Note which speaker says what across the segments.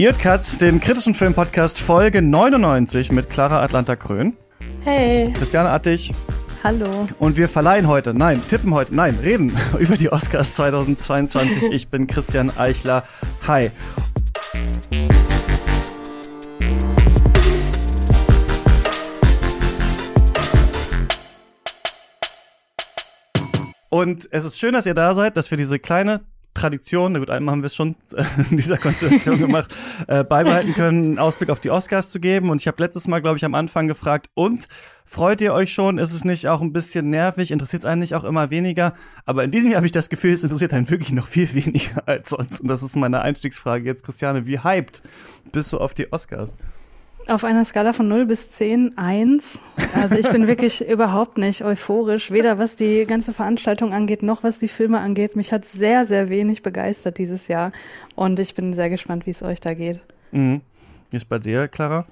Speaker 1: Irt Katz, den kritischen Filmpodcast Folge 99 mit Clara Atlanta Krön.
Speaker 2: Hey.
Speaker 1: Christiane Attig.
Speaker 2: Hallo.
Speaker 1: Und wir verleihen heute, nein, tippen heute, nein, reden über die Oscars 2022. Ich bin Christian Eichler. Hi. Und es ist schön, dass ihr da seid, dass wir diese kleine Tradition, na gut, einmal haben wir es schon äh, in dieser Konstellation gemacht, äh, beibehalten können, einen Ausblick auf die Oscars zu geben. Und ich habe letztes Mal, glaube ich, am Anfang gefragt, und freut ihr euch schon? Ist es nicht auch ein bisschen nervig? Interessiert es eigentlich auch immer weniger? Aber in diesem Jahr habe ich das Gefühl, es interessiert einen wirklich noch viel weniger als sonst. Und das ist meine Einstiegsfrage jetzt, Christiane. Wie hyped bist du auf die Oscars?
Speaker 2: Auf einer Skala von 0 bis 10, 1. Also ich bin wirklich überhaupt nicht euphorisch, weder was die ganze Veranstaltung angeht, noch was die Filme angeht. Mich hat sehr, sehr wenig begeistert dieses Jahr und ich bin sehr gespannt, wie es euch da geht.
Speaker 1: Mhm. Wie ist bei dir, Clara?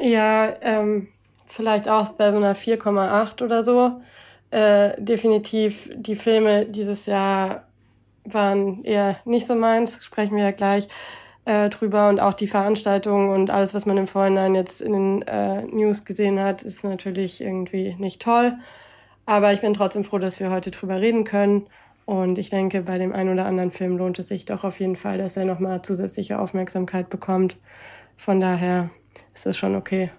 Speaker 3: Ja, ähm, vielleicht auch bei so einer 4,8 oder so. Äh, definitiv die Filme dieses Jahr waren eher nicht so meins, sprechen wir ja gleich äh, drüber und auch die Veranstaltung und alles, was man im Vorhinein jetzt in den äh, News gesehen hat, ist natürlich irgendwie nicht toll. Aber ich bin trotzdem froh, dass wir heute drüber reden können. Und ich denke, bei dem einen oder anderen Film lohnt es sich doch auf jeden Fall, dass er nochmal zusätzliche Aufmerksamkeit bekommt. Von daher ist es schon okay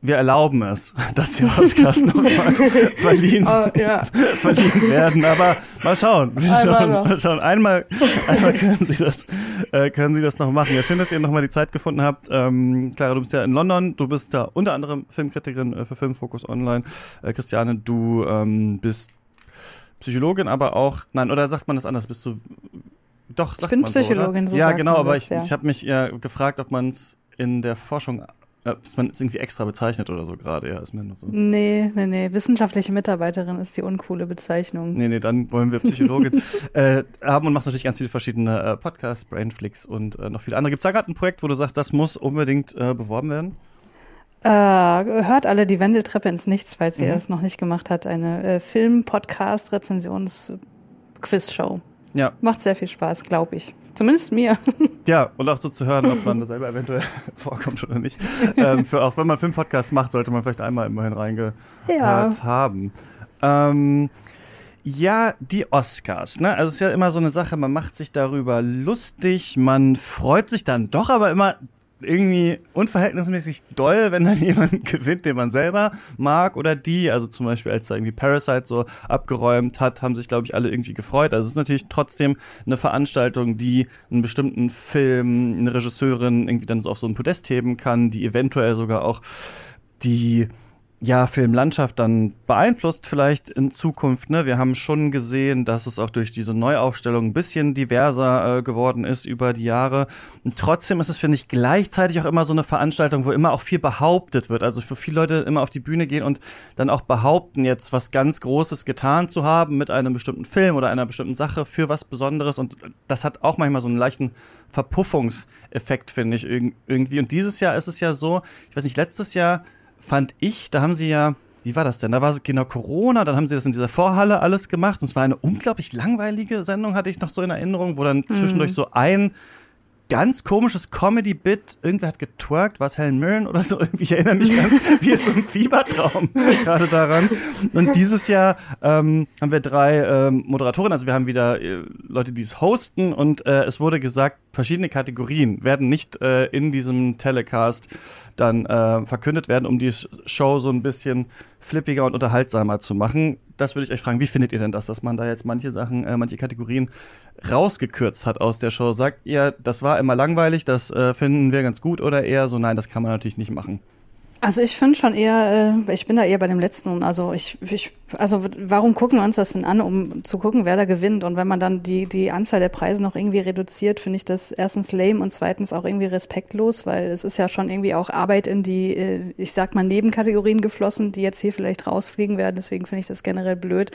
Speaker 1: wir erlauben es, dass die Oscars nochmal verliehen, oh, ja. verliehen werden. Aber mal schauen. Wir schauen mal schauen. Einmal, einmal können Sie das, äh, können Sie das noch machen. Ja, schön, dass ihr nochmal die Zeit gefunden habt. Ähm, Clara, du bist ja in London. Du bist da unter anderem Filmkritikerin äh, für Filmfokus Online. Äh, Christiane, du ähm, bist Psychologin, aber auch, nein, oder sagt man das anders? Bist du, doch, sagt
Speaker 2: ich bin Psychologin,
Speaker 1: so,
Speaker 2: so
Speaker 1: Ja, genau, aber
Speaker 2: das,
Speaker 1: ich,
Speaker 2: ja.
Speaker 1: ich habe mich ja gefragt, ob man es in der Forschung ja, ist man ist irgendwie extra bezeichnet oder so gerade, ja, ist mir nur so.
Speaker 2: Nee, nee, nee. Wissenschaftliche Mitarbeiterin ist die uncoole Bezeichnung.
Speaker 1: Nee, nee, dann wollen wir Psychologin äh, haben und machst natürlich ganz viele verschiedene äh, Podcasts, Brainflix und äh, noch viele andere. Gibt es da gerade ein Projekt, wo du sagst, das muss unbedingt äh, beworben werden?
Speaker 2: Äh, hört alle die Wendeltreppe ins Nichts, falls ihr mhm. es noch nicht gemacht habt. Eine äh, Film-Podcast-Rezensions-Quiz-Show.
Speaker 1: Ja.
Speaker 2: Macht sehr viel Spaß, glaube ich. Zumindest mir.
Speaker 1: Ja, und auch so zu hören, ob man da selber eventuell vorkommt oder nicht. ähm, für auch wenn man Filmpodcast macht, sollte man vielleicht einmal immerhin reingehört ja. haben. Ähm, ja, die Oscars, ne? Also es ist ja immer so eine Sache, man macht sich darüber lustig, man freut sich dann doch aber immer irgendwie unverhältnismäßig doll, wenn dann jemand gewinnt, den man selber mag oder die. Also zum Beispiel, als da irgendwie Parasite so abgeräumt hat, haben sich, glaube ich, alle irgendwie gefreut. Also es ist natürlich trotzdem eine Veranstaltung, die einen bestimmten Film, eine Regisseurin irgendwie dann so auf so ein Podest heben kann, die eventuell sogar auch die ja, Filmlandschaft dann beeinflusst vielleicht in Zukunft. Ne? Wir haben schon gesehen, dass es auch durch diese Neuaufstellung ein bisschen diverser äh, geworden ist über die Jahre. Und trotzdem ist es, finde ich, gleichzeitig auch immer so eine Veranstaltung, wo immer auch viel behauptet wird. Also für viele Leute immer auf die Bühne gehen und dann auch behaupten, jetzt was ganz Großes getan zu haben mit einem bestimmten Film oder einer bestimmten Sache für was Besonderes. Und das hat auch manchmal so einen leichten Verpuffungseffekt, finde ich irgendwie. Und dieses Jahr ist es ja so, ich weiß nicht, letztes Jahr fand ich, da haben sie ja, wie war das denn? Da war genau Corona, dann haben sie das in dieser Vorhalle alles gemacht und es war eine unglaublich langweilige Sendung, hatte ich noch so in Erinnerung, wo dann zwischendurch mhm. so ein ganz komisches Comedy-Bit. Irgendwer hat getwerkt, was Helen Mirren oder so. Irgendwie, ich erinnere mich ganz wie so ein Fiebertraum gerade daran. Und dieses Jahr ähm, haben wir drei ähm, Moderatorinnen, also wir haben wieder äh, Leute, die es hosten und äh, es wurde gesagt, verschiedene Kategorien werden nicht äh, in diesem Telecast dann äh, verkündet werden, um die Show so ein bisschen flippiger und unterhaltsamer zu machen. Das würde ich euch fragen, wie findet ihr denn das, dass man da jetzt manche Sachen, äh, manche Kategorien rausgekürzt hat aus der Show? Sagt ihr, das war immer langweilig, das äh, finden wir ganz gut oder eher so, nein, das kann man natürlich nicht machen?
Speaker 2: Also ich finde schon eher, äh, ich bin da eher bei dem letzten. Also ich, ich, also warum gucken wir uns das denn an, um zu gucken, wer da gewinnt? Und wenn man dann die die Anzahl der Preise noch irgendwie reduziert, finde ich das erstens lame und zweitens auch irgendwie respektlos, weil es ist ja schon irgendwie auch Arbeit in die, äh, ich sag mal Nebenkategorien geflossen, die jetzt hier vielleicht rausfliegen werden. Deswegen finde ich das generell blöd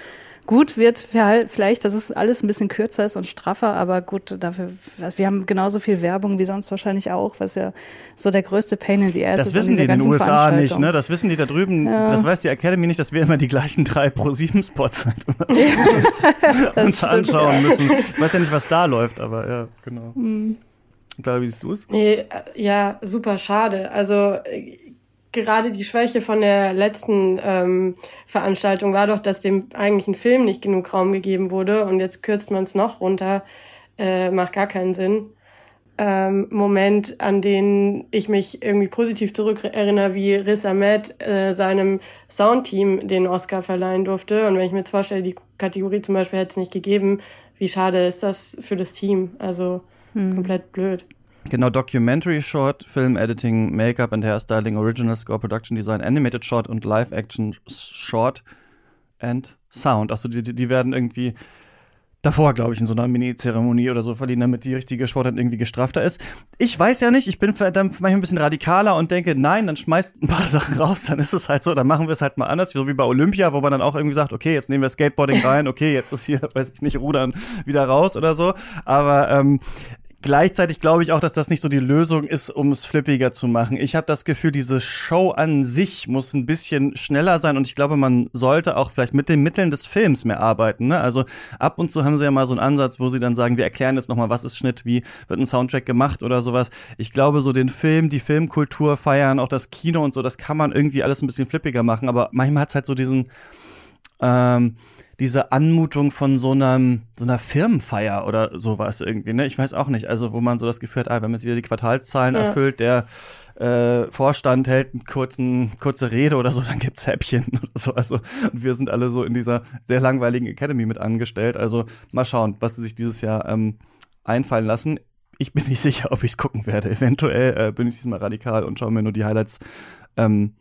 Speaker 2: gut wird vielleicht, dass es alles ein bisschen kürzer ist und straffer, aber gut, dafür, wir haben genauso viel Werbung wie sonst wahrscheinlich auch, was ja so der größte Pain in the Ass
Speaker 1: das
Speaker 2: ist.
Speaker 1: Das wissen die in den USA nicht, ne? Das wissen die da drüben, ja. das weiß die Academy nicht, dass wir immer die gleichen drei Pro-7-Spots halt uns anschauen ja. müssen. Ich weiß ja nicht, was da läuft, aber ja, genau. Mhm. Klar, wie siehst du es?
Speaker 3: Nee, äh, ja, super schade. Also äh, gerade die Schwäche von der letzten ähm, Veranstaltung war doch, dass dem eigentlichen Film nicht genug Raum gegeben wurde und jetzt kürzt man es noch runter. Äh, macht gar keinen Sinn. Ähm, Moment, an den ich mich irgendwie positiv zurückerinnere, wie Riz Ahmed äh, seinem Soundteam den Oscar verleihen durfte. Und wenn ich mir jetzt vorstelle, die Kategorie zum Beispiel hätte es nicht gegeben, wie schade ist das für das Team? Also hm. komplett blöd.
Speaker 1: Genau, Documentary Short, Film Editing, Make-up and Hairstyling, Original Score, Production Design, Animated Short und Live-Action Short and Sound. Also die, die werden irgendwie davor, glaube ich, in so einer Mini-Zeremonie oder so verliehen, damit die richtige Sport dann irgendwie gestrafter ist. Ich weiß ja nicht, ich bin dann manchmal ein bisschen radikaler und denke, nein, dann schmeißt ein paar Sachen raus, dann ist es halt so, dann machen wir es halt mal anders, so wie bei Olympia, wo man dann auch irgendwie sagt, okay, jetzt nehmen wir Skateboarding rein, okay, jetzt ist hier, weiß ich nicht, Rudern wieder raus oder so. Aber ähm, Gleichzeitig glaube ich auch, dass das nicht so die Lösung ist, um es flippiger zu machen. Ich habe das Gefühl, diese Show an sich muss ein bisschen schneller sein und ich glaube, man sollte auch vielleicht mit den Mitteln des Films mehr arbeiten. Ne? Also ab und zu haben sie ja mal so einen Ansatz, wo sie dann sagen, wir erklären jetzt nochmal, was ist Schnitt, wie wird ein Soundtrack gemacht oder sowas. Ich glaube, so den Film, die Filmkultur feiern, auch das Kino und so, das kann man irgendwie alles ein bisschen flippiger machen, aber manchmal hat es halt so diesen ähm, diese Anmutung von so einem so einer Firmenfeier oder sowas irgendwie, ne? Ich weiß auch nicht. Also, wo man so das Gefühl hat, ah, wenn man jetzt wieder die Quartalszahlen ja. erfüllt, der äh, Vorstand hält einen kurzen, kurze Rede oder so, dann gibt's Häppchen oder so. Also, und wir sind alle so in dieser sehr langweiligen Academy mit angestellt. Also, mal schauen, was sie sich dieses Jahr ähm, einfallen lassen. Ich bin nicht sicher, ob ich's gucken werde. Eventuell äh, bin ich diesmal radikal und schaue mir nur die Highlights ähm,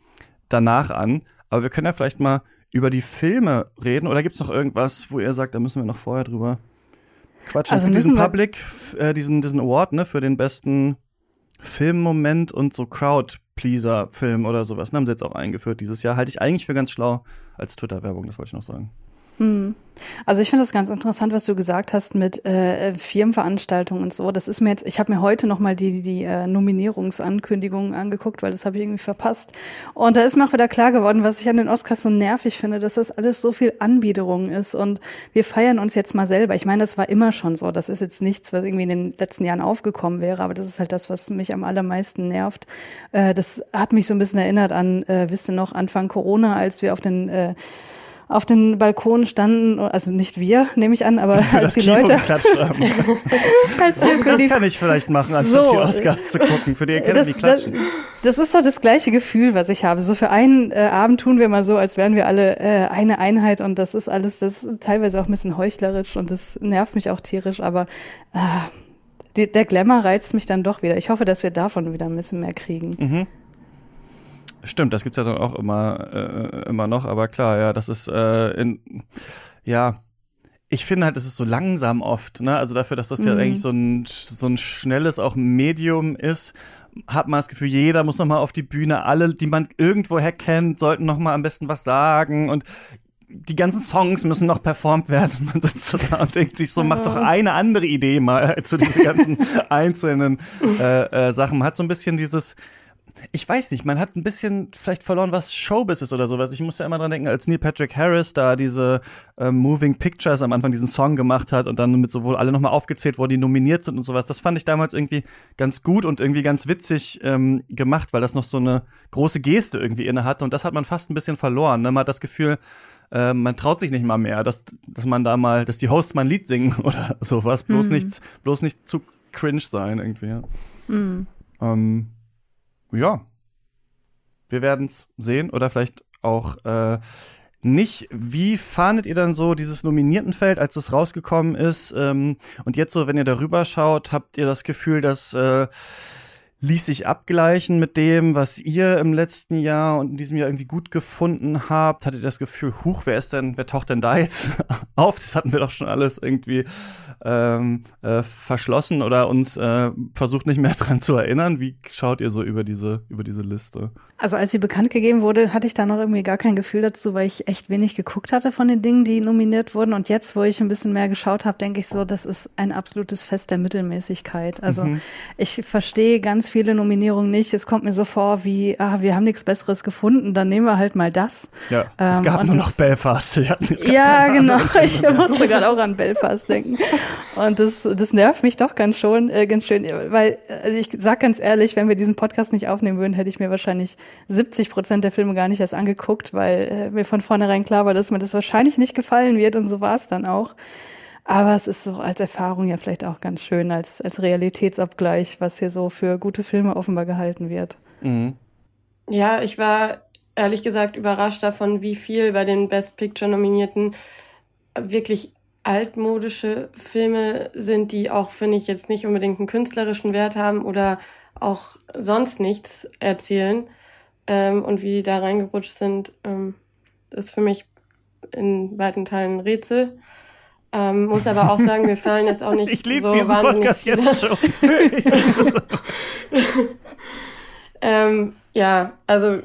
Speaker 1: danach an. Aber wir können ja vielleicht mal über die Filme reden? Oder gibt es noch irgendwas, wo ihr sagt, da müssen wir noch vorher drüber quatschen? Also diesen Public, äh, diesen, diesen Award, ne, für den besten Filmmoment und so Crowd-Pleaser-Film oder sowas, ne, haben sie jetzt auch eingeführt dieses Jahr. Halte ich eigentlich für ganz schlau als Twitter-Werbung, das wollte ich noch sagen.
Speaker 2: Hm. Also ich finde das ganz interessant, was du gesagt hast mit äh, Firmenveranstaltungen und so. Das ist mir jetzt, ich habe mir heute noch mal die die äh, Nominierungsankündigungen angeguckt, weil das habe ich irgendwie verpasst. Und da ist mir auch wieder klar geworden, was ich an den Oscars so nervig finde, dass das alles so viel Anbiederung ist und wir feiern uns jetzt mal selber. Ich meine, das war immer schon so. Das ist jetzt nichts, was irgendwie in den letzten Jahren aufgekommen wäre, aber das ist halt das, was mich am allermeisten nervt. Äh, das hat mich so ein bisschen erinnert an, äh, wisst ihr noch, Anfang Corona, als wir auf den äh, auf den Balkon standen, also nicht wir, nehme ich an, aber als die Kino Leute.
Speaker 1: als das kann ich vielleicht machen, anstatt so, die Oscars zu gucken. Für die Academy das, klatschen.
Speaker 2: Das, das ist so das gleiche Gefühl, was ich habe. So für einen äh, Abend tun wir mal so, als wären wir alle äh, eine Einheit und das ist alles, das teilweise auch ein bisschen heuchlerisch und das nervt mich auch tierisch, aber äh, die, der Glamour reizt mich dann doch wieder. Ich hoffe, dass wir davon wieder ein bisschen mehr kriegen. Mhm.
Speaker 1: Stimmt, das gibt's ja dann auch immer, äh, immer noch, aber klar, ja, das ist äh, in, ja, ich finde halt, es ist so langsam oft, ne? Also dafür, dass das mhm. ja eigentlich so ein, so ein schnelles auch Medium ist, hat man das Gefühl, jeder muss nochmal auf die Bühne, alle, die man irgendwoher kennt, sollten nochmal am besten was sagen und die ganzen Songs müssen noch performt werden. Man sitzt so da und denkt sich so, mach doch eine andere Idee mal zu diesen ganzen einzelnen äh, äh, Sachen. Man hat so ein bisschen dieses, ich weiß nicht, man hat ein bisschen vielleicht verloren, was Showbiz ist oder sowas. Ich muss ja immer dran denken, als Neil Patrick Harris da diese äh, Moving Pictures am Anfang diesen Song gemacht hat und dann mit sowohl alle nochmal aufgezählt, wo die nominiert sind und sowas. Das fand ich damals irgendwie ganz gut und irgendwie ganz witzig ähm, gemacht, weil das noch so eine große Geste irgendwie inne hatte und das hat man fast ein bisschen verloren. Ne? Man hat das Gefühl, äh, man traut sich nicht mal mehr, dass, dass man da mal, dass die Hosts mal ein Lied singen oder sowas. Bloß mhm. nichts, bloß nicht zu cringe sein irgendwie. Ja. Mhm. Ähm, ja, wir werden es sehen oder vielleicht auch äh, nicht. Wie fandet ihr dann so dieses Nominiertenfeld, als es rausgekommen ist? Ähm, und jetzt so, wenn ihr darüber schaut, habt ihr das Gefühl, dass äh, ließ sich abgleichen mit dem, was ihr im letzten Jahr und in diesem Jahr irgendwie gut gefunden habt? Hattet ihr das Gefühl, huch, wer ist denn, wer taucht denn da jetzt auf? Das hatten wir doch schon alles irgendwie ähm, äh, verschlossen oder uns äh, versucht nicht mehr dran zu erinnern. Wie schaut ihr so über diese, über diese Liste?
Speaker 2: Also als sie bekannt gegeben wurde, hatte ich da noch irgendwie gar kein Gefühl dazu, weil ich echt wenig geguckt hatte von den Dingen, die nominiert wurden. Und jetzt, wo ich ein bisschen mehr geschaut habe, denke ich so, das ist ein absolutes Fest der Mittelmäßigkeit. Also mhm. ich verstehe ganz ganz viele Nominierungen nicht. Es kommt mir so vor wie, ah, wir haben nichts Besseres gefunden, dann nehmen wir halt mal das.
Speaker 1: Ja, ähm, es gab nur noch Belfast.
Speaker 2: ja, genau. Ich musste gerade auch an Belfast denken. Und das, das nervt mich doch ganz schon, äh, ganz schön, weil also ich sag ganz ehrlich, wenn wir diesen Podcast nicht aufnehmen würden, hätte ich mir wahrscheinlich 70 Prozent der Filme gar nicht erst angeguckt, weil äh, mir von vornherein klar war, dass mir das wahrscheinlich nicht gefallen wird und so war es dann auch. Aber es ist so als Erfahrung ja vielleicht auch ganz schön, als, als Realitätsabgleich, was hier so für gute Filme offenbar gehalten wird. Mhm.
Speaker 3: Ja, ich war ehrlich gesagt überrascht davon, wie viel bei den Best Picture Nominierten wirklich altmodische Filme sind, die auch, finde ich, jetzt nicht unbedingt einen künstlerischen Wert haben oder auch sonst nichts erzählen. Ähm, und wie die da reingerutscht sind, ähm, ist für mich in weiten Teilen ein Rätsel. Ähm, muss aber auch sagen, mir fallen jetzt auch nicht ich so diesen wahnsinnig Podcast viele. Jetzt schon. ähm, ja, also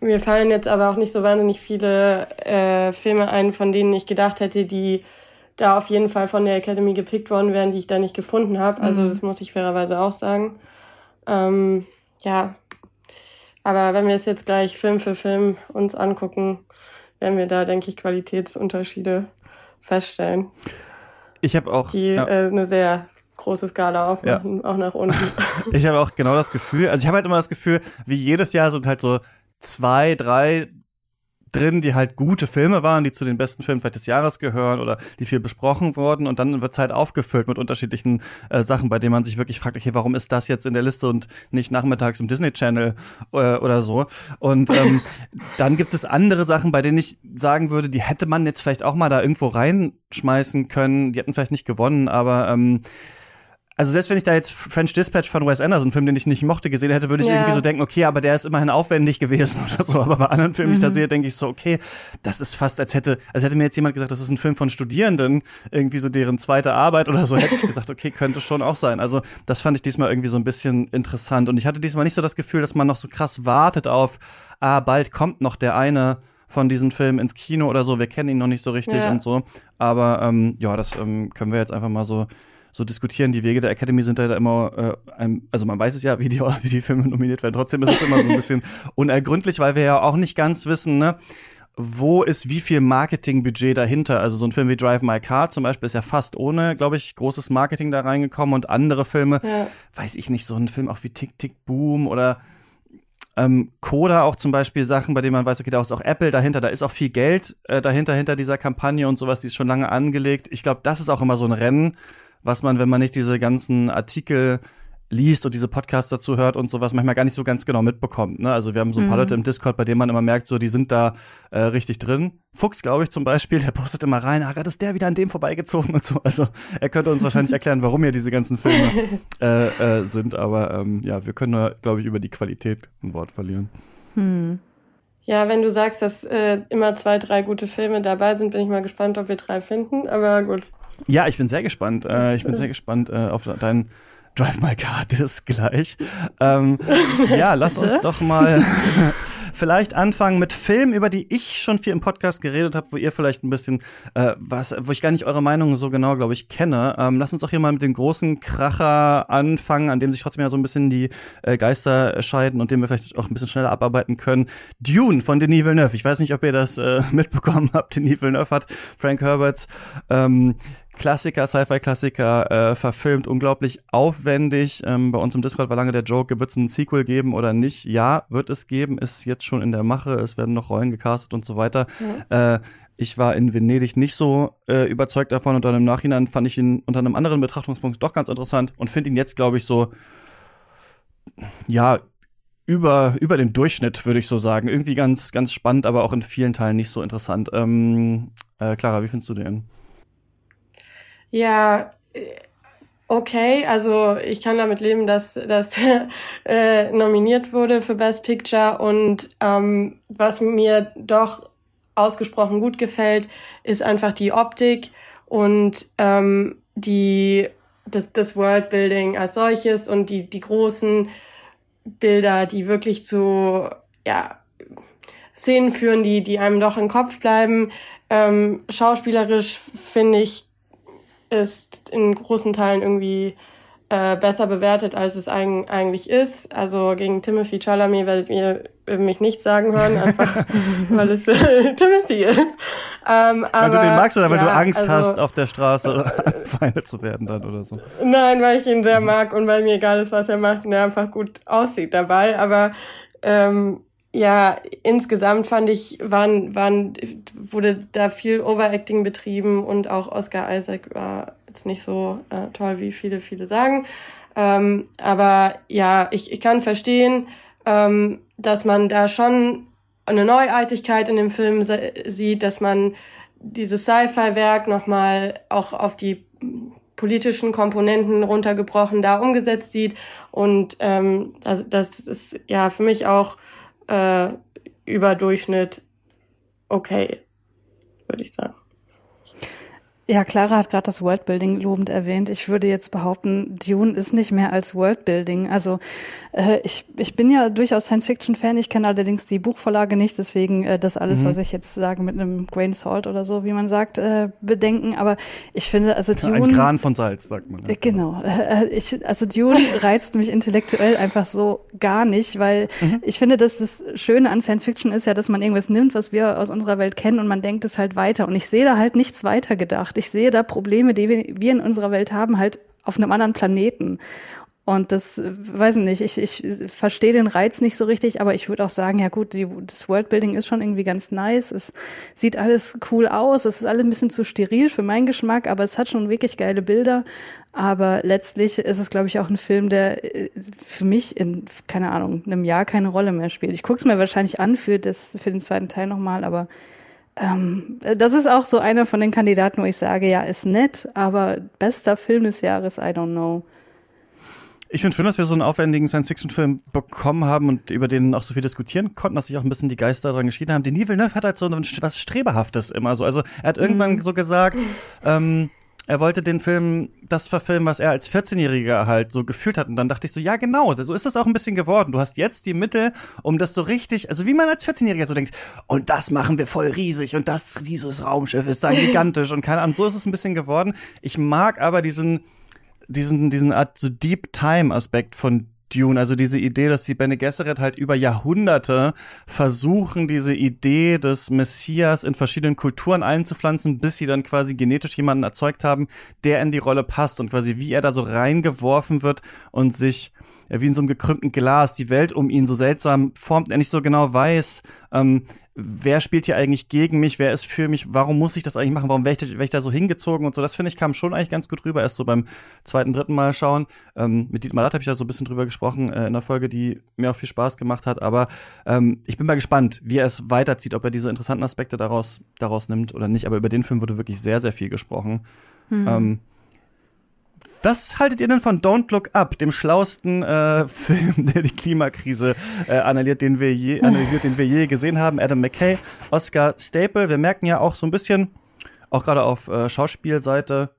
Speaker 3: mir fallen jetzt aber auch nicht so wahnsinnig viele äh, Filme ein, von denen ich gedacht hätte, die da auf jeden Fall von der Academy gepickt worden wären, die ich da nicht gefunden habe. Also mhm. das muss ich fairerweise auch sagen. Ähm, ja, aber wenn wir es jetzt gleich Film für Film uns angucken, werden wir da, denke ich, Qualitätsunterschiede feststellen.
Speaker 1: Ich habe auch
Speaker 3: die ja. äh, eine sehr große Skala aufmachen, ja. auch nach unten.
Speaker 1: ich habe auch genau das Gefühl, also ich habe halt immer das Gefühl, wie jedes Jahr sind halt so zwei, drei drin, die halt gute Filme waren, die zu den besten Filmen vielleicht des Jahres gehören oder die viel besprochen wurden und dann wird's halt aufgefüllt mit unterschiedlichen äh, Sachen, bei denen man sich wirklich fragt, okay, warum ist das jetzt in der Liste und nicht nachmittags im Disney Channel äh, oder so? Und ähm, dann gibt es andere Sachen, bei denen ich sagen würde, die hätte man jetzt vielleicht auch mal da irgendwo reinschmeißen können, die hätten vielleicht nicht gewonnen, aber ähm, also selbst wenn ich da jetzt French Dispatch von Wes Anderson, Film, den ich nicht mochte, gesehen hätte, würde ich ja. irgendwie so denken, okay, aber der ist immerhin aufwendig gewesen oder so. Aber bei anderen Filmen, die ich da mhm. sehe, denke ich so, okay, das ist fast, als hätte, als hätte mir jetzt jemand gesagt, das ist ein Film von Studierenden, irgendwie so deren zweite Arbeit oder so, hätte ich gesagt, okay, könnte schon auch sein. Also das fand ich diesmal irgendwie so ein bisschen interessant. Und ich hatte diesmal nicht so das Gefühl, dass man noch so krass wartet auf, ah, bald kommt noch der eine von diesen Filmen ins Kino oder so. Wir kennen ihn noch nicht so richtig ja. und so. Aber ähm, ja, das ähm, können wir jetzt einfach mal so so diskutieren. Die Wege der Academy sind da immer, äh, ein, also man weiß es ja, wie die, wie die Filme nominiert werden. Trotzdem ist es immer so ein bisschen unergründlich, weil wir ja auch nicht ganz wissen, ne? wo ist wie viel Marketingbudget dahinter? Also so ein Film wie Drive My Car zum Beispiel ist ja fast ohne, glaube ich, großes Marketing da reingekommen und andere Filme, ja. weiß ich nicht, so ein Film auch wie Tick Tick Boom oder ähm, Coda auch zum Beispiel Sachen, bei denen man weiß, okay, da ist auch Apple dahinter, da ist auch viel Geld äh, dahinter, hinter dieser Kampagne und sowas, die ist schon lange angelegt. Ich glaube, das ist auch immer so ein Rennen, was man, wenn man nicht diese ganzen Artikel liest und diese Podcasts dazu hört und sowas manchmal gar nicht so ganz genau mitbekommt. Ne? Also wir haben so ein paar mhm. Leute im Discord, bei denen man immer merkt, so die sind da äh, richtig drin. Fuchs, glaube ich, zum Beispiel, der postet immer rein, ah, ist der wieder an dem vorbeigezogen und so. Also er könnte uns wahrscheinlich erklären, warum hier diese ganzen Filme äh, äh, sind. Aber ähm, ja, wir können nur, glaube ich, über die Qualität ein Wort verlieren. Hm.
Speaker 3: Ja, wenn du sagst, dass äh, immer zwei, drei gute Filme dabei sind, bin ich mal gespannt, ob wir drei finden. Aber gut.
Speaker 1: Ja, ich bin sehr gespannt. Äh, ich bin sehr gespannt äh, auf deinen Drive My Car Disc gleich. Ähm, ja, lass uns doch mal vielleicht anfangen mit Filmen, über die ich schon viel im Podcast geredet habe, wo ihr vielleicht ein bisschen äh, was, wo ich gar nicht eure Meinung so genau, glaube ich, kenne. Ähm, lass uns doch hier mal mit dem großen Kracher anfangen, an dem sich trotzdem ja so ein bisschen die äh, Geister scheiden und den wir vielleicht auch ein bisschen schneller abarbeiten können. Dune von Denis Villeneuve. Ich weiß nicht, ob ihr das äh, mitbekommen habt. Denis Villeneuve hat Frank Herberts ähm, Klassiker, Sci-Fi-Klassiker äh, verfilmt, unglaublich aufwendig. Ähm, bei uns im Discord war lange der Joke, wird es ein Sequel geben oder nicht? Ja, wird es geben, ist jetzt schon in der Mache, es werden noch Rollen gecastet und so weiter. Ja. Äh, ich war in Venedig nicht so äh, überzeugt davon und dann im Nachhinein fand ich ihn unter einem anderen Betrachtungspunkt doch ganz interessant und finde ihn jetzt, glaube ich, so, ja, über, über dem Durchschnitt, würde ich so sagen. Irgendwie ganz, ganz spannend, aber auch in vielen Teilen nicht so interessant. Ähm, äh, Clara, wie findest du den?
Speaker 3: Ja, äh, okay, also ich kann damit leben, dass das äh, nominiert wurde für Best Picture und ähm, was mir doch ausgesprochen gut gefällt, ist einfach die Optik und ähm, die das, das Worldbuilding als solches und die die großen Bilder, die wirklich zu ja Szenen führen, die die einem doch im Kopf bleiben. Ähm, schauspielerisch finde ich ist in großen Teilen irgendwie äh, besser bewertet, als es eigentlich ist. Also gegen Timothy Chalamet werdet ihr mich nicht sagen hören, einfach weil es Timothy ist.
Speaker 1: Ähm, aber, weil du den magst oder weil ja, du Angst also, hast, auf der Straße angefeindet zu werden dann oder so?
Speaker 3: Nein, weil ich ihn sehr mag und weil mir egal ist, was er macht und er einfach gut aussieht dabei. Aber ähm, ja, insgesamt fand ich, waren, waren, wurde da viel Overacting betrieben und auch Oscar Isaac war jetzt nicht so äh, toll, wie viele, viele sagen. Ähm, aber ja, ich, ich kann verstehen, ähm, dass man da schon eine Neuartigkeit in dem Film sieht, dass man dieses Sci-Fi-Werk nochmal auch auf die politischen Komponenten runtergebrochen da umgesetzt sieht. Und ähm, das, das ist ja für mich auch äh, über Durchschnitt okay, würde ich sagen.
Speaker 2: Ja, Clara hat gerade das Worldbuilding lobend erwähnt. Ich würde jetzt behaupten, Dune ist nicht mehr als Worldbuilding. Also äh, ich, ich bin ja durchaus Science-Fiction-Fan. Ich kenne allerdings die Buchvorlage nicht, deswegen äh, das alles, mhm. was ich jetzt sage, mit einem Grain Salt oder so, wie man sagt, äh, bedenken. Aber ich finde, also Dune.
Speaker 1: Ein Kran von Salz, sagt man.
Speaker 2: Ja. Genau. Äh, ich, also Dune reizt mich intellektuell einfach so gar nicht, weil mhm. ich finde, dass das Schöne an Science-Fiction ist ja, dass man irgendwas nimmt, was wir aus unserer Welt kennen und man denkt es halt weiter. Und ich sehe da halt nichts weiter gedacht ich sehe da Probleme, die wir in unserer Welt haben, halt auf einem anderen Planeten. Und das, weiß ich nicht, ich, ich verstehe den Reiz nicht so richtig, aber ich würde auch sagen, ja gut, die, das Worldbuilding ist schon irgendwie ganz nice. Es sieht alles cool aus, es ist alles ein bisschen zu steril für meinen Geschmack, aber es hat schon wirklich geile Bilder. Aber letztlich ist es, glaube ich, auch ein Film, der äh, für mich in, keine Ahnung, einem Jahr keine Rolle mehr spielt. Ich gucke es mir wahrscheinlich an für, das, für den zweiten Teil nochmal, aber ähm, das ist auch so einer von den Kandidaten, wo ich sage, ja, ist nett, aber bester Film des Jahres, I don't know.
Speaker 1: Ich finde schön, dass wir so einen aufwendigen Science-Fiction-Film bekommen haben und über den auch so viel diskutieren konnten, dass sich auch ein bisschen die Geister daran geschieden haben. Denis Villeneuve hat halt so was Strebehaftes immer so. Also er hat irgendwann mhm. so gesagt, ähm, er wollte den Film das verfilmen, was er als 14-Jähriger halt so gefühlt hat. Und dann dachte ich so, ja, genau, so ist das auch ein bisschen geworden. Du hast jetzt die Mittel, um das so richtig, also wie man als 14-Jähriger so denkt, und das machen wir voll riesig und das, dieses Raumschiff ist dann gigantisch und keine Ahnung, so ist es ein bisschen geworden. Ich mag aber diesen, diesen, diesen Art so Deep Time Aspekt von Dune, also diese Idee, dass die Bene Gesserit halt über Jahrhunderte versuchen, diese Idee des Messias in verschiedenen Kulturen einzupflanzen, bis sie dann quasi genetisch jemanden erzeugt haben, der in die Rolle passt und quasi wie er da so reingeworfen wird und sich wie in so einem gekrümmten Glas die Welt um ihn so seltsam formt, er nicht so genau weiß, ähm, wer spielt hier eigentlich gegen mich, wer ist für mich, warum muss ich das eigentlich machen, warum werde ich, werd ich da so hingezogen und so. Das finde ich kam schon eigentlich ganz gut rüber, erst so beim zweiten, dritten Mal schauen. Ähm, mit Dietmar Latt habe ich da so ein bisschen drüber gesprochen äh, in der Folge, die mir auch viel Spaß gemacht hat. Aber ähm, ich bin mal gespannt, wie er es weiterzieht, ob er diese interessanten Aspekte daraus, daraus nimmt oder nicht. Aber über den Film wurde wirklich sehr, sehr viel gesprochen. Mhm. Ähm, was haltet ihr denn von Don't Look Up, dem schlauesten äh, Film, der die Klimakrise äh, analysiert, den wir je, analysiert, den wir je gesehen haben? Adam McKay, Oscar Staple. Wir merken ja auch so ein bisschen, auch gerade auf äh, Schauspielseite,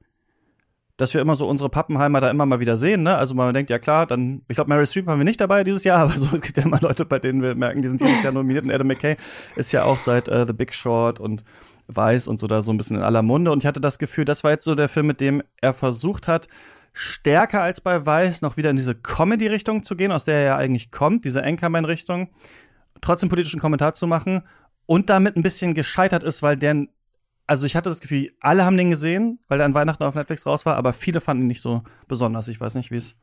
Speaker 1: dass wir immer so unsere Pappenheimer da immer mal wieder sehen. Ne? Also man denkt, ja klar, dann, ich glaube, Mary Streep haben wir nicht dabei dieses Jahr, aber so, es gibt ja immer Leute, bei denen wir merken, die sind dieses Jahr nominiert. Und Adam McKay ist ja auch seit äh, The Big Short und Weiß und so da so ein bisschen in aller Munde. Und ich hatte das Gefühl, das war jetzt so der Film, mit dem er versucht hat, stärker als bei Weiß noch wieder in diese Comedy-Richtung zu gehen, aus der er ja eigentlich kommt, diese Anchorman-Richtung, trotzdem politischen Kommentar zu machen und damit ein bisschen gescheitert ist, weil der, also ich hatte das Gefühl, alle haben den gesehen, weil der an Weihnachten auf Netflix raus war, aber viele fanden ihn nicht so besonders. Ich weiß nicht, wie es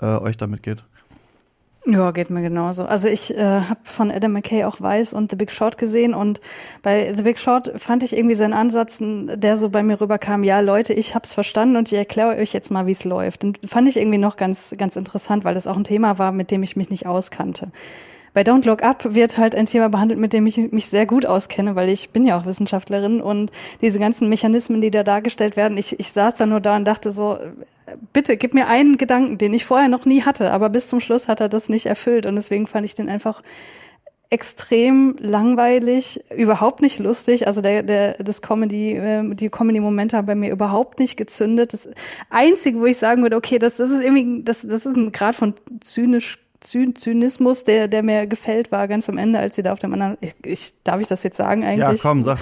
Speaker 1: äh, euch damit geht.
Speaker 2: Ja, geht mir genauso. Also ich äh, habe von Adam McKay auch Weiß und The Big Short gesehen und bei The Big Short fand ich irgendwie seinen Ansatz, der so bei mir rüberkam, ja Leute, ich hab's verstanden und ich erkläre euch jetzt mal, wie es läuft. Den fand ich irgendwie noch ganz, ganz interessant, weil das auch ein Thema war, mit dem ich mich nicht auskannte. Bei Don't Look Up wird halt ein Thema behandelt, mit dem ich mich sehr gut auskenne, weil ich bin ja auch Wissenschaftlerin und diese ganzen Mechanismen, die da dargestellt werden, ich, ich saß da nur da und dachte so, bitte gib mir einen Gedanken, den ich vorher noch nie hatte, aber bis zum Schluss hat er das nicht erfüllt und deswegen fand ich den einfach extrem langweilig, überhaupt nicht lustig. Also der, der, das Comedy, äh, die Comedy-Momente haben bei mir überhaupt nicht gezündet. Das Einzige, wo ich sagen würde, okay, das, das ist irgendwie, das, das ist ein Grad von zynisch Zynismus, der, der mir gefällt, war ganz am Ende, als sie da auf dem anderen, ich, ich darf ich das jetzt sagen eigentlich?
Speaker 1: Ja, komm, sag.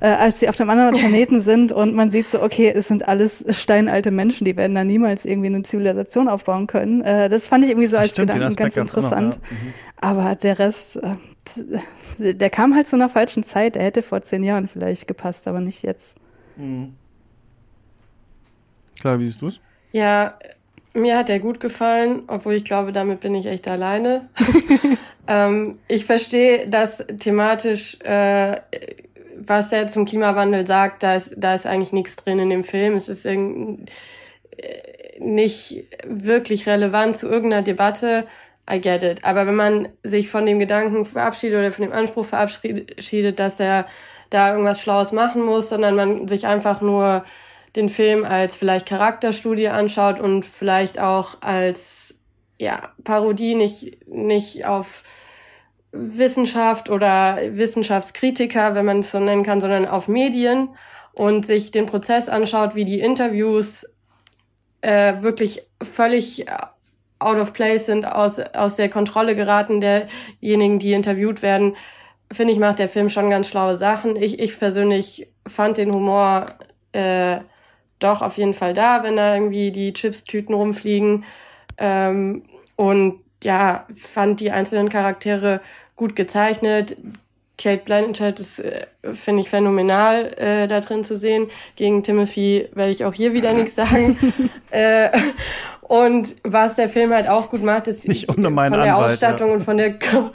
Speaker 2: äh, als sie auf dem anderen Planeten sind und man sieht so, okay, es sind alles steinalte Menschen, die werden da niemals irgendwie eine Zivilisation aufbauen können. Äh, das fand ich irgendwie so als Stimmt, Gedanken ganz interessant. Noch, ja. mhm. Aber der Rest, äh, der kam halt zu einer falschen Zeit. Er hätte vor zehn Jahren vielleicht gepasst, aber nicht jetzt. Mhm.
Speaker 1: Klar, wie siehst du es?
Speaker 3: Ja, mir hat er gut gefallen, obwohl ich glaube, damit bin ich echt alleine. ähm, ich verstehe, dass thematisch, äh, was er zum Klimawandel sagt, da ist, da ist eigentlich nichts drin in dem Film. Es ist irgend, äh, nicht wirklich relevant zu irgendeiner Debatte. I get it. Aber wenn man sich von dem Gedanken verabschiedet oder von dem Anspruch verabschiedet, dass er da irgendwas Schlaues machen muss, sondern man sich einfach nur den Film als vielleicht Charakterstudie anschaut und vielleicht auch als ja, Parodie nicht, nicht auf Wissenschaft oder Wissenschaftskritiker, wenn man es so nennen kann, sondern auf Medien und sich den Prozess anschaut, wie die Interviews äh, wirklich völlig out of place sind, aus, aus der Kontrolle geraten derjenigen, die interviewt werden, finde ich, macht der Film schon ganz schlaue Sachen. Ich, ich persönlich fand den Humor äh, doch auf jeden Fall da, wenn da irgendwie die Chips-Tüten rumfliegen. Ähm, und ja, fand die einzelnen Charaktere gut gezeichnet. Kate Blanchett ist, äh, finde ich, phänomenal äh, da drin zu sehen. Gegen Timothy werde ich auch hier wieder nichts sagen. äh, und was der Film halt auch gut macht, ist
Speaker 1: Nicht ohne
Speaker 3: von der
Speaker 1: Anwalt,
Speaker 3: Ausstattung ja. und von der Kam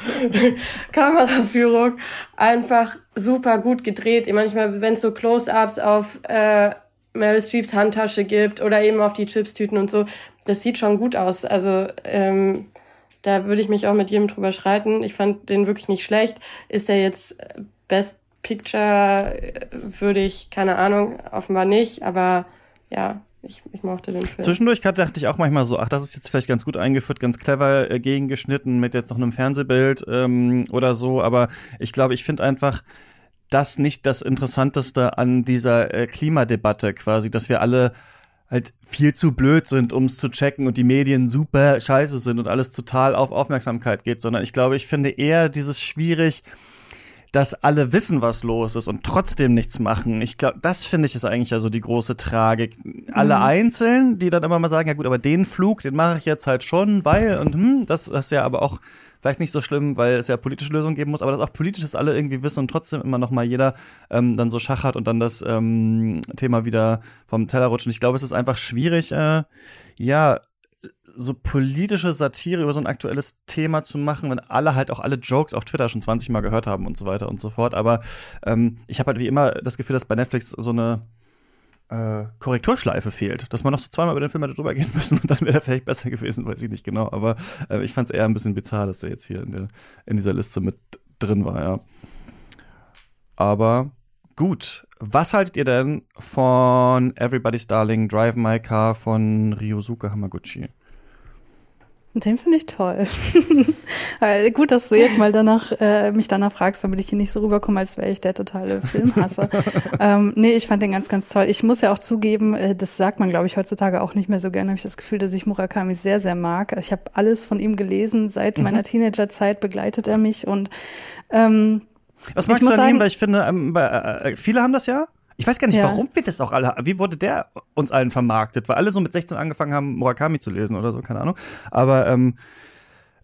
Speaker 3: Kameraführung einfach super gut gedreht. Manchmal, wenn es so Close-ups auf äh, Meryl Streeps Handtasche gibt oder eben auf die Chipstüten und so. Das sieht schon gut aus. Also ähm, da würde ich mich auch mit jedem drüber schreiten. Ich fand den wirklich nicht schlecht. Ist er jetzt Best Picture, würde ich, keine Ahnung, offenbar nicht, aber ja, ich, ich mochte den Film.
Speaker 1: Zwischendurch dachte ich auch manchmal so, ach, das ist jetzt vielleicht ganz gut eingeführt, ganz clever äh, gegengeschnitten mit jetzt noch einem Fernsehbild ähm, oder so, aber ich glaube, ich finde einfach, das nicht das Interessanteste an dieser äh, Klimadebatte quasi, dass wir alle halt viel zu blöd sind, um es zu checken und die Medien super scheiße sind und alles total auf Aufmerksamkeit geht, sondern ich glaube, ich finde eher dieses schwierig, dass alle wissen, was los ist und trotzdem nichts machen. Ich glaube, das finde ich ist eigentlich ja so die große Tragik. Alle mhm. einzeln, die dann immer mal sagen, ja gut, aber den Flug, den mache ich jetzt halt schon, weil und hm, das, das ist ja aber auch vielleicht nicht so schlimm, weil es ja politische Lösungen geben muss, aber dass auch politisches alle irgendwie wissen und trotzdem immer noch mal jeder ähm, dann so Schach hat und dann das ähm, Thema wieder vom Teller rutscht. Und ich glaube, es ist einfach schwierig, äh, ja, so politische Satire über so ein aktuelles Thema zu machen, wenn alle halt auch alle Jokes auf Twitter schon 20 Mal gehört haben und so weiter und so fort. Aber ähm, ich habe halt wie immer das Gefühl, dass bei Netflix so eine äh, Korrekturschleife fehlt, dass man noch so zweimal über den Film hätte drüber gehen müssen und dann wäre er vielleicht besser gewesen, weiß ich nicht genau. Aber äh, ich fand es eher ein bisschen bizarr, dass er jetzt hier in, der, in dieser Liste mit drin war, ja. Aber gut. Was haltet ihr denn von Everybody's Darling, Drive My Car von Ryosuke Hamaguchi?
Speaker 2: Den finde ich toll. Äh, gut, dass du jetzt mal danach äh, mich danach fragst, damit ich hier nicht so rüberkomme, als wäre ich der totale Filmhasser. ähm, nee, ich fand den ganz, ganz toll. Ich muss ja auch zugeben, äh, das sagt man, glaube ich, heutzutage auch nicht mehr so gerne. Habe ich das Gefühl, dass ich Murakami sehr, sehr mag. Ich habe alles von ihm gelesen. Seit mhm. meiner Teenagerzeit begleitet er mich und ähm,
Speaker 1: was magst du an ihm? Weil ich finde, ähm, äh, viele haben das ja. Ich weiß gar nicht, ja. warum wir das auch alle, wie wurde der uns allen vermarktet? Weil alle so mit 16 angefangen haben, Murakami zu lesen oder so, keine Ahnung. Aber ähm,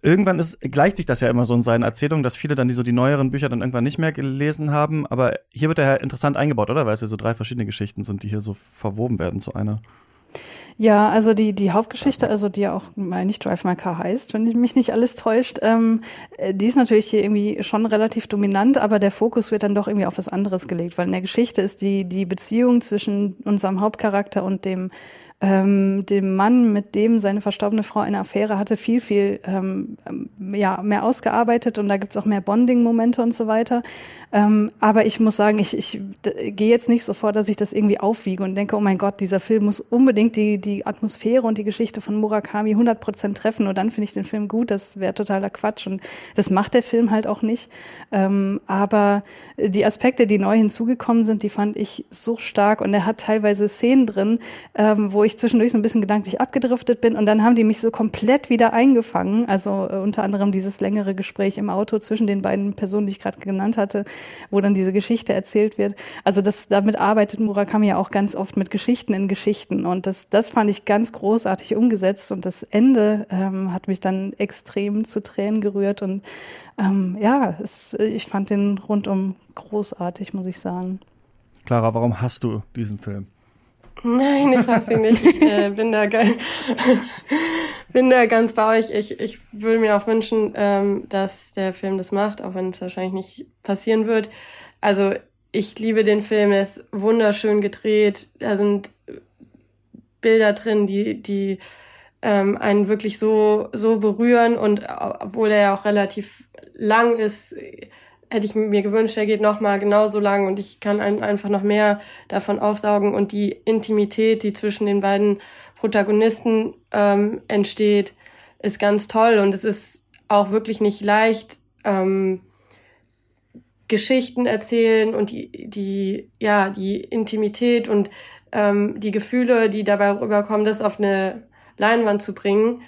Speaker 1: irgendwann ist, gleicht sich das ja immer so in seinen Erzählungen, dass viele dann die so die neueren Bücher dann irgendwann nicht mehr gelesen haben. Aber hier wird er ja interessant eingebaut, oder? Weil es ja so drei verschiedene Geschichten sind, die hier so verwoben werden zu einer.
Speaker 2: Ja, also die, die Hauptgeschichte, also die ja auch mal nicht Drive My Car heißt, wenn mich nicht alles täuscht, ähm, äh, die ist natürlich hier irgendwie schon relativ dominant, aber der Fokus wird dann doch irgendwie auf was anderes gelegt, weil in der Geschichte ist die, die Beziehung zwischen unserem Hauptcharakter und dem ähm, dem Mann, mit dem seine verstorbene Frau eine Affäre hatte, viel, viel ähm, ja, mehr ausgearbeitet und da gibt's auch mehr Bonding-Momente und so weiter. Ähm, aber ich muss sagen, ich, ich gehe jetzt nicht so vor, dass ich das irgendwie aufwiege und denke, oh mein Gott, dieser Film muss unbedingt die, die Atmosphäre und die Geschichte von Murakami 100 Prozent treffen und dann finde ich den Film gut. Das wäre totaler Quatsch und das macht der Film halt auch nicht. Ähm, aber die Aspekte, die neu hinzugekommen sind, die fand ich so stark und er hat teilweise Szenen drin, ähm, wo ich zwischendurch so ein bisschen gedanklich abgedriftet bin und dann haben die mich so komplett wieder eingefangen. Also äh, unter anderem dieses längere Gespräch im Auto zwischen den beiden Personen, die ich gerade genannt hatte, wo dann diese Geschichte erzählt wird. Also das, damit arbeitet Murakami ja auch ganz oft mit Geschichten in Geschichten und das, das fand ich ganz großartig umgesetzt und das Ende ähm, hat mich dann extrem zu Tränen gerührt und ähm, ja, es, ich fand den rundum großartig, muss ich sagen.
Speaker 1: Clara, warum hast du diesen Film?
Speaker 3: Nein, ich hasse ihn nicht. Ich äh, bin, da bin da ganz bei euch. Ich, ich würde mir auch wünschen, ähm, dass der Film das macht, auch wenn es wahrscheinlich nicht passieren wird. Also ich liebe den Film, er ist wunderschön gedreht. Da sind Bilder drin, die, die ähm, einen wirklich so, so berühren und obwohl er ja auch relativ lang ist, hätte ich mir gewünscht, er geht noch mal genauso lang und ich kann ein, einfach noch mehr davon aufsaugen und die Intimität, die zwischen den beiden Protagonisten ähm, entsteht, ist ganz toll und es ist auch wirklich nicht leicht, ähm, Geschichten erzählen und die, die, ja, die Intimität und ähm, die Gefühle, die dabei rüberkommen, das auf eine Leinwand zu bringen,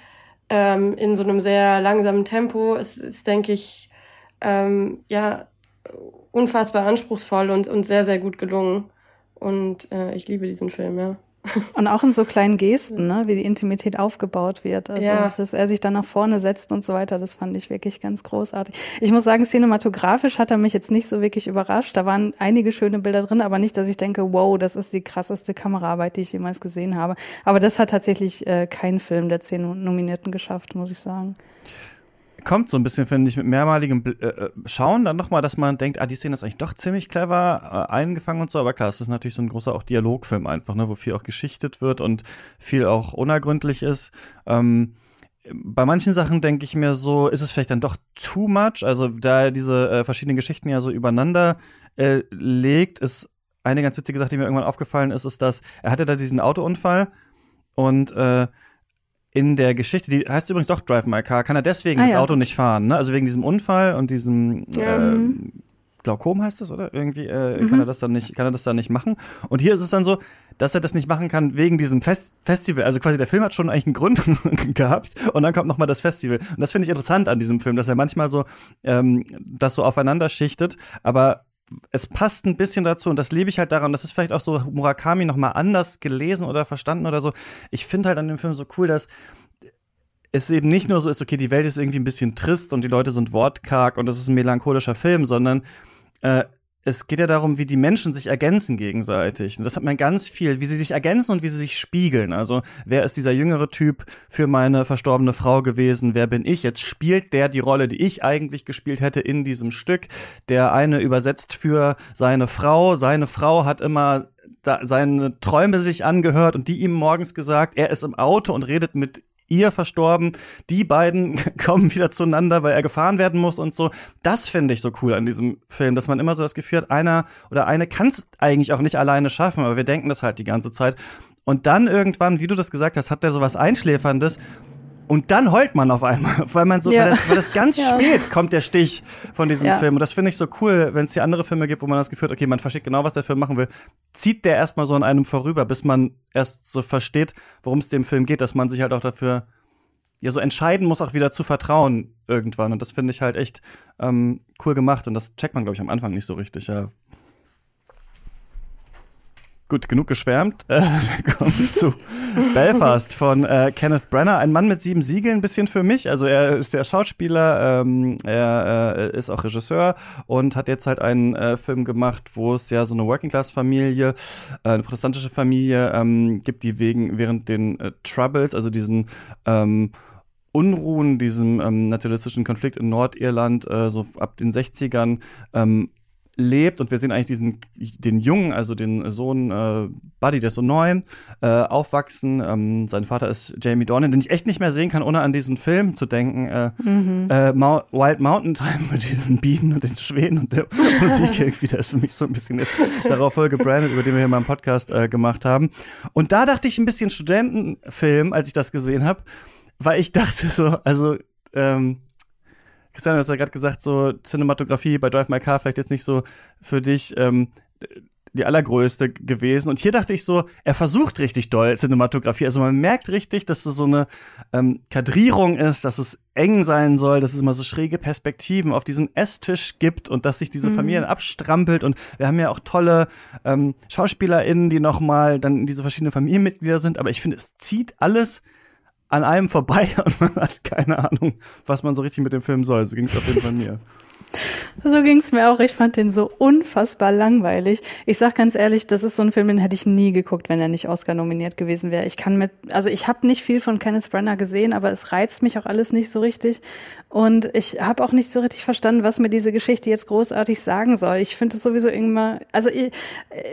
Speaker 3: ähm, in so einem sehr langsamen Tempo, ist, ist denke ich, ähm, ja, unfassbar anspruchsvoll und, und sehr, sehr gut gelungen. Und äh, ich liebe diesen Film, ja.
Speaker 2: Und auch in so kleinen Gesten, ne, wie die Intimität aufgebaut wird. Also, ja. dass er sich dann nach vorne setzt und so weiter, das fand ich wirklich ganz großartig. Ich muss sagen, cinematografisch hat er mich jetzt nicht so wirklich überrascht. Da waren einige schöne Bilder drin, aber nicht, dass ich denke, wow, das ist die krasseste Kameraarbeit, die ich jemals gesehen habe. Aber das hat tatsächlich äh, kein Film der zehn Nominierten geschafft, muss ich sagen
Speaker 1: kommt so ein bisschen, finde ich, mit mehrmaligem äh, äh, Schauen dann nochmal, dass man denkt, ah, die Szene ist eigentlich doch ziemlich clever äh, eingefangen und so. Aber klar, es ist natürlich so ein großer auch Dialogfilm einfach, ne, wo viel auch geschichtet wird und viel auch unergründlich ist. Ähm, bei manchen Sachen denke ich mir so, ist es vielleicht dann doch too much. Also da diese äh, verschiedenen Geschichten ja so übereinander äh, legt, ist eine ganz witzige Sache, die mir irgendwann aufgefallen ist, ist, dass er hatte da diesen Autounfall und äh, in der Geschichte, die heißt übrigens doch Drive My Car, kann er deswegen ah, das ja. Auto nicht fahren, ne? Also wegen diesem Unfall und diesem ja. äh, Glaukom heißt das, oder? Irgendwie äh, mhm. kann er das dann nicht, kann er das dann nicht machen. Und hier ist es dann so, dass er das nicht machen kann wegen diesem Fest Festival. Also quasi der Film hat schon eigentlich einen Grund gehabt und dann kommt noch mal das Festival. Und das finde ich interessant an diesem Film, dass er manchmal so ähm, das so aufeinander schichtet, aber es passt ein bisschen dazu und das liebe ich halt daran. Das ist vielleicht auch so Murakami noch mal anders gelesen oder verstanden oder so. Ich finde halt an dem Film so cool, dass es eben nicht nur so ist, okay, die Welt ist irgendwie ein bisschen trist und die Leute sind wortkarg und das ist ein melancholischer Film, sondern äh, es geht ja darum, wie die Menschen sich ergänzen gegenseitig. Und das hat man ganz viel, wie sie sich ergänzen und wie sie sich spiegeln. Also, wer ist dieser jüngere Typ für meine verstorbene Frau gewesen? Wer bin ich? Jetzt spielt der die Rolle, die ich eigentlich gespielt hätte in diesem Stück. Der eine übersetzt für seine Frau. Seine Frau hat immer seine Träume sich angehört und die ihm morgens gesagt, er ist im Auto und redet mit ihr verstorben, die beiden kommen wieder zueinander, weil er gefahren werden muss und so. Das finde ich so cool an diesem Film, dass man immer so das Gefühl hat, einer oder eine kann es eigentlich auch nicht alleine schaffen, aber wir denken das halt die ganze Zeit. Und dann irgendwann, wie du das gesagt hast, hat der so was Einschläferndes und dann heult man auf einmal, weil man so, ja. weil, das, weil das ganz ja. spät kommt der Stich von diesem ja. Film. Und das finde ich so cool, wenn es hier andere Filme gibt, wo man das Gefühl hat, okay, man versteht genau, was der Film machen will, zieht der erstmal so an einem vorüber, bis man erst so versteht, worum es dem Film geht, dass man sich halt auch dafür ja so entscheiden muss, auch wieder zu vertrauen irgendwann. Und das finde ich halt echt ähm, cool gemacht. Und das checkt man, glaube ich, am Anfang nicht so richtig. Ja, Gut, genug geschwärmt. Äh, wir kommen zu Belfast von äh, Kenneth Brenner. Ein Mann mit sieben Siegeln, ein bisschen für mich. Also er ist der Schauspieler, ähm, er äh, ist auch Regisseur und hat jetzt halt einen äh, Film gemacht, wo es ja so eine Working-Class-Familie, äh, eine protestantische Familie ähm, gibt, die wegen während den äh, Troubles, also diesen ähm, Unruhen, diesem ähm, nationalistischen Konflikt in Nordirland, äh, so ab den 60ern, ähm, lebt und wir sehen eigentlich diesen den Jungen, also den Sohn äh, Buddy, der ist so neun, äh, aufwachsen. Ähm, sein Vater ist Jamie Dornan, den ich echt nicht mehr sehen kann, ohne an diesen Film zu denken. Äh, mhm. äh, Wild Mountain Time mit diesen Bienen und den Schwänen und der Musik irgendwie, der ist für mich so ein bisschen jetzt darauf voll gebrandet, über den wir hier mal im Podcast äh, gemacht haben. Und da dachte ich ein bisschen Studentenfilm, als ich das gesehen habe, weil ich dachte so, also ähm, Christian, du hast ja gerade gesagt, so Cinematografie bei Drive My Car vielleicht jetzt nicht so für dich. Ähm, die allergrößte gewesen. Und hier dachte ich so, er versucht richtig doll Cinematografie. Also man merkt richtig, dass es so eine ähm, Kadrierung ist, dass es eng sein soll, dass es immer so schräge Perspektiven auf diesen Esstisch gibt und dass sich diese mhm. Familien abstrampelt. Und wir haben ja auch tolle ähm, SchauspielerInnen, die nochmal dann in diese verschiedenen Familienmitglieder sind. Aber ich finde, es zieht alles an einem vorbei und man hat keine Ahnung, was man so richtig mit dem Film soll. So ging es auf jeden Fall mir.
Speaker 2: So ging es mir auch. Ich fand den so unfassbar langweilig. Ich sag ganz ehrlich, das ist so ein Film, den hätte ich nie geguckt, wenn er nicht Oscar nominiert gewesen wäre. Ich kann mit, also ich habe nicht viel von Kenneth Branagh gesehen, aber es reizt mich auch alles nicht so richtig. Und ich habe auch nicht so richtig verstanden, was mir diese Geschichte jetzt großartig sagen soll. Ich finde es sowieso immer, also ich,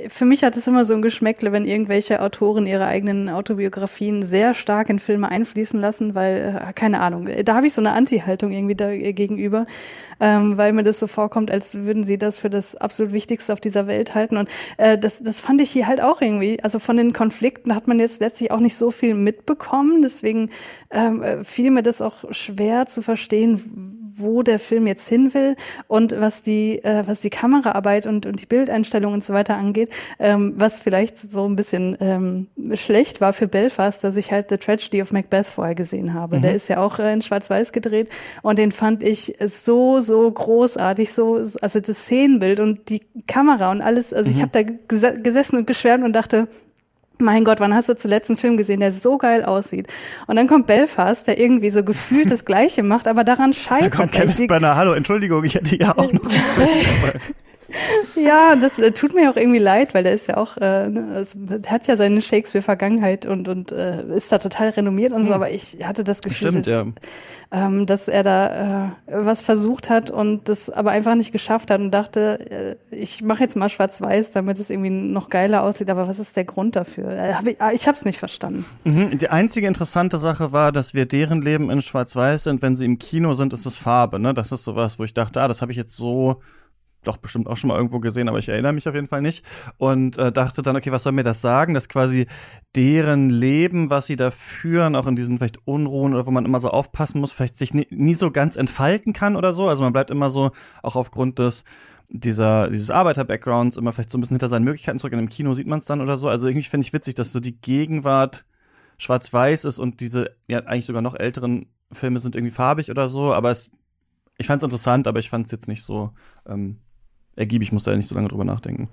Speaker 2: für mich hat es immer so ein Geschmäckle, wenn irgendwelche Autoren ihre eigenen Autobiografien sehr stark in Filme einfließen lassen, weil, äh, keine Ahnung, da habe ich so eine Anti-Haltung irgendwie dagegenüber, ähm, weil mir das so vorkommt, als würden sie das für das absolut Wichtigste auf dieser Welt halten. Und äh, das, das fand ich hier halt auch irgendwie. Also von den Konflikten hat man jetzt letztlich auch nicht so viel mitbekommen. Deswegen ähm, äh, fiel mir das auch schwer zu verstehen, wo der Film jetzt hin will und was die, äh, was die Kameraarbeit und, und die Bildeinstellung und so weiter angeht, ähm, was vielleicht so ein bisschen ähm, schlecht war für Belfast, dass ich halt The Tragedy of Macbeth vorher gesehen habe. Mhm. Der ist ja auch äh, in Schwarz-Weiß gedreht und den fand ich so, so großartig, so, also das Szenenbild und die Kamera und alles, also mhm. ich habe da gesessen und geschwärmt und dachte, mein Gott, wann hast du zuletzt einen Film gesehen, der so geil aussieht? Und dann kommt Belfast, der irgendwie so gefühlt das Gleiche macht, aber daran scheitert. Da
Speaker 1: kommt Kenneth Branagh. Hallo, Entschuldigung, ich hätte ja auch noch.
Speaker 2: ja, das äh, tut mir auch irgendwie leid, weil der ist ja auch, äh, ne, also, der hat ja seine Shakespeare-Vergangenheit und, und äh, ist da total renommiert und so, hm. aber ich hatte das Gefühl, Stimmt, dass, ja. ähm, dass er da äh, was versucht hat und das aber einfach nicht geschafft hat und dachte, äh, ich mache jetzt mal schwarz-weiß, damit es irgendwie noch geiler aussieht, aber was ist der Grund dafür? Äh, hab ich ich habe es nicht verstanden.
Speaker 1: Mhm. Die einzige interessante Sache war, dass wir deren Leben in schwarz-weiß sind, wenn sie im Kino sind, ist es Farbe, ne? Das ist sowas, wo ich dachte, ah, das habe ich jetzt so doch bestimmt auch schon mal irgendwo gesehen, aber ich erinnere mich auf jeden Fall nicht. Und äh, dachte dann, okay, was soll mir das sagen? Dass quasi deren Leben, was sie da führen, auch in diesen vielleicht Unruhen oder wo man immer so aufpassen muss, vielleicht sich nie, nie so ganz entfalten kann oder so. Also man bleibt immer so, auch aufgrund des dieser, dieses Arbeiter-Backgrounds immer vielleicht so ein bisschen hinter seinen Möglichkeiten zurück. In dem Kino sieht man es dann oder so. Also irgendwie finde ich witzig, dass so die Gegenwart schwarz-weiß ist und diese, ja, eigentlich sogar noch älteren Filme sind irgendwie farbig oder so, aber es, ich fand es interessant, aber ich fand es jetzt nicht so ähm, ergiebig, muss da nicht so lange drüber nachdenken.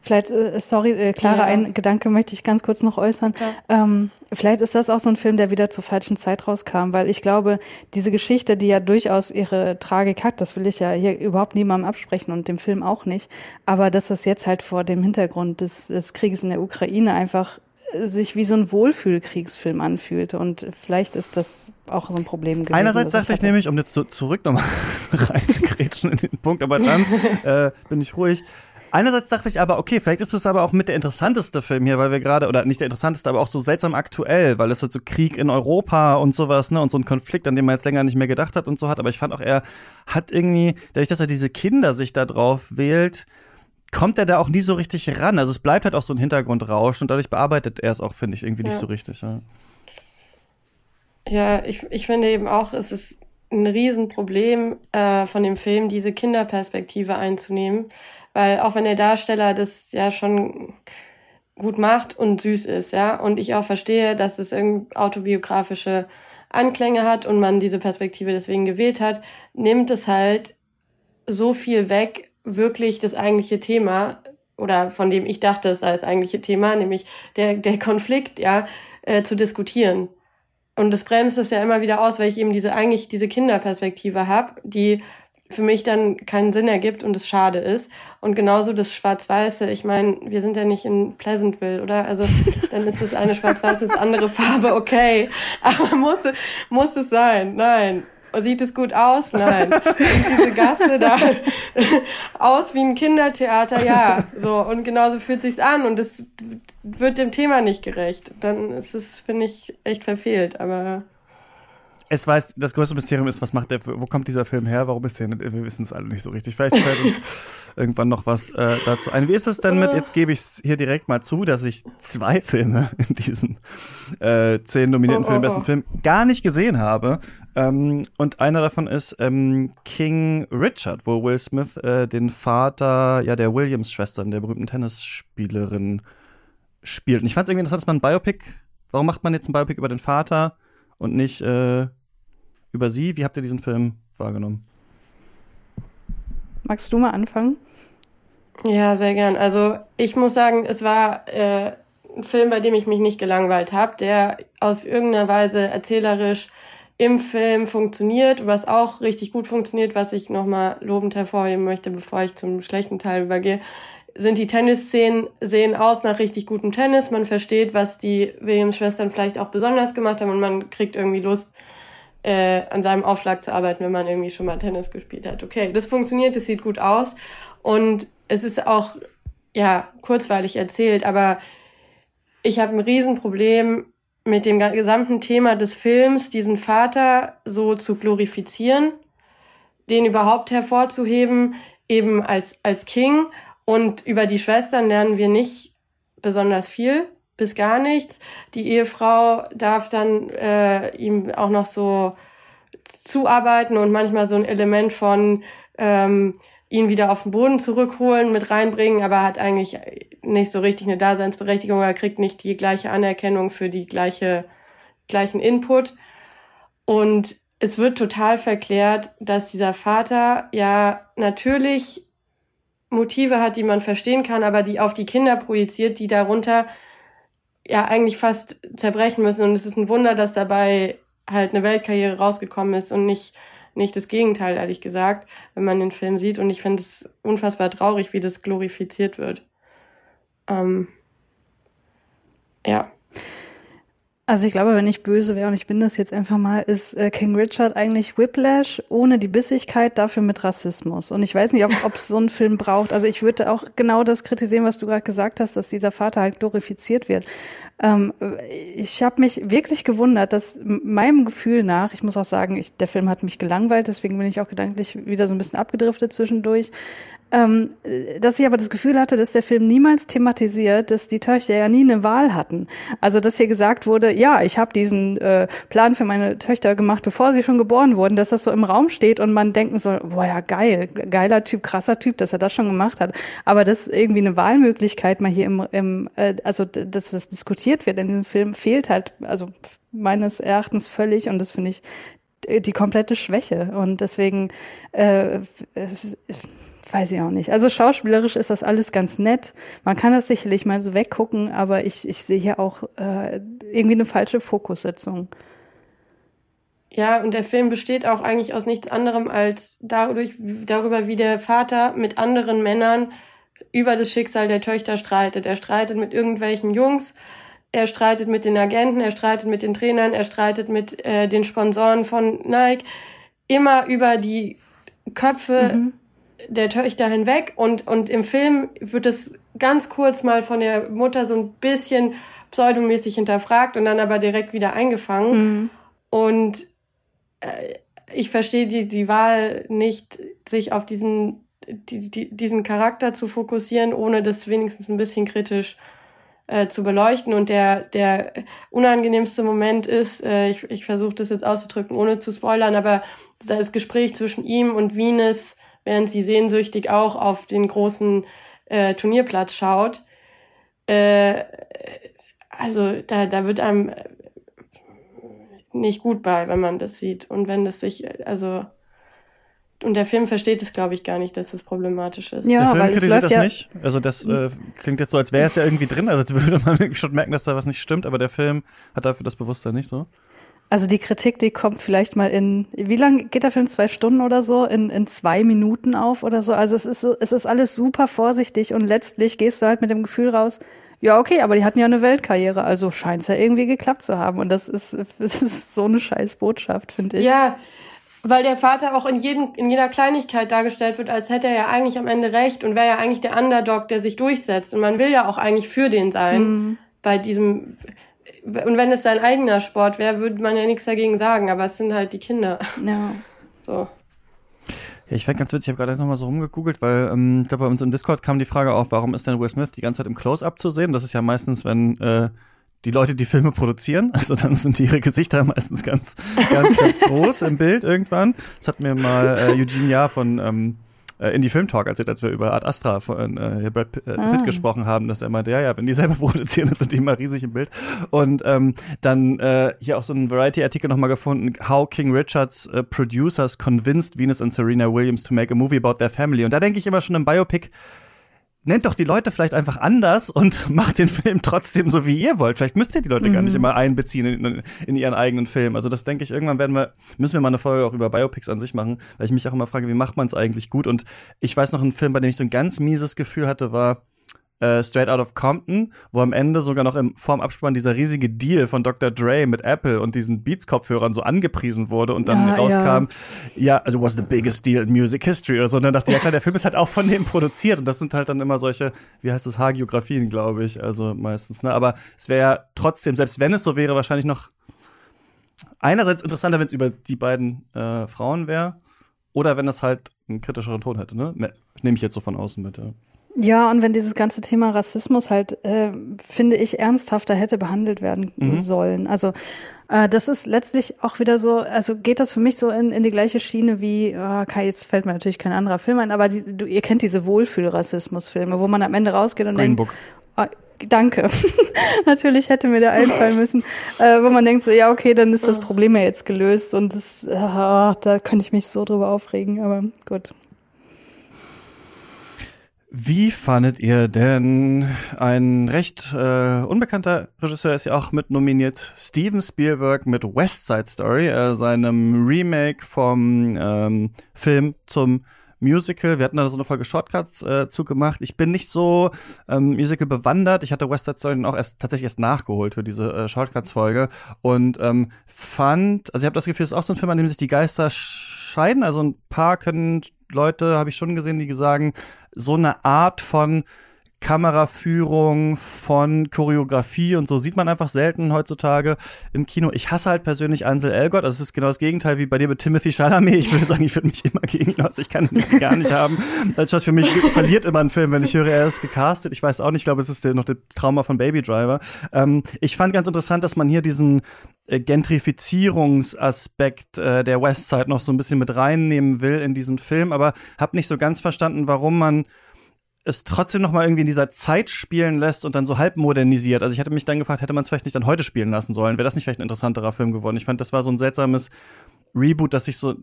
Speaker 2: Vielleicht, äh, sorry, äh, Clara, ja. ein Gedanke möchte ich ganz kurz noch äußern. Ja. Ähm, vielleicht ist das auch so ein Film, der wieder zur falschen Zeit rauskam, weil ich glaube, diese Geschichte, die ja durchaus ihre Tragik hat, das will ich ja hier überhaupt niemandem absprechen und dem Film auch nicht, aber dass das jetzt halt vor dem Hintergrund des, des Krieges in der Ukraine einfach sich wie so ein Wohlfühlkriegsfilm anfühlte. Und vielleicht ist das auch so ein Problem gewesen.
Speaker 1: Einerseits dachte ich, ich nämlich, um jetzt so zurück nochmal reinzugrätschen in den Punkt, aber dann äh, bin ich ruhig. Einerseits dachte ich aber, okay, vielleicht ist es aber auch mit der interessanteste Film hier, weil wir gerade, oder nicht der interessanteste, aber auch so seltsam aktuell, weil es halt so Krieg in Europa und sowas, ne, und so ein Konflikt, an dem man jetzt länger nicht mehr gedacht hat und so hat. Aber ich fand auch, er hat irgendwie, dadurch, dass er diese Kinder sich da drauf wählt, kommt er da auch nie so richtig ran. Also es bleibt halt auch so ein Hintergrundrausch und dadurch bearbeitet er es auch, finde ich, irgendwie ja. nicht so richtig. Ja,
Speaker 3: ja ich, ich finde eben auch, es ist ein Riesenproblem äh, von dem Film, diese Kinderperspektive einzunehmen. Weil auch wenn der Darsteller das ja schon gut macht und süß ist, ja, und ich auch verstehe, dass es irgendwie autobiografische Anklänge hat und man diese Perspektive deswegen gewählt hat, nimmt es halt so viel weg, wirklich das eigentliche Thema oder von dem ich dachte, es sei das eigentliche Thema, nämlich der, der Konflikt, ja, äh, zu diskutieren. Und das bremst es ja immer wieder aus, weil ich eben diese eigentlich diese Kinderperspektive habe, die für mich dann keinen Sinn ergibt und es schade ist. Und genauso das Schwarz-Weiße. Ich meine, wir sind ja nicht in Pleasantville, oder? Also dann ist es eine Schwarz-Weiß, ist andere Farbe, okay. Aber muss, muss es sein? Nein. Sieht es gut aus? Nein. Sieht diese Gasse da aus wie ein Kindertheater? Ja. So. Und genauso fühlt sich's an und es wird dem Thema nicht gerecht. Dann ist es, finde ich, echt verfehlt. Aber
Speaker 1: es weiß, das größte Mysterium ist, was macht der, wo kommt dieser Film her, warum ist der, wir wissen es alle nicht so richtig. Vielleicht fällt uns irgendwann noch was äh, dazu ein. Wie ist es denn mit, jetzt gebe ich es hier direkt mal zu, dass ich zwei Filme in diesen äh, zehn nominierten oh, für den besten oh, oh. Film gar nicht gesehen habe. Ähm, und einer davon ist ähm, King Richard, wo Will Smith äh, den Vater ja der Williams-Schwestern, der berühmten Tennisspielerin, spielt. Und ich fand es irgendwie interessant, dass man ein Biopic, warum macht man jetzt ein Biopic über den Vater und nicht äh, über sie? Wie habt ihr diesen Film wahrgenommen?
Speaker 2: Magst du mal anfangen?
Speaker 3: Ja, sehr gern. Also ich muss sagen, es war äh, ein Film, bei dem ich mich nicht gelangweilt habe, der auf irgendeiner Weise erzählerisch im Film funktioniert, was auch richtig gut funktioniert, was ich nochmal lobend hervorheben möchte, bevor ich zum schlechten Teil übergehe, sind die Tennisszenen, sehen aus nach richtig gutem Tennis. Man versteht, was die Williams-Schwestern vielleicht auch besonders gemacht haben und man kriegt irgendwie Lust, äh, an seinem Aufschlag zu arbeiten, wenn man irgendwie schon mal Tennis gespielt hat. Okay, das funktioniert, das sieht gut aus und es ist auch ja kurzweilig erzählt, aber ich habe ein Riesenproblem mit dem gesamten Thema des Films, diesen Vater so zu glorifizieren, den überhaupt hervorzuheben, eben als als King und über die Schwestern lernen wir nicht besonders viel bis gar nichts. Die Ehefrau darf dann äh, ihm auch noch so zuarbeiten und manchmal so ein Element von ähm, ihn wieder auf den Boden zurückholen, mit reinbringen, aber hat eigentlich nicht so richtig eine Daseinsberechtigung, er kriegt nicht die gleiche Anerkennung für die gleiche, gleichen Input. Und es wird total verklärt, dass dieser Vater ja natürlich Motive hat, die man verstehen kann, aber die auf die Kinder projiziert, die darunter ja eigentlich fast zerbrechen müssen. Und es ist ein Wunder, dass dabei halt eine Weltkarriere rausgekommen ist und nicht, nicht das Gegenteil, ehrlich gesagt, wenn man den Film sieht. Und ich finde es unfassbar traurig, wie das glorifiziert wird. Ähm, ja.
Speaker 2: Also ich glaube, wenn ich böse wäre und ich bin das jetzt einfach mal, ist äh, King Richard eigentlich Whiplash ohne die Bissigkeit, dafür mit Rassismus. Und ich weiß nicht, ob es so einen Film braucht. Also ich würde auch genau das kritisieren, was du gerade gesagt hast, dass dieser Vater halt glorifiziert wird. Ähm, ich habe mich wirklich gewundert, dass meinem Gefühl nach, ich muss auch sagen, ich, der Film hat mich gelangweilt, deswegen bin ich auch gedanklich wieder so ein bisschen abgedriftet zwischendurch. Ähm, dass ich aber das Gefühl hatte, dass der Film niemals thematisiert, dass die Töchter ja nie eine Wahl hatten. Also dass hier gesagt wurde, ja, ich habe diesen äh, Plan für meine Töchter gemacht, bevor sie schon geboren wurden, dass das so im Raum steht und man denken soll, boah ja geil, geiler Typ, krasser Typ, dass er das schon gemacht hat. Aber dass irgendwie eine Wahlmöglichkeit mal hier im, im äh, also dass das diskutiert wird in diesem Film, fehlt halt, also meines Erachtens völlig und das finde ich die komplette Schwäche. Und deswegen äh, weiß ich auch nicht. Also schauspielerisch ist das alles ganz nett. Man kann das sicherlich mal so weggucken, aber ich, ich sehe hier auch äh, irgendwie eine falsche Fokussetzung.
Speaker 3: Ja, und der Film besteht auch eigentlich aus nichts anderem als dadurch, darüber, wie der Vater mit anderen Männern über das Schicksal der Töchter streitet. Er streitet mit irgendwelchen Jungs, er streitet mit den Agenten, er streitet mit den Trainern, er streitet mit äh, den Sponsoren von Nike. Immer über die Köpfe mhm der Töchter hinweg und, und im Film wird es ganz kurz mal von der Mutter so ein bisschen pseudomäßig hinterfragt und dann aber direkt wieder eingefangen. Mhm. Und äh, ich verstehe die, die Wahl nicht, sich auf diesen, die, die, diesen Charakter zu fokussieren, ohne das wenigstens ein bisschen kritisch äh, zu beleuchten. Und der, der unangenehmste Moment ist, äh, ich, ich versuche das jetzt auszudrücken, ohne zu spoilern, aber das Gespräch zwischen ihm und Venus, während sie sehnsüchtig auch auf den großen äh, Turnierplatz schaut. Äh, also da, da wird einem nicht gut bei, wenn man das sieht. Und wenn das sich, also und der Film versteht es, glaube ich, gar nicht, dass das problematisch ist.
Speaker 1: Ja, der Film weil kritisiert es das ja nicht. Also das äh, klingt jetzt so, als wäre es ja irgendwie drin, also als würde man schon merken, dass da was nicht stimmt, aber der Film hat dafür das Bewusstsein nicht so.
Speaker 2: Also die Kritik, die kommt vielleicht mal in, wie lange geht der Film? Zwei Stunden oder so? In, in zwei Minuten auf oder so? Also es ist, es ist alles super vorsichtig und letztlich gehst du halt mit dem Gefühl raus, ja, okay, aber die hatten ja eine Weltkarriere, also scheint es ja irgendwie geklappt zu haben. Und das ist, das ist so eine scheiß Botschaft, finde ich.
Speaker 3: Ja, weil der Vater auch in, jedem, in jeder Kleinigkeit dargestellt wird, als hätte er ja eigentlich am Ende recht und wäre ja eigentlich der Underdog, der sich durchsetzt. Und man will ja auch eigentlich für den sein. Mhm. Bei diesem, und wenn es sein eigener Sport wäre, würde man ja nichts dagegen sagen, aber es sind halt die Kinder.
Speaker 2: Ja.
Speaker 3: So.
Speaker 1: Ja, ich fand ganz witzig, ich habe gerade nochmal so rumgegoogelt, weil ähm, ich glaube, bei uns im Discord kam die Frage auf, warum ist denn Will Smith die ganze Zeit im Close-Up zu sehen? Das ist ja meistens, wenn äh, die Leute, die Filme produzieren, also dann sind ihre Gesichter meistens ganz, ganz, ganz groß im Bild irgendwann. Das hat mir mal äh, Eugene Jahr von ähm, äh, in die Filmtalk erzählt, als wir über Art Astra von äh, Brad Pitt, äh, ah. gesprochen haben, dass er meinte, ja, ja, wenn die selber produzieren, dann sind die immer riesig im Bild. Und ähm, dann äh, hier auch so ein Variety-Artikel nochmal gefunden, How King Richards uh, Producers Convinced Venus and Serena Williams to make a movie about their family. Und da denke ich immer schon im Biopic, nennt doch die Leute vielleicht einfach anders und macht den Film trotzdem so, wie ihr wollt. Vielleicht müsst ihr die Leute mhm. gar nicht mhm. immer einbeziehen in, in, ihren eigenen Film. Also das denke ich, irgendwann werden wir, müssen wir mal eine Folge auch über Biopics an sich machen, weil ich mich auch immer frage, wie macht man es eigentlich gut? Und ich weiß noch, ein Film, bei dem ich so ein ganz mieses Gefühl hatte, war äh, Straight Out of Compton, wo am Ende sogar noch im vorm Abspann dieser riesige Deal von Dr. Dre mit Apple und diesen Beats-Kopfhörern so angepriesen wurde und dann ja, rauskam, ja. ja, also was the biggest deal in music history oder so. Und dann dachte ich, ja klar, der Film ist halt auch von dem produziert und das sind halt dann immer solche, wie heißt das, Hagiografien, glaube ich, also meistens, ne? Aber es wäre ja trotzdem, selbst wenn es so wäre, wahrscheinlich noch einerseits interessanter, wenn es über die beiden äh, Frauen wäre, oder wenn es halt einen kritischeren Ton hätte, ne? Nehme ich jetzt so von außen mit, ja.
Speaker 2: Ja, und wenn dieses ganze Thema Rassismus halt, äh, finde ich, ernsthafter hätte behandelt werden mhm. sollen. Also äh, das ist letztlich auch wieder so, also geht das für mich so in, in die gleiche Schiene wie, oh, Kai, jetzt fällt mir natürlich kein anderer Film ein, aber die, du, ihr kennt diese Wohlfühl-Rassismus-Filme, wo man am Ende rausgeht und
Speaker 1: Green
Speaker 2: denkt, Book. Oh, danke. natürlich hätte mir der einfallen müssen, äh, wo man denkt so, ja, okay, dann ist das Problem ja jetzt gelöst und das, äh, da könnte ich mich so drüber aufregen, aber gut.
Speaker 1: Wie fandet ihr denn ein recht äh, unbekannter Regisseur ist ja auch mit nominiert Steven Spielberg mit West Side Story, äh, seinem Remake vom ähm, Film zum Musical. Wir hatten da so eine Folge Shortcuts äh, zugemacht. Ich bin nicht so ähm, Musical bewandert. Ich hatte West Side Story auch erst tatsächlich erst nachgeholt für diese äh, Shortcuts-Folge und ähm, fand, also ich habe das Gefühl, es ist auch so ein Film, an dem sich die Geister scheiden. Also ein paar können Leute, habe ich schon gesehen, die sagen, so eine Art von Kameraführung, von Choreografie und so sieht man einfach selten heutzutage im Kino. Ich hasse halt persönlich Ansel Elgott, also es ist genau das Gegenteil wie bei dir mit Timothy Chalamet. Ich würde sagen, ich würde mich immer gegen ihn aus, ich kann ihn gar nicht haben. Das ist für mich verliert immer ein Film, wenn ich höre, er ist gecastet. Ich weiß auch nicht, ich glaube, es ist noch der Trauma von Baby Driver. Ähm, ich fand ganz interessant, dass man hier diesen äh, Gentrifizierungsaspekt äh, der Westside noch so ein bisschen mit reinnehmen will in diesen Film, aber habe nicht so ganz verstanden, warum man es trotzdem noch mal irgendwie in dieser Zeit spielen lässt und dann so halb modernisiert. Also ich hatte mich dann gefragt, hätte man es vielleicht nicht dann heute spielen lassen sollen? Wäre das nicht vielleicht ein interessanterer Film geworden? Ich fand, das war so ein seltsames Reboot, dass ich so,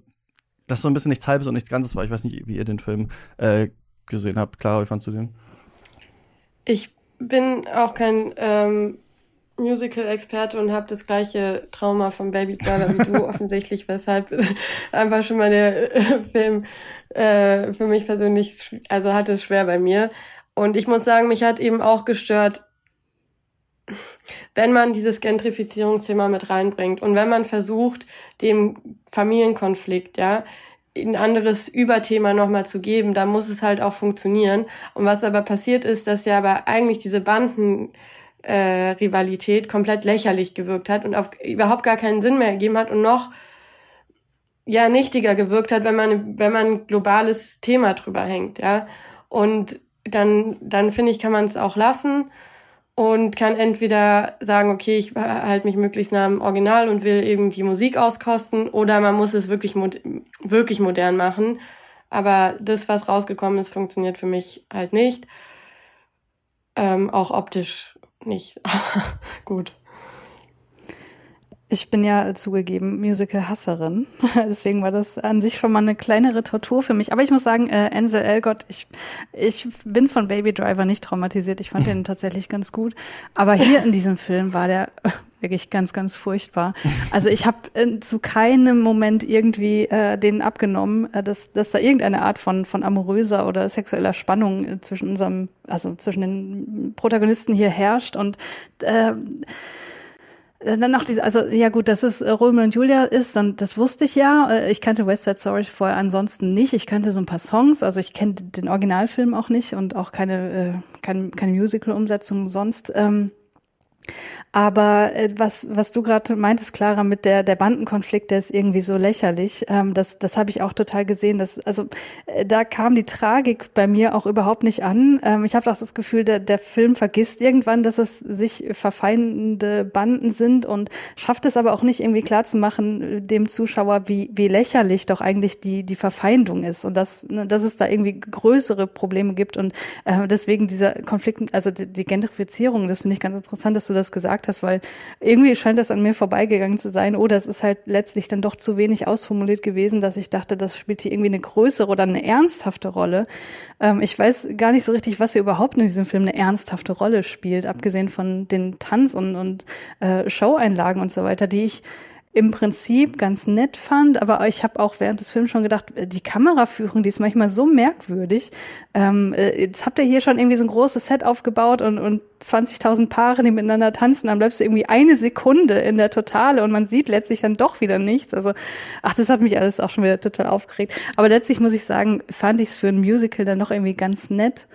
Speaker 1: das so ein bisschen nichts Halbes und nichts Ganzes war. Ich weiß nicht, wie ihr den Film äh, gesehen habt. Klar, wie fandst du den?
Speaker 3: Ich bin auch kein ähm, Musical-Experte und habe das gleiche Trauma vom Baby Driver wie du offensichtlich, weshalb einfach schon mal der äh, Film äh, für mich persönlich, also hatte es schwer bei mir. Und ich muss sagen, mich hat eben auch gestört, wenn man dieses Gentrifizierungsthema mit reinbringt und wenn man versucht, dem Familienkonflikt, ja, ein anderes Überthema nochmal zu geben, dann muss es halt auch funktionieren. Und was aber passiert ist, dass ja aber eigentlich diese Banden äh, Rivalität komplett lächerlich gewirkt hat und auf überhaupt gar keinen Sinn mehr ergeben hat und noch ja nichtiger gewirkt hat, wenn man wenn man ein globales Thema drüber hängt, ja. Und dann dann finde ich, kann man es auch lassen und kann entweder sagen, okay, ich halte mich möglichst nah am Original und will eben die Musik auskosten, oder man muss es wirklich mod wirklich modern machen. Aber das, was rausgekommen ist, funktioniert für mich halt nicht. Ähm, auch optisch nicht gut.
Speaker 2: Ich bin ja zugegeben Musical-Hasserin. Deswegen war das an sich schon mal eine kleinere Tortur für mich. Aber ich muss sagen, äh, Ansel Elgott, ich, ich bin von Baby Driver nicht traumatisiert. Ich fand den tatsächlich ganz gut. Aber hier in diesem Film war der wirklich ganz, ganz furchtbar. Also ich habe äh, zu keinem Moment irgendwie äh, denen abgenommen, äh, dass, dass da irgendeine Art von, von amoröser oder sexueller Spannung äh, zwischen unserem, also zwischen den Protagonisten hier herrscht. Und äh, äh, dann noch diese, also ja gut, dass es äh, Romeo und Julia ist, dann das wusste ich ja. Äh, ich kannte West Side Story vorher ansonsten nicht. Ich kannte so ein paar Songs, also ich kenne den Originalfilm auch nicht und auch keine äh, keine, keine Musical-Umsetzung sonst. Ähm, Aber äh, was, was du gerade meintest, Clara, mit der, der Bandenkonflikt, der ist irgendwie so lächerlich. Ähm, das das habe ich auch total gesehen. Dass, also äh, da kam die Tragik bei mir auch überhaupt nicht an. Ähm, ich habe auch das Gefühl, der, der Film vergisst irgendwann, dass es sich verfeindende Banden sind und schafft es aber auch nicht irgendwie klar zu machen äh, dem Zuschauer, wie, wie lächerlich doch eigentlich die, die Verfeindung ist und dass, ne, dass es da irgendwie größere Probleme gibt. Und äh, deswegen dieser Konflikt, also die, die Gentrifizierung, das finde ich ganz interessant, dass du das gesagt gesagt hast, weil irgendwie scheint das an mir vorbeigegangen zu sein. Oder es ist halt letztlich dann doch zu wenig ausformuliert gewesen, dass ich dachte, das spielt hier irgendwie eine größere oder eine ernsthafte Rolle. Ähm, ich weiß gar nicht so richtig, was hier überhaupt in diesem Film eine ernsthafte Rolle spielt, abgesehen von den Tanz- und, und äh, Show-Einlagen und so weiter, die ich im Prinzip ganz nett fand, aber ich habe auch während des Films schon gedacht, äh, die Kameraführung, die ist manchmal so merkwürdig. Ähm, äh, jetzt habt ihr hier schon irgendwie so ein großes Set aufgebaut und, und 20.000 Paare, die miteinander tanzen, dann bleibst du irgendwie eine Sekunde in der Totale und man sieht letztlich dann doch wieder nichts. Also, ach, das hat mich alles auch schon wieder total aufgeregt. Aber letztlich muss ich sagen, fand ich es für ein Musical dann doch irgendwie ganz nett.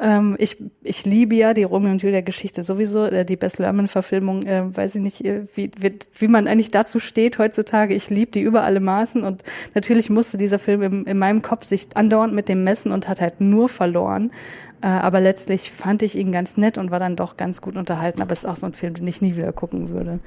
Speaker 2: Ähm, ich, ich liebe ja die Romeo und Julia Geschichte sowieso, äh, die Bess Lerman Verfilmung, äh, weiß ich nicht, äh, wie, wie, wie man eigentlich dazu steht heutzutage. Ich liebe die über alle Maßen und natürlich musste dieser Film im, in meinem Kopf sich andauernd mit dem messen und hat halt nur verloren. Äh, aber letztlich fand ich ihn ganz nett und war dann doch ganz gut unterhalten. Aber es ist auch so ein Film, den ich nie wieder gucken würde.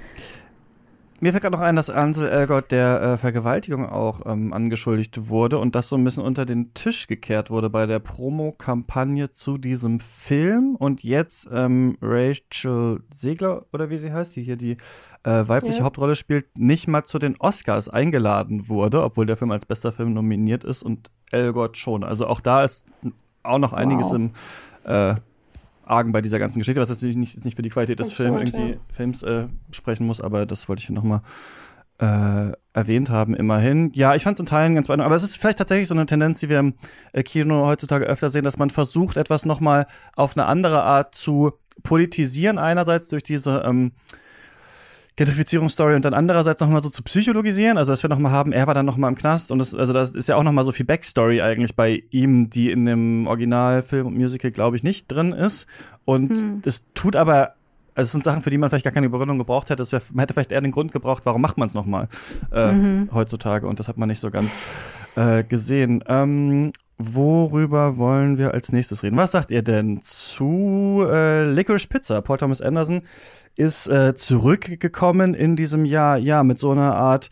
Speaker 1: Mir fällt gerade noch ein, dass Ansel Elgort der äh, Vergewaltigung auch ähm, angeschuldigt wurde und das so ein bisschen unter den Tisch gekehrt wurde bei der Promo-Kampagne zu diesem Film. Und jetzt ähm, Rachel Segler, oder wie sie heißt, die hier die äh, weibliche ja. Hauptrolle spielt, nicht mal zu den Oscars eingeladen wurde, obwohl der Film als bester Film nominiert ist und Elgort schon. Also auch da ist auch noch einiges wow. im äh, argen bei dieser ganzen Geschichte, was natürlich nicht, nicht für die Qualität des Film, irgendwie. Films äh, sprechen muss, aber das wollte ich hier nochmal äh, erwähnt haben, immerhin. Ja, ich fand es in Teilen ganz beeindruckend, aber es ist vielleicht tatsächlich so eine Tendenz, die wir im äh, Kino heutzutage öfter sehen, dass man versucht, etwas nochmal auf eine andere Art zu politisieren, einerseits durch diese ähm, Gentrifizierungsstory und dann andererseits nochmal so zu psychologisieren, also dass wir nochmal haben, er war dann nochmal im Knast und das, also das ist ja auch nochmal so viel Backstory eigentlich bei ihm, die in dem Originalfilm und Musical, glaube ich, nicht drin ist. Und hm. das tut aber also es sind Sachen, für die man vielleicht gar keine Begründung gebraucht hätte. Wär, man hätte vielleicht eher den Grund gebraucht, warum macht man es nochmal äh, mhm. heutzutage. Und das hat man nicht so ganz äh, gesehen. Ähm, worüber wollen wir als nächstes reden? Was sagt ihr denn zu äh, Licorice Pizza? Paul Thomas Anderson ist äh, zurückgekommen in diesem Jahr, ja, mit so einer Art,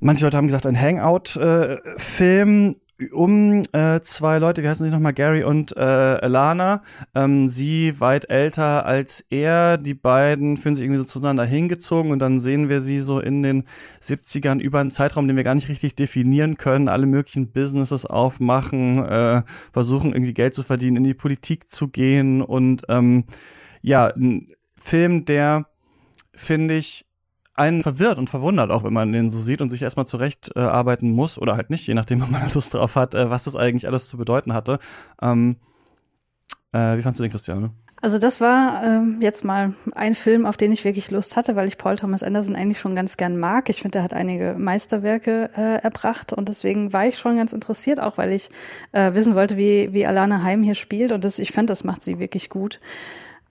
Speaker 1: manche Leute haben gesagt, ein Hangout-Film. Äh, um äh, zwei Leute, wie heißen sie nochmal, Gary und äh, Alana. Ähm, sie weit älter als er. Die beiden fühlen sich irgendwie so zueinander hingezogen und dann sehen wir sie so in den 70ern über einen Zeitraum, den wir gar nicht richtig definieren können, alle möglichen Businesses aufmachen, äh, versuchen irgendwie Geld zu verdienen, in die Politik zu gehen und ähm, ja, Film, der, finde ich, einen verwirrt und verwundert, auch wenn man den so sieht und sich erstmal zurecht äh, muss oder halt nicht, je nachdem, ob man Lust drauf hat, äh, was das eigentlich alles zu bedeuten hatte. Ähm, äh, wie fandst du den, Christiane?
Speaker 2: Also das war ähm, jetzt mal ein Film, auf den ich wirklich Lust hatte, weil ich Paul Thomas Anderson eigentlich schon ganz gern mag. Ich finde, er hat einige Meisterwerke äh, erbracht und deswegen war ich schon ganz interessiert, auch weil ich äh, wissen wollte, wie, wie Alana Heim hier spielt und das, ich fand, das macht sie wirklich gut.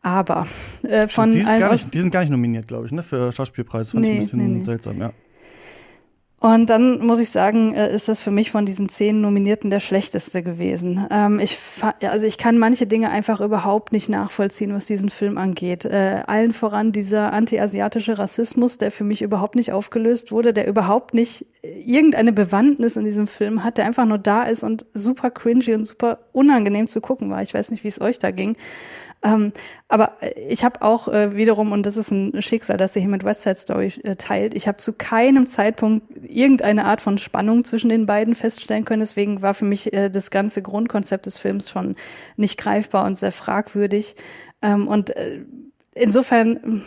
Speaker 2: Aber äh, von
Speaker 1: die, nicht, die sind gar nicht nominiert, glaube ich, ne? Für Schauspielpreis. Fand nee, ich ein bisschen nee, nee. seltsam, ja.
Speaker 2: Und dann muss ich sagen, äh, ist das für mich von diesen zehn Nominierten der schlechteste gewesen. Ähm, ich, also ich kann manche Dinge einfach überhaupt nicht nachvollziehen, was diesen Film angeht. Äh, allen voran dieser anti-asiatische Rassismus, der für mich überhaupt nicht aufgelöst wurde, der überhaupt nicht irgendeine Bewandtnis in diesem Film hat, der einfach nur da ist und super cringy und super unangenehm zu gucken war. Ich weiß nicht, wie es euch da ging. Ähm, aber ich habe auch äh, wiederum, und das ist ein Schicksal, das ihr hier mit West Side Story äh, teilt, ich habe zu keinem Zeitpunkt irgendeine Art von Spannung zwischen den beiden feststellen können. Deswegen war für mich äh, das ganze Grundkonzept des Films schon nicht greifbar und sehr fragwürdig. Ähm, und äh, insofern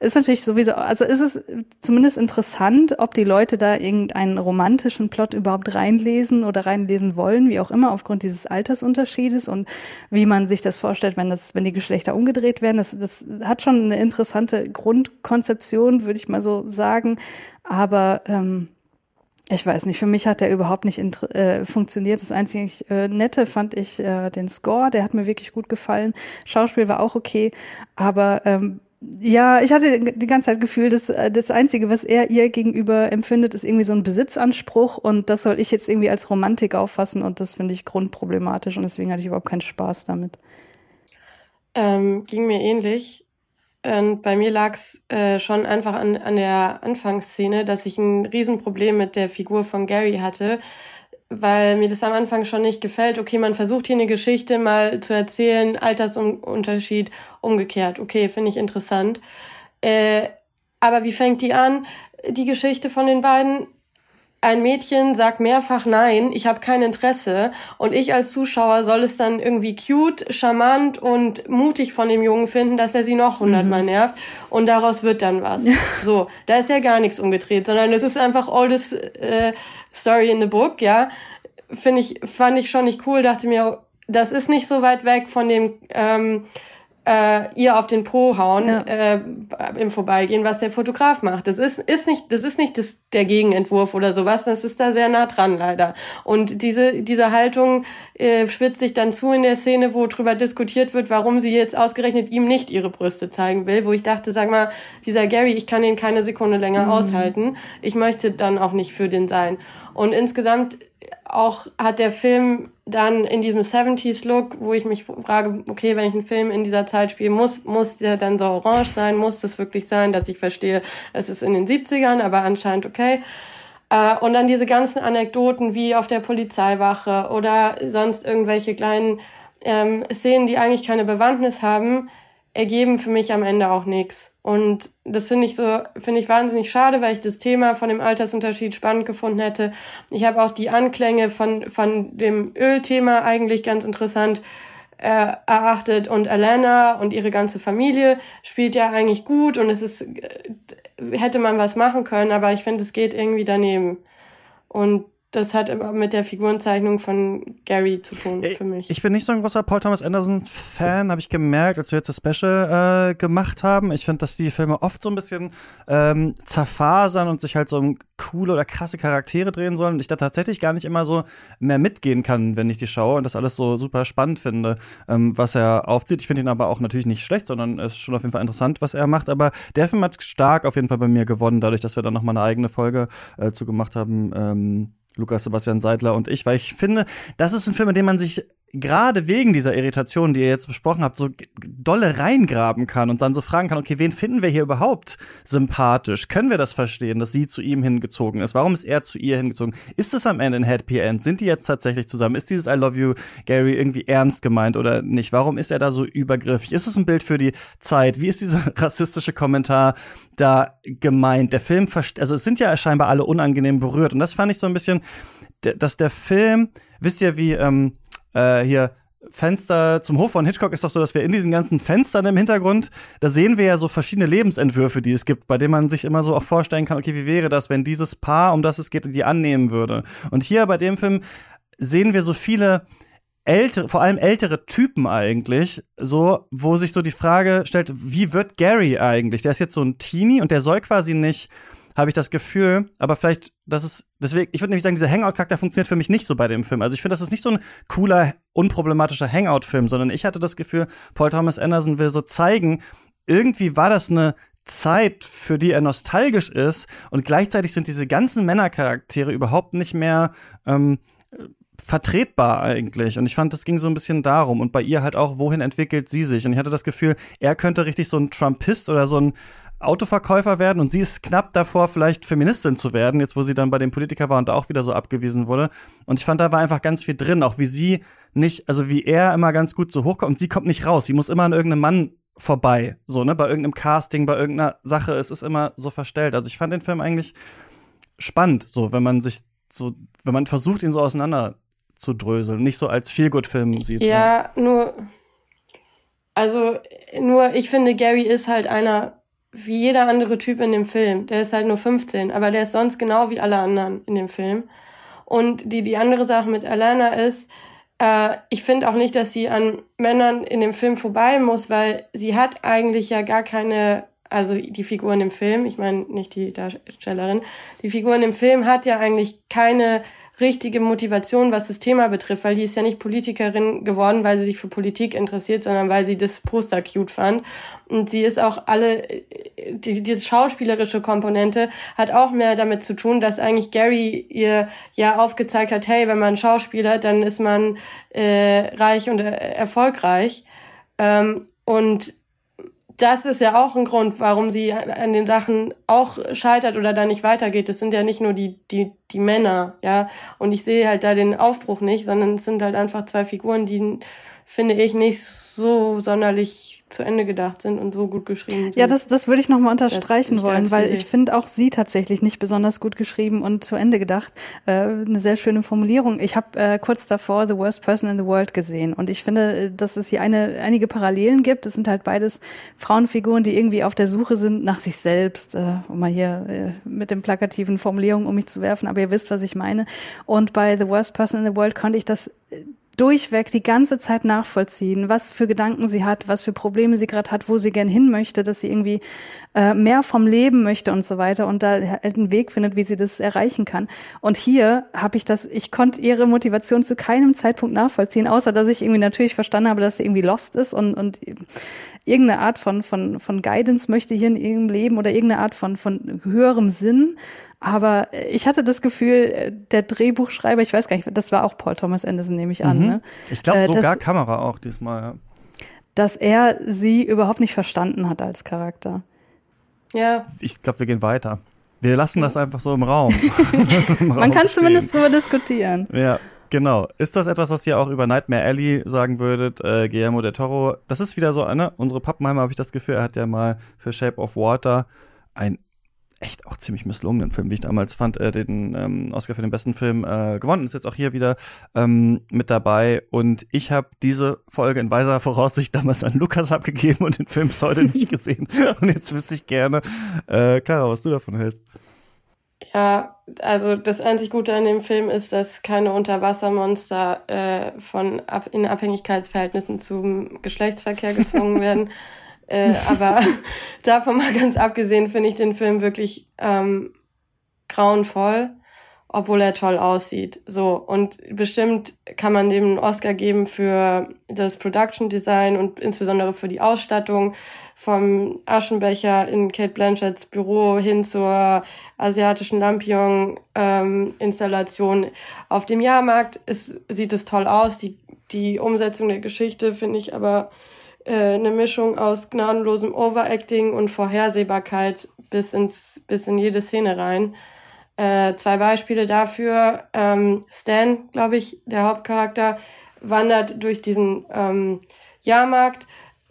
Speaker 2: ist natürlich sowieso, also ist es zumindest interessant, ob die Leute da irgendeinen romantischen Plot überhaupt reinlesen oder reinlesen wollen, wie auch immer, aufgrund dieses Altersunterschiedes und wie man sich das vorstellt, wenn das, wenn die Geschlechter umgedreht werden. Das, das hat schon eine interessante Grundkonzeption, würde ich mal so sagen. Aber ähm, ich weiß nicht, für mich hat der überhaupt nicht äh, funktioniert. Das einzige äh, Nette fand ich äh, den Score, der hat mir wirklich gut gefallen. Schauspiel war auch okay, aber ähm, Ja, ich hatte die ganze Zeit Gefühl, dass äh, das Einzige, was er ihr gegenüber empfindet, ist irgendwie so ein Besitzanspruch und das soll ich jetzt irgendwie als Romantik auffassen und das finde ich grundproblematisch und deswegen hatte ich überhaupt keinen Spaß damit.
Speaker 3: Ähm, ging mir ähnlich. Und bei mir lag es äh, schon einfach an, an der Anfangsszene, dass ich ein Riesenproblem mit der Figur von Gary hatte, weil mir das am Anfang schon nicht gefällt. Okay, man versucht hier eine Geschichte mal zu erzählen, Altersunterschied umgekehrt. Okay, finde ich interessant. Äh, aber wie fängt die an? Die Geschichte von den beiden ein Mädchen sagt mehrfach nein, ich habe kein Interesse und ich als Zuschauer soll es dann irgendwie cute, charmant und mutig von dem Jungen finden, dass er sie noch hundertmal mhm. nervt und daraus wird dann was. So, da ist ja gar nichts umgedreht, sondern es ist einfach oldest äh, story in the book, ja. Finde ich, fand ich schon nicht cool, dachte mir, das ist nicht so weit weg von dem ähm, äh, ihr auf den Po hauen ja. äh, im Vorbeigehen, was der Fotograf macht. Das ist, ist nicht, das ist nicht das, der Gegenentwurf oder sowas, das ist da sehr nah dran leider. Und diese, diese Haltung äh, spitzt sich dann zu in der Szene, wo drüber diskutiert wird, warum sie jetzt ausgerechnet ihm nicht ihre Brüste zeigen will, wo ich dachte, sag mal, dieser Gary, ich kann ihn keine Sekunde länger mhm. aushalten. Ich möchte dann auch nicht für den sein. Und insgesamt auch hat der Film dann in diesem 70s-Look, wo ich mich frage, okay, wenn ich einen Film in dieser Zeit spielen muss, muss der dann so orange sein? Muss das wirklich sein, dass ich verstehe, es ist in den 70ern, aber anscheinend okay. Äh, und dann diese ganzen Anekdoten wie auf der Polizeiwache oder sonst irgendwelche kleinen ähm, Szenen, die eigentlich keine Bewandtnis haben, ergeben für mich am Ende auch nichts. Und das finde ich so, finde ich wahnsinnig schade, weil ich das Thema von dem Altersunterschied spannend gefunden hätte. Ich habe auch die Anklänge von, von dem Ölthema eigentlich ganz interessant äh, erachtet und Alana und ihre ganze Familie spielt ja eigentlich gut und es ist, äh, hätte man was machen können, aber ich finde, es geht irgendwie daneben. Und das hat aber mit der Figurenzeichnung von Gary zu tun für mich.
Speaker 1: Ich bin nicht so ein großer Paul Thomas Anderson Fan, habe ich gemerkt, als wir jetzt das Special äh, gemacht haben. Ich finde, dass die Filme oft so ein bisschen ähm, zerfasern und sich halt so um coole oder krasse Charaktere drehen sollen und ich da tatsächlich gar nicht immer so mehr mitgehen kann, wenn ich die schaue und das alles so super spannend finde, ähm, was er aufzieht. Ich finde ihn aber auch natürlich nicht schlecht, sondern es ist schon auf jeden Fall interessant, was er macht. Aber der Film hat stark auf jeden Fall bei mir gewonnen, dadurch, dass wir dann noch mal eine eigene Folge äh, zu gemacht haben. Ähm, Lukas Sebastian Seidler und ich, weil ich finde, das ist ein Film, in dem man sich gerade wegen dieser Irritation, die ihr jetzt besprochen habt, so dolle reingraben kann und dann so fragen kann, okay, wen finden wir hier überhaupt sympathisch? Können wir das verstehen, dass sie zu ihm hingezogen ist? Warum ist er zu ihr hingezogen? Ist es am Ende ein Happy End? Sind die jetzt tatsächlich zusammen? Ist dieses I love you, Gary, irgendwie ernst gemeint oder nicht? Warum ist er da so übergriffig? Ist es ein Bild für die Zeit? Wie ist dieser rassistische Kommentar da gemeint? Der Film, also es sind ja scheinbar alle unangenehm berührt und das fand ich so ein bisschen, dass der Film, wisst ihr, wie, ähm, äh, hier Fenster zum Hof von Hitchcock ist doch so, dass wir in diesen ganzen Fenstern im Hintergrund, da sehen wir ja so verschiedene Lebensentwürfe, die es gibt, bei denen man sich immer so auch vorstellen kann, okay, wie wäre das, wenn dieses Paar, um das es geht, die annehmen würde. Und hier bei dem Film sehen wir so viele ältere, vor allem ältere Typen eigentlich, so, wo sich so die Frage stellt, wie wird Gary eigentlich? Der ist jetzt so ein Teenie und der soll quasi nicht habe ich das Gefühl, aber vielleicht, das ist, deswegen, ich würde nämlich sagen, dieser Hangout-Charakter funktioniert für mich nicht so bei dem Film. Also ich finde, das ist nicht so ein cooler, unproblematischer Hangout-Film, sondern ich hatte das Gefühl, Paul Thomas Anderson will so zeigen, irgendwie war das eine Zeit, für die er nostalgisch ist und gleichzeitig sind diese ganzen Männercharaktere überhaupt nicht mehr ähm, vertretbar eigentlich. Und ich fand, das ging so ein bisschen darum. Und bei ihr halt auch, wohin entwickelt sie sich? Und ich hatte das Gefühl, er könnte richtig so ein Trumpist oder so ein Autoverkäufer werden und sie ist knapp davor, vielleicht Feministin zu werden, jetzt wo sie dann bei dem Politiker war und da auch wieder so abgewiesen wurde. Und ich fand, da war einfach ganz viel drin, auch wie sie nicht, also wie er immer ganz gut so hochkommt und sie kommt nicht raus. Sie muss immer an irgendeinem Mann vorbei, so, ne, bei irgendeinem Casting, bei irgendeiner Sache, es ist immer so verstellt. Also ich fand den Film eigentlich spannend, so, wenn man sich so, wenn man versucht, ihn so auseinander zu dröseln, nicht so als Feelgood-Film sieht.
Speaker 3: Ja, ne? nur, also, nur, ich finde, Gary ist halt einer, wie jeder andere Typ in dem Film. Der ist halt nur 15, aber der ist sonst genau wie alle anderen in dem Film. Und die, die andere Sache mit Alana ist, äh, ich finde auch nicht, dass sie an Männern in dem Film vorbei muss, weil sie hat eigentlich ja gar keine also die Figuren im Film, ich meine nicht die Darstellerin, die Figuren im Film hat ja eigentlich keine richtige Motivation, was das Thema betrifft, weil die ist ja nicht Politikerin geworden, weil sie sich für Politik interessiert, sondern weil sie das Poster cute fand. Und sie ist auch alle, die, diese schauspielerische Komponente hat auch mehr damit zu tun, dass eigentlich Gary ihr ja aufgezeigt hat, hey, wenn man Schauspieler, dann ist man äh, reich und äh, erfolgreich. Ähm, und das ist ja auch ein Grund, warum sie an den Sachen auch scheitert oder da nicht weitergeht. Das sind ja nicht nur die, die, die Männer, ja. Und ich sehe halt da den Aufbruch nicht, sondern es sind halt einfach zwei Figuren, die, finde ich, nicht so sonderlich zu Ende gedacht sind und so gut geschrieben sind.
Speaker 2: Ja, das, das würde ich nochmal unterstreichen wollen, weil ich finde auch sie tatsächlich nicht besonders gut geschrieben und zu Ende gedacht. Äh, eine sehr schöne Formulierung. Ich habe äh, kurz davor The Worst Person in the World gesehen und ich finde, äh, dass es hier eine, einige Parallelen gibt. Es sind halt beides Frauenfiguren, die irgendwie auf der Suche sind nach sich selbst, äh, um mal hier äh, mit den plakativen Formulierungen um mich zu werfen, aber ihr wisst, was ich meine. Und bei The Worst Person in the World konnte ich das äh, durchweg die ganze Zeit nachvollziehen, was für Gedanken sie hat, was für Probleme sie gerade hat, wo sie gern hin möchte, dass sie irgendwie äh, mehr vom Leben möchte und so weiter und da halt einen Weg findet, wie sie das erreichen kann. Und hier habe ich das, ich konnte ihre Motivation zu keinem Zeitpunkt nachvollziehen, außer dass ich irgendwie natürlich verstanden habe, dass sie irgendwie lost ist und, und irgendeine Art von, von, von Guidance möchte hier in ihrem Leben oder irgendeine Art von, von höherem Sinn. Aber ich hatte das Gefühl, der Drehbuchschreiber, ich weiß gar nicht, das war auch Paul Thomas Anderson, nehme ich an. Mhm. Ne?
Speaker 1: Ich glaube äh, sogar dass, Kamera auch diesmal. Ja.
Speaker 2: Dass er sie überhaupt nicht verstanden hat als Charakter.
Speaker 3: Ja.
Speaker 1: Ich glaube, wir gehen weiter. Wir lassen das einfach so im Raum.
Speaker 2: Im Man Raum kann stehen. zumindest drüber diskutieren.
Speaker 1: Ja, genau. Ist das etwas, was ihr auch über Nightmare Alley sagen würdet, äh, Guillermo del Toro? Das ist wieder so eine, unsere Pappenheimer habe ich das Gefühl, er hat ja mal für Shape of Water ein echt auch ziemlich misslungenen Film, wie ich damals fand, äh, den ähm, Oscar für den besten Film äh, gewonnen. Ist jetzt auch hier wieder ähm, mit dabei. Und ich habe diese Folge in weiser Voraussicht damals an Lukas abgegeben und den Film bis heute nicht gesehen. Und jetzt wüsste ich gerne, äh, Clara, was du davon hältst.
Speaker 3: Ja, also das einzig Gute an dem Film ist, dass keine Unterwassermonster äh, von ab in Abhängigkeitsverhältnissen zum Geschlechtsverkehr gezwungen werden. Äh, aber davon mal ganz abgesehen finde ich den Film wirklich ähm, grauenvoll, obwohl er toll aussieht. So und bestimmt kann man dem einen Oscar geben für das Production Design und insbesondere für die Ausstattung vom Aschenbecher in Kate Blanchetts Büro hin zur asiatischen Lampion-Installation ähm, auf dem Jahrmarkt. Es sieht es toll aus. Die, die Umsetzung der Geschichte finde ich aber äh, eine Mischung aus gnadenlosem Overacting und Vorhersehbarkeit bis ins bis in jede Szene rein. Äh, zwei Beispiele dafür: ähm, Stan, glaube ich, der Hauptcharakter, wandert durch diesen ähm, Jahrmarkt.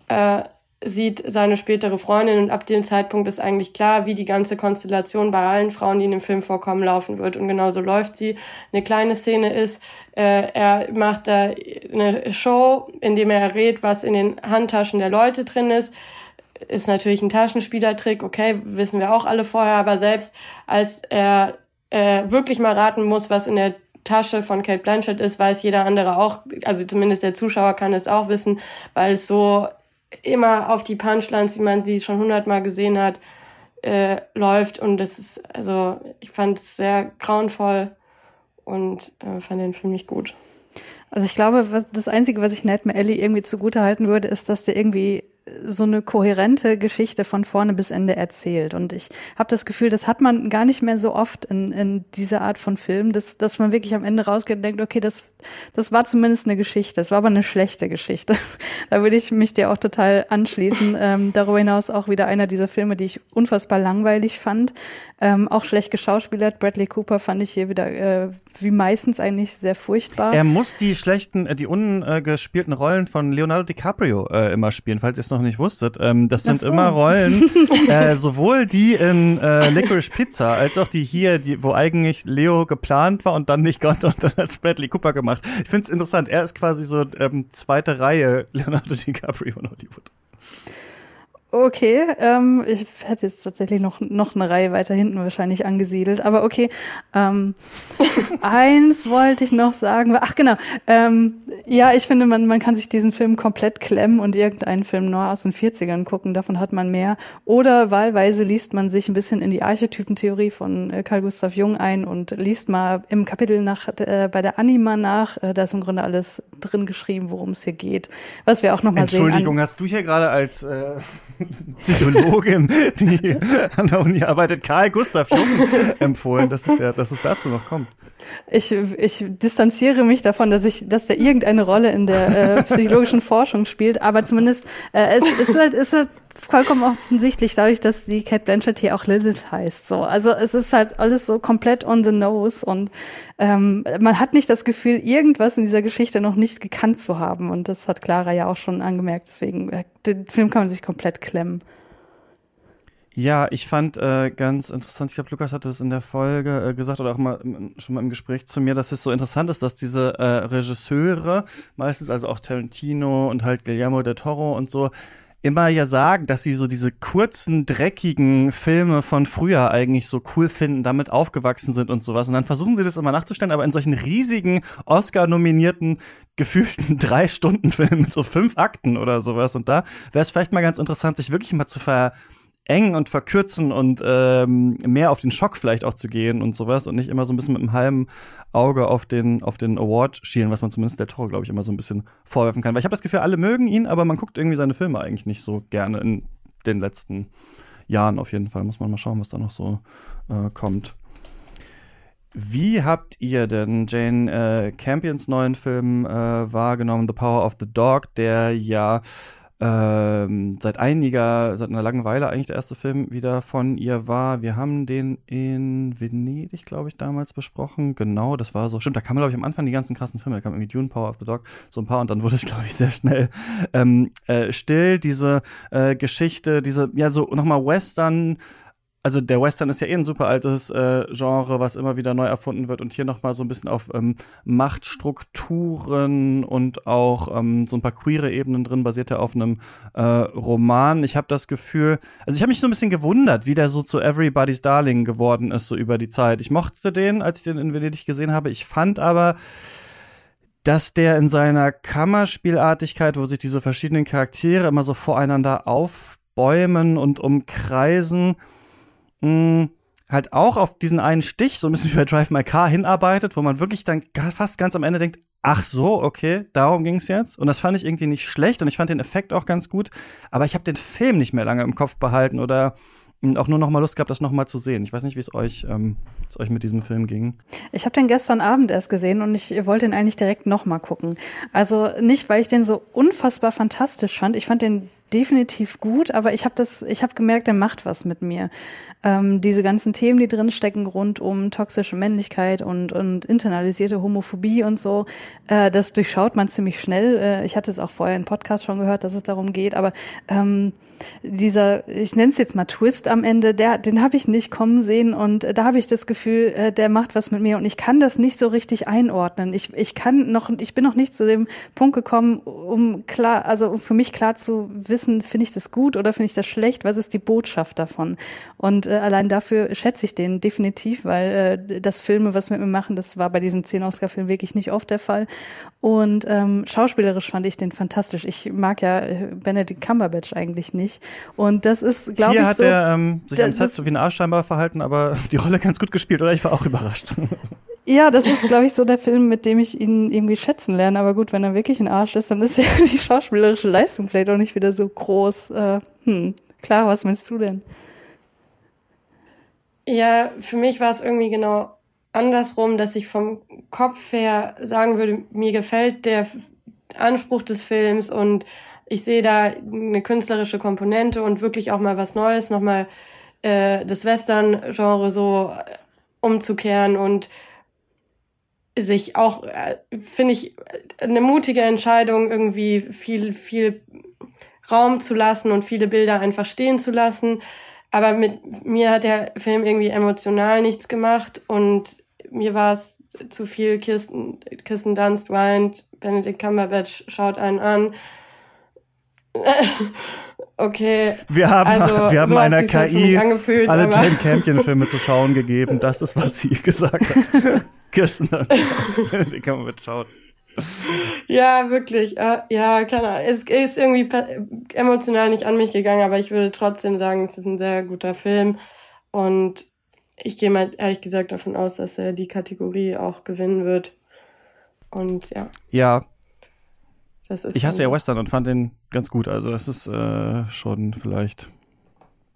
Speaker 3: Äh, sieht seine spätere Freundin und ab dem Zeitpunkt ist eigentlich klar, wie die ganze Konstellation bei allen Frauen, die in dem Film vorkommen, laufen wird. Und genauso läuft sie. Eine kleine Szene ist, äh, er macht da eine Show, in dem er errät, was in den Handtaschen der Leute drin ist. Ist natürlich ein Taschenspielertrick, okay, wissen wir auch alle vorher, aber selbst als er äh, wirklich mal raten muss, was in der Tasche von Kate Blanchett ist, weiß jeder andere auch, also zumindest der Zuschauer kann es auch wissen, weil es so immer auf die Punchlines, wie man sie schon hundertmal gesehen hat, äh, läuft. Und das ist, also ich fand es sehr grauenvoll und äh, fand den Film nicht gut.
Speaker 2: Also ich glaube, was, das Einzige, was ich Nightmare Ellie irgendwie zugute halten würde, ist, dass der irgendwie so eine kohärente Geschichte von vorne bis Ende erzählt. Und ich habe das Gefühl, das hat man gar nicht mehr so oft in, in dieser Art von Film, dass, dass man wirklich am Ende rausgeht und denkt, okay, das, das war zumindest eine Geschichte. Es war aber eine schlechte Geschichte. da würde ich mich dir auch total anschließen. Ähm, darüber hinaus auch wieder einer dieser Filme, die ich unfassbar langweilig fand. Ähm, auch schlecht geschauspielert. Bradley Cooper fand ich hier wieder äh, wie meistens eigentlich sehr furchtbar.
Speaker 1: Er muss die schlechten, äh, die ungespielten Rollen von Leonardo DiCaprio äh, immer spielen, falls ihr es noch nicht wusstet. Ähm, das sind so. immer Rollen, äh, sowohl die in äh, Licorice Pizza als auch die hier, die, wo eigentlich Leo geplant war und dann nicht konnte und dann als Bradley Cooper gemacht. Ich finde es interessant. Er ist quasi so ähm, zweite Reihe Leonardo DiCaprio in Hollywood.
Speaker 2: Okay, ähm, ich hätte jetzt tatsächlich noch, noch eine Reihe weiter hinten wahrscheinlich angesiedelt, aber okay. Ähm, eins wollte ich noch sagen. Ach genau, ähm, ja, ich finde, man, man kann sich diesen Film komplett klemmen und irgendeinen Film nur aus den 40ern gucken, davon hat man mehr. Oder wahlweise liest man sich ein bisschen in die Archetypentheorie von äh, Carl Gustav Jung ein und liest mal im Kapitel nach äh, bei der Anima nach. Äh, da ist im Grunde alles drin geschrieben, worum es hier geht. Was wir auch noch mal
Speaker 1: sehen. Entschuldigung, hast du hier gerade als äh Psychologin, die an der Uni arbeitet, Karl Gustav Jung empfohlen, dass es ja, dass es dazu noch kommt.
Speaker 2: Ich, ich distanziere mich davon, dass ich, dass der irgendeine Rolle in der äh, psychologischen Forschung spielt, aber zumindest äh, es ist halt, ist halt vollkommen offensichtlich, dadurch, dass die Kate Blanchett hier auch Lilith heißt. So, also es ist halt alles so komplett on the nose und ähm, man hat nicht das Gefühl, irgendwas in dieser Geschichte noch nicht gekannt zu haben. Und das hat Clara ja auch schon angemerkt. Deswegen, äh, den Film kann man sich komplett klemmen.
Speaker 1: Ja, ich fand äh, ganz interessant, ich glaube, Lukas hatte es in der Folge äh, gesagt oder auch mal schon mal im Gespräch zu mir, dass es so interessant ist, dass diese äh, Regisseure, meistens also auch Tarantino und halt Guillermo del Toro und so, immer ja sagen, dass sie so diese kurzen, dreckigen Filme von früher eigentlich so cool finden, damit aufgewachsen sind und sowas. Und dann versuchen sie das immer nachzustellen, aber in solchen riesigen, Oscar-nominierten, gefühlten Drei-Stunden-Filmen mit so fünf Akten oder sowas. Und da wäre es vielleicht mal ganz interessant, sich wirklich mal zu ver eng und verkürzen und ähm, mehr auf den Schock vielleicht auch zu gehen und sowas und nicht immer so ein bisschen mit einem halben Auge auf den auf den Award schielen, was man zumindest der Tor, glaube ich, immer so ein bisschen vorwerfen kann. Weil ich habe das Gefühl, alle mögen ihn, aber man guckt irgendwie seine Filme eigentlich nicht so gerne in den letzten Jahren auf jeden Fall. Muss man mal schauen, was da noch so äh, kommt. Wie habt ihr denn Jane äh, Campions neuen Film äh, wahrgenommen, The Power of the Dog, der ja ähm, seit einiger, seit einer langen Weile eigentlich der erste Film wieder von ihr war. Wir haben den in Venedig, glaube ich, damals besprochen. Genau, das war so. Stimmt, da kamen, glaube ich, am Anfang die ganzen krassen Filme. Da kam irgendwie Dune, Power of the Dog, so ein paar und dann wurde es, glaube ich, sehr schnell ähm, äh, still. Diese äh, Geschichte, diese, ja, so nochmal Western also der Western ist ja eh ein super altes äh, Genre, was immer wieder neu erfunden wird und hier nochmal so ein bisschen auf ähm, Machtstrukturen und auch ähm, so ein paar queere Ebenen drin, basiert ja auf einem äh, Roman. Ich habe das Gefühl, also ich habe mich so ein bisschen gewundert, wie der so zu Everybody's Darling geworden ist, so über die Zeit. Ich mochte den, als ich den in Venedig gesehen habe. Ich fand aber, dass der in seiner Kammerspielartigkeit, wo sich diese verschiedenen Charaktere immer so voreinander aufbäumen und umkreisen, mh, halt auch auf diesen einen Stich, so ein bisschen wie bei Drive My Car, hinarbeitet, wo man wirklich dann fast ganz am Ende denkt, ach so, okay, darum ging's jetzt. Und das fand ich irgendwie nicht schlecht und ich fand den Effekt auch ganz gut. Aber ich habe den Film nicht mehr lange im Kopf behalten oder auch nur noch mal Lust gehabt, das noch mal zu sehen. Ich weiß nicht, wie es euch, ähm, es euch mit diesem Film ging.
Speaker 2: Ich habe den gestern Abend erst gesehen und ich wollte ihn eigentlich direkt noch mal gucken. Also nicht, weil ich den so unfassbar fantastisch fand. Ich fand den definitiv gut, aber ich habe das, ich habe gemerkt, er macht was mit mir. Ähm, diese ganzen Themen, die drin stecken rund um toxische Männlichkeit und, und internalisierte Homophobie und so, äh, das durchschaut man ziemlich schnell. Äh, ich hatte es auch vorher im Podcast schon gehört, dass es darum geht, aber ähm, dieser, ich nenne es jetzt mal Twist am Ende, der, den habe ich nicht kommen sehen und äh, da habe ich das Gefühl, äh, der macht was mit mir und ich kann das nicht so richtig einordnen. Ich, ich kann noch, ich bin noch nicht zu dem Punkt gekommen, um klar, also um für mich klar zu wissen, finde ich das gut oder finde ich das schlecht, was ist die Botschaft davon? Und äh, allein dafür schätze ich den definitiv, weil äh, das Filme, was wir mit mir machen, das war bei diesen zehn Oscar-Filmen wirklich nicht oft der Fall. Und ähm, schauspielerisch fand ich den fantastisch. Ich mag ja äh, Benedict Cumberbatch eigentlich nicht. Und das ist, glaube ich,
Speaker 1: Hier hat so, er ähm, sich am Set so wie ein Arsch scheinbar verhalten, aber die Rolle ganz gut gespielt, oder? Ich war auch überrascht.
Speaker 2: Ja, das ist, glaube ich, so der Film, mit dem ich ihn irgendwie schätzen lerne. Aber gut, wenn er wirklich ein Arsch ist, dann ist ja die schauspielerische Leistung vielleicht auch nicht wieder so groß. Äh, hm, klar, was meinst du denn?
Speaker 3: Ja, für mich war es irgendwie genau andersrum, dass ich vom Kopf her sagen würde, mir gefällt der Anspruch des Films und ich sehe da eine künstlerische Komponente und wirklich auch mal was Neues, nochmal äh, das Western-Genre so äh, umzukehren und sich auch, äh, finde ich, eine mutige Entscheidung, irgendwie viel, viel Raum zu lassen und viele Bilder einfach stehen zu lassen. Aber mit mir hat der Film irgendwie emotional nichts gemacht und mir war es zu viel Kirsten, Kirsten Dunst weint, Benedict Cumberbatch schaut einen an. Okay.
Speaker 1: Wir haben, also, wir haben so einer KI halt alle Jane Campion-Filme zu schauen gegeben. Das ist, was sie gesagt hat. Hat den kann man mitschauen.
Speaker 3: Ja, wirklich. Äh, ja, keine Ahnung. Es ist irgendwie emotional nicht an mich gegangen, aber ich würde trotzdem sagen, es ist ein sehr guter Film. Und ich gehe mal ehrlich gesagt davon aus, dass er die Kategorie auch gewinnen wird. Und ja.
Speaker 1: Ja. Das ist ich hasse ja Western und fand den ganz gut. Also das ist äh, schon vielleicht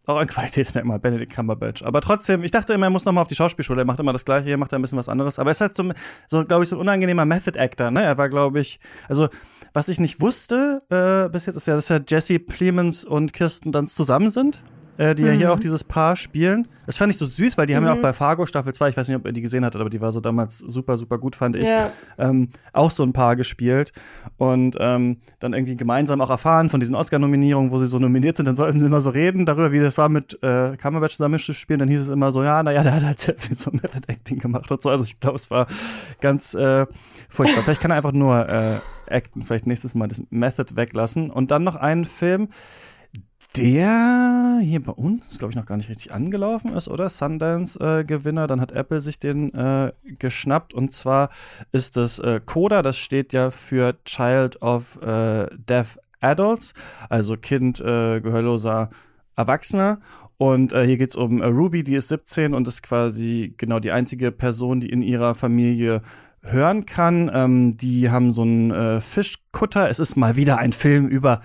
Speaker 1: auch ein Qualitätsmerkmal, Benedict Cumberbatch. Aber trotzdem, ich dachte immer, er muss nochmal auf die Schauspielschule. Er macht immer das Gleiche, hier macht er ein bisschen was anderes. Aber er ist halt so, so glaube ich, so ein unangenehmer Method Actor. Ne? Er war, glaube ich, also was ich nicht wusste äh, bis jetzt ist ja, dass ja Jesse Plemons und Kirsten Dunst zusammen sind äh, die mhm. ja hier mhm. auch dieses Paar spielen. Das fand ich so süß, weil die mhm. haben ja auch mhm. bei Fargo Staffel 2, ich weiß nicht, ob ihr die gesehen hattet, aber die war so damals super, super gut, fand ich, ja. ähm, auch so ein Paar gespielt. Und ähm, dann irgendwie gemeinsam auch erfahren von diesen Oscar-Nominierungen, wo sie so nominiert sind, dann sollten sie immer so reden darüber, wie das war mit äh, Cumberbatch zusammen spielen. Dann hieß es immer so, ja, naja, der hat halt sehr viel so Method Acting gemacht und so. Also ich glaube, es war ganz äh, furchtbar. Vielleicht kann er einfach nur äh, acten, vielleicht nächstes Mal das Method weglassen. Und dann noch einen Film, der hier bei uns, glaube ich, noch gar nicht richtig angelaufen ist, oder? Sundance-Gewinner. Äh, Dann hat Apple sich den äh, geschnappt. Und zwar ist das äh, CODA, das steht ja für Child of äh, Deaf Adults, also Kind äh, gehörloser Erwachsener. Und äh, hier geht es um Ruby, die ist 17 und ist quasi genau die einzige Person, die in ihrer Familie hören kann. Ähm, die haben so einen Fischkutter. Es ist mal wieder ein Film über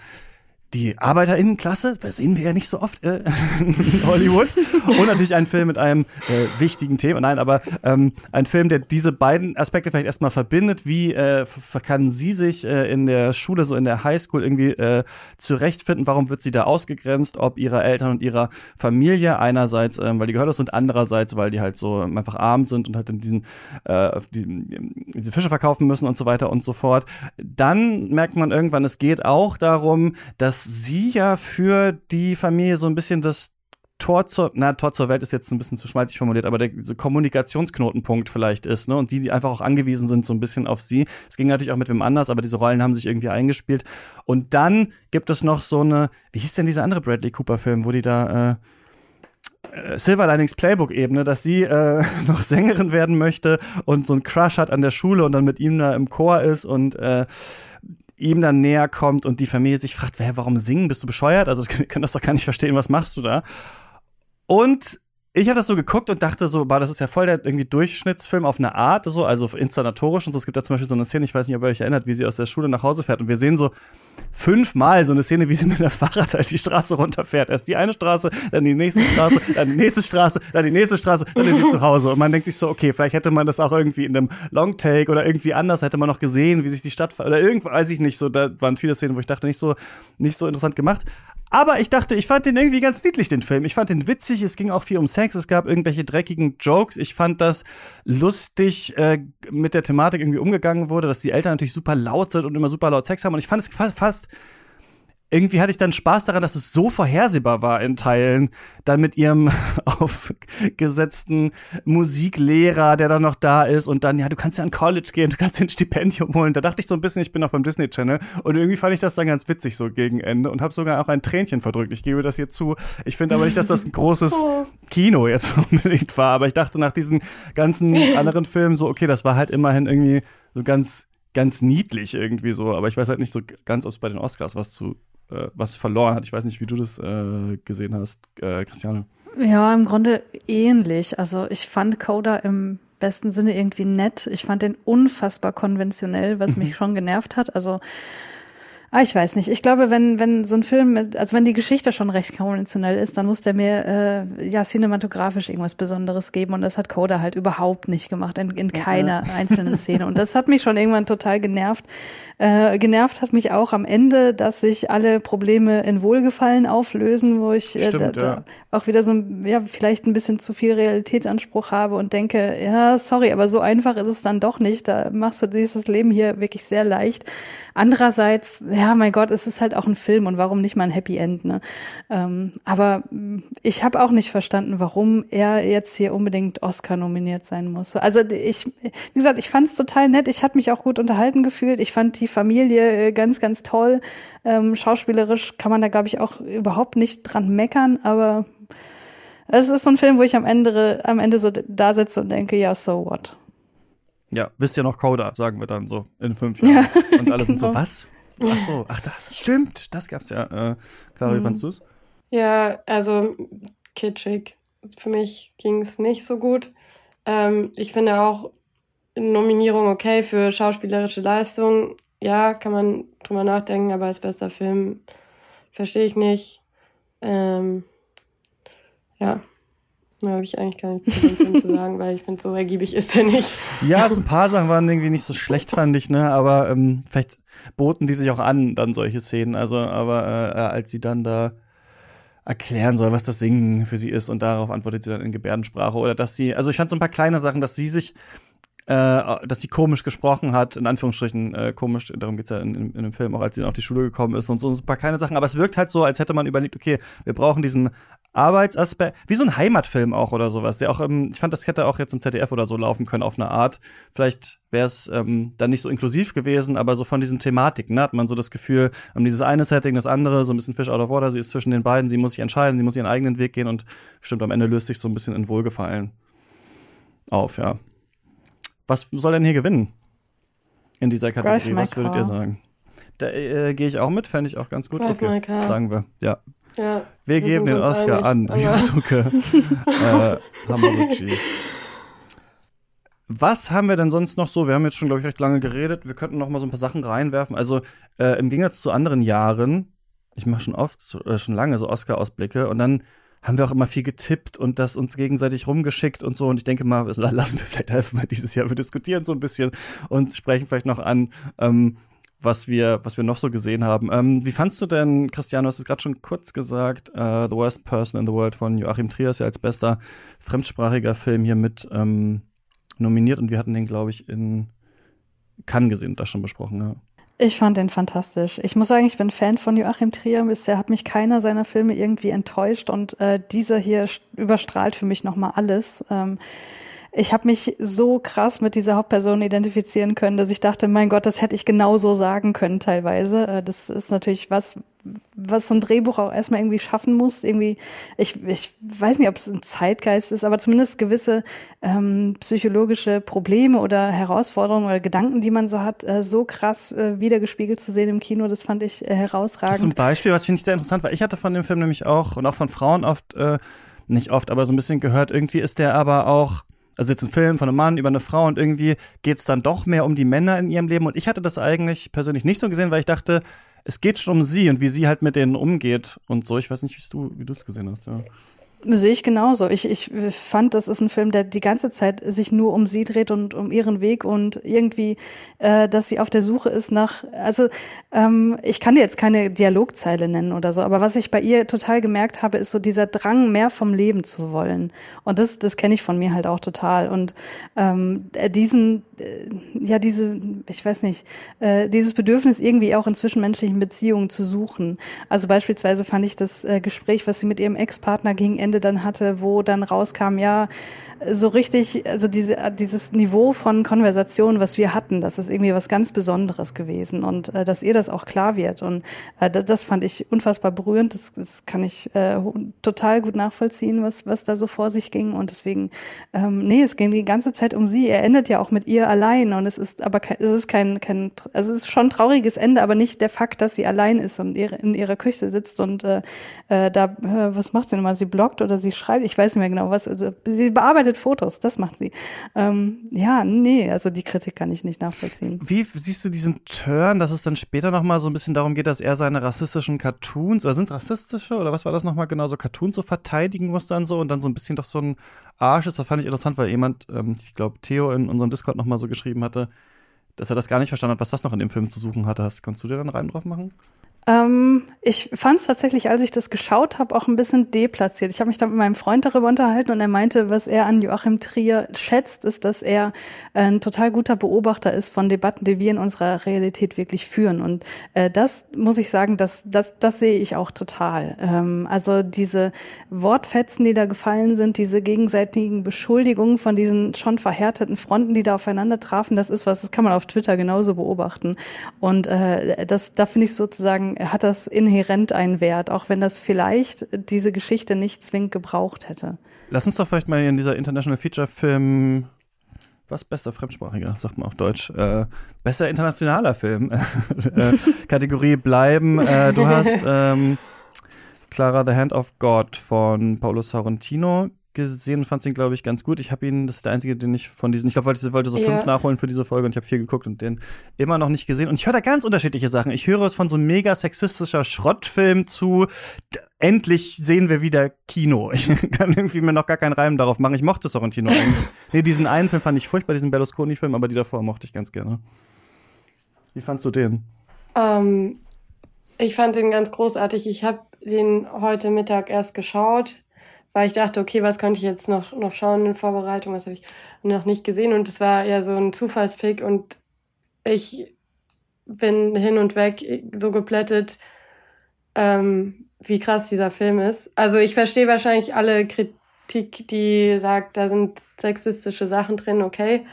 Speaker 1: die Arbeiterinnenklasse, das sehen wir ja nicht so oft äh, in Hollywood. Und natürlich ein Film mit einem äh, wichtigen Thema. Nein, aber ähm, ein Film, der diese beiden Aspekte vielleicht erstmal verbindet. Wie äh, kann sie sich äh, in der Schule, so in der Highschool irgendwie äh, zurechtfinden? Warum wird sie da ausgegrenzt? Ob ihrer Eltern und ihrer Familie. Einerseits, ähm, weil die gehörlos sind, andererseits, weil die halt so einfach arm sind und halt in diesen äh, die, diese Fische verkaufen müssen und so weiter und so fort. Dann merkt man irgendwann, es geht auch darum, dass sie ja für die Familie so ein bisschen das Tor zur, na, Tor zur Welt ist jetzt ein bisschen zu schmalzig formuliert, aber der Kommunikationsknotenpunkt vielleicht ist, ne? Und die, die einfach auch angewiesen sind so ein bisschen auf sie. Es ging natürlich auch mit wem anders, aber diese Rollen haben sich irgendwie eingespielt. Und dann gibt es noch so eine, wie hieß denn dieser andere Bradley Cooper-Film, wo die da, äh, äh Silver Linings Playbook-Ebene, dass sie äh, noch Sängerin werden möchte und so einen Crush hat an der Schule und dann mit ihm da im Chor ist und äh, ihm dann näher kommt und die Familie sich fragt, warum singen? Bist du bescheuert? Also, wir können das doch gar nicht verstehen, was machst du da? Und ich habe das so geguckt und dachte so, bah, das ist ja voll der irgendwie Durchschnittsfilm auf eine Art, so, also inszenatorisch und so. Es gibt da zum Beispiel so eine Szene, ich weiß nicht, ob ihr euch erinnert, wie sie aus der Schule nach Hause fährt und wir sehen so fünfmal so eine Szene, wie sie mit der Fahrrad halt die Straße runterfährt. Erst die eine Straße, dann die nächste Straße, dann die nächste Straße, dann die nächste Straße, dann ist sie zu Hause. Und man denkt sich so, okay, vielleicht hätte man das auch irgendwie in einem Longtake oder irgendwie anders hätte man noch gesehen, wie sich die Stadt oder irgendwo, weiß ich nicht, so, da waren viele Szenen, wo ich dachte, nicht so, nicht so interessant gemacht. Aber ich dachte, ich fand den irgendwie ganz niedlich, den Film. Ich fand den witzig, es ging auch viel um Sex, es gab irgendwelche dreckigen Jokes. Ich fand das lustig äh, mit der Thematik irgendwie umgegangen wurde, dass die Eltern natürlich super laut sind und immer super laut Sex haben. Und ich fand es fast, fast irgendwie hatte ich dann Spaß daran, dass es so vorhersehbar war in Teilen, dann mit ihrem aufgesetzten Musiklehrer, der dann noch da ist und dann, ja, du kannst ja an College gehen, du kannst dir ein Stipendium holen. Da dachte ich so ein bisschen, ich bin auch beim Disney Channel und irgendwie fand ich das dann ganz witzig so gegen Ende und habe sogar auch ein Tränchen verdrückt. Ich gebe das hier zu. Ich finde aber nicht, dass das ein großes oh. Kino jetzt unbedingt war, aber ich dachte nach diesen ganzen anderen Filmen so, okay, das war halt immerhin irgendwie so ganz ganz niedlich irgendwie so, aber ich weiß halt nicht so ganz, ob es bei den Oscars was zu äh, was verloren hat. Ich weiß nicht, wie du das äh, gesehen hast, äh, Christiane.
Speaker 2: Ja, im Grunde ähnlich. Also ich fand Coda im besten Sinne irgendwie nett. Ich fand den unfassbar konventionell, was mich schon genervt hat. Also Ah, ich weiß nicht. Ich glaube, wenn, wenn so ein Film, mit, also wenn die Geschichte schon recht konventionell ist, dann muss der mir äh, ja cinematografisch irgendwas Besonderes geben. Und das hat Coda halt überhaupt nicht gemacht, in, in keiner ja. einzelnen Szene. Und das hat mich schon irgendwann total genervt. Äh, genervt hat mich auch am Ende, dass sich alle Probleme in Wohlgefallen auflösen, wo ich äh, da, da ja. auch wieder so ja, vielleicht ein bisschen zu viel Realitätsanspruch habe und denke, ja, sorry, aber so einfach ist es dann doch nicht. Da machst du dieses Leben hier wirklich sehr leicht. Andererseits, ja, mein Gott, es ist halt auch ein Film und warum nicht mal ein Happy End, ne? Ähm, aber ich habe auch nicht verstanden, warum er jetzt hier unbedingt Oscar nominiert sein muss. Also ich, wie gesagt, ich fand es total nett. Ich habe mich auch gut unterhalten gefühlt. Ich fand die Familie äh, ganz, ganz toll. Ähm, schauspielerisch kann man da, glaube ich, auch überhaupt nicht dran meckern, aber es ist so ein Film, wo ich am Ende, am Ende so da sitze und denke, ja, so what?
Speaker 1: Ja, wisst ihr noch Coda, sagen wir dann so in fünf Jahren. Ja, und alle genau. sind so, genau. was? Ach so, ach das stimmt, das gab's ja. Äh, Clara, wie mhm. fandst du's?
Speaker 3: Ja, also kitschig. Für mich ging's nicht so gut. Ähm, ich finde auch Nominierung okay für schauspielerische Leistung. Ja, kann man drüber nachdenken, aber als bester Film verstehe ich nicht. Ähm, ja, da habe ich eigentlich gar nichts zu sagen, weil ich finde, so ergiebig ist er nicht.
Speaker 1: Ja, so ein paar Sachen waren irgendwie nicht so schlecht, fand ich, ne? Aber ähm, vielleicht boten die sich auch an, dann solche Szenen. Also, aber äh, äh, als sie dann da erklären soll, was das Singen für sie ist und darauf antwortet sie dann in Gebärdensprache oder dass sie, also ich fand so ein paar kleine Sachen, dass sie sich äh, dass sie komisch gesprochen hat, in Anführungsstrichen äh, komisch, darum geht's ja in, in, in, dem Film, auch als sie dann auf die Schule gekommen ist und so, ein paar kleine Sachen, aber es wirkt halt so, als hätte man überlegt, okay, wir brauchen diesen Arbeitsaspekt, wie so ein Heimatfilm auch oder sowas, der auch, ähm, ich fand, das hätte auch jetzt im ZDF oder so laufen können auf eine Art. Vielleicht wäre es ähm, dann nicht so inklusiv gewesen, aber so von diesen Thematiken, ne, hat man so das Gefühl, um dieses eine Setting, das andere, so ein bisschen Fish out of water, sie ist zwischen den beiden, sie muss sich entscheiden, sie muss ihren eigenen Weg gehen und stimmt, am Ende löst sich so ein bisschen in Wohlgefallen auf, ja. Was soll denn hier gewinnen? In dieser Kategorie, was würdet ihr sagen? Da äh, gehe ich auch mit, fände ich auch ganz gut.
Speaker 3: Drive okay,
Speaker 1: sagen wir, ja.
Speaker 3: Ja,
Speaker 1: wir, wir geben den Oscar an Yusuke äh, Hamaguchi. Was haben wir denn sonst noch so? Wir haben jetzt schon, glaube ich, recht lange geredet. Wir könnten noch mal so ein paar Sachen reinwerfen. Also äh, im Gegensatz zu anderen Jahren, ich mache schon oft, äh, schon lange so Oscar-Ausblicke und dann haben wir auch immer viel getippt und das uns gegenseitig rumgeschickt und so. Und ich denke mal, lassen wir vielleicht einfach mal dieses Jahr. Wir diskutieren so ein bisschen und sprechen vielleicht noch an, ähm, was wir, was wir noch so gesehen haben. Ähm, wie fandst du denn, Christian, du hast es gerade schon kurz gesagt, uh, The Worst Person in the World von Joachim Trier ist ja als bester fremdsprachiger Film hier mit ähm, nominiert und wir hatten den, glaube ich, in Cannes gesehen und das schon besprochen. Ja.
Speaker 2: Ich fand den fantastisch. Ich muss sagen, ich bin Fan von Joachim Trier. Bisher hat mich keiner seiner Filme irgendwie enttäuscht und äh, dieser hier überstrahlt für mich nochmal alles. Ähm, ich habe mich so krass mit dieser Hauptperson identifizieren können, dass ich dachte, mein Gott, das hätte ich genauso sagen können teilweise. Äh, das ist natürlich was, was so ein Drehbuch auch erstmal irgendwie schaffen muss. Irgendwie, ich, ich weiß nicht, ob es ein Zeitgeist ist, aber zumindest gewisse ähm, psychologische Probleme oder Herausforderungen oder Gedanken, die man so hat, äh, so krass äh, wiedergespiegelt zu sehen im Kino, das fand ich äh, herausragend.
Speaker 1: Zum Beispiel, was finde ich sehr interessant, weil ich hatte von dem Film nämlich auch und auch von Frauen oft, äh, nicht oft, aber so ein bisschen gehört, irgendwie ist der aber auch also jetzt ein Film von einem Mann über eine Frau und irgendwie geht es dann doch mehr um die Männer in ihrem Leben. Und ich hatte das eigentlich persönlich nicht so gesehen, weil ich dachte, es geht schon um sie und wie sie halt mit denen umgeht und so. Ich weiß nicht, wie du es gesehen hast, ja.
Speaker 2: Sehe ich genauso. Ich, ich fand, das ist ein Film, der die ganze Zeit sich nur um sie dreht und um ihren Weg und irgendwie, äh, dass sie auf der Suche ist nach, also ähm, ich kann dir jetzt keine Dialogzeile nennen oder so, aber was ich bei ihr total gemerkt habe, ist so dieser Drang, mehr vom Leben zu wollen. Und das, das kenne ich von mir halt auch total. Und ähm, diesen, äh, ja, diese, ich weiß nicht, äh, dieses Bedürfnis irgendwie auch in zwischenmenschlichen Beziehungen zu suchen. Also beispielsweise fand ich das äh, Gespräch, was sie mit ihrem Ex-Partner gegen Ende dann hatte, wo dann rauskam, ja, so richtig, also diese, dieses Niveau von Konversation, was wir hatten, das ist irgendwie was ganz Besonderes gewesen und äh, dass ihr das auch klar wird. Und äh, das, das fand ich unfassbar berührend. Das, das kann ich äh, total gut nachvollziehen, was, was da so vor sich ging. Und deswegen, ähm, nee, es ging die ganze Zeit um sie. Er endet ja auch mit ihr allein und es ist aber kein, es ist kein, kein, also es ist schon ein trauriges Ende, aber nicht der Fakt, dass sie allein ist und ihre, in ihrer Küche sitzt und äh, äh, da, äh, was macht sie denn mal? Sie bloggt oder sie schreibt, ich weiß nicht mehr genau was, also sie bearbeitet Fotos, das macht sie. Ähm, ja, nee, also die Kritik kann ich nicht nachvollziehen.
Speaker 1: Wie siehst du diesen Turn, dass es dann später nochmal so ein bisschen darum geht, dass er seine rassistischen Cartoons, oder sind es rassistische, oder was war das nochmal genau, so Cartoons so verteidigen muss dann so und dann so ein bisschen doch so ein Arsch ist, das fand ich interessant, weil jemand, ähm, ich glaube Theo in unserem Discord nochmal so geschrieben hatte, dass er das gar nicht verstanden hat, was das noch in dem Film zu suchen hatte. Kannst du dir dann rein drauf machen?
Speaker 2: Ähm, ich fand es tatsächlich, als ich das geschaut habe, auch ein bisschen deplatziert. Ich habe mich da mit meinem Freund darüber unterhalten und er meinte, was er an Joachim Trier schätzt, ist, dass er ein total guter Beobachter ist von Debatten, die wir in unserer Realität wirklich führen. Und äh, das muss ich sagen, das, das, das sehe ich auch total. Ähm, also diese Wortfetzen, die da gefallen sind, diese gegenseitigen Beschuldigungen von diesen schon verhärteten Fronten, die da aufeinander trafen, das ist was, das kann man auf Twitter genauso beobachten. Und äh, das, da finde ich sozusagen, hat das inhärent einen Wert, auch wenn das vielleicht diese Geschichte nicht zwingend gebraucht hätte.
Speaker 1: Lass uns doch vielleicht mal in dieser International Feature Film was bester Fremdsprachiger, sagt man auf Deutsch, äh, besser internationaler Film äh, Kategorie bleiben. Äh, du hast ähm, Clara the Hand of God von Paulo Sorrentino gesehen und fand ihn, glaube ich, ganz gut. Ich habe ihn, das ist der einzige, den ich von diesen, ich glaube, ich wollte so ja. fünf nachholen für diese Folge und ich habe vier geguckt und den immer noch nicht gesehen. Und ich höre da ganz unterschiedliche Sachen. Ich höre es von so mega sexistischer Schrottfilm zu, endlich sehen wir wieder Kino. Ich kann irgendwie mir noch gar keinen Reim darauf machen. Ich mochte Sorrentino eigentlich. nee, diesen einen Film fand ich furchtbar, diesen Berlusconi-Film, aber die davor mochte ich ganz gerne. Wie fandst du den?
Speaker 3: Ähm, ich fand den ganz großartig. Ich habe den heute Mittag erst geschaut weil ich dachte, okay, was könnte ich jetzt noch, noch schauen in Vorbereitung, was habe ich noch nicht gesehen und es war eher so ein Zufallspick und ich bin hin und weg so geplättet, ähm, wie krass dieser Film ist. Also ich verstehe wahrscheinlich alle Kritik, die sagt, da sind sexistische Sachen drin, okay.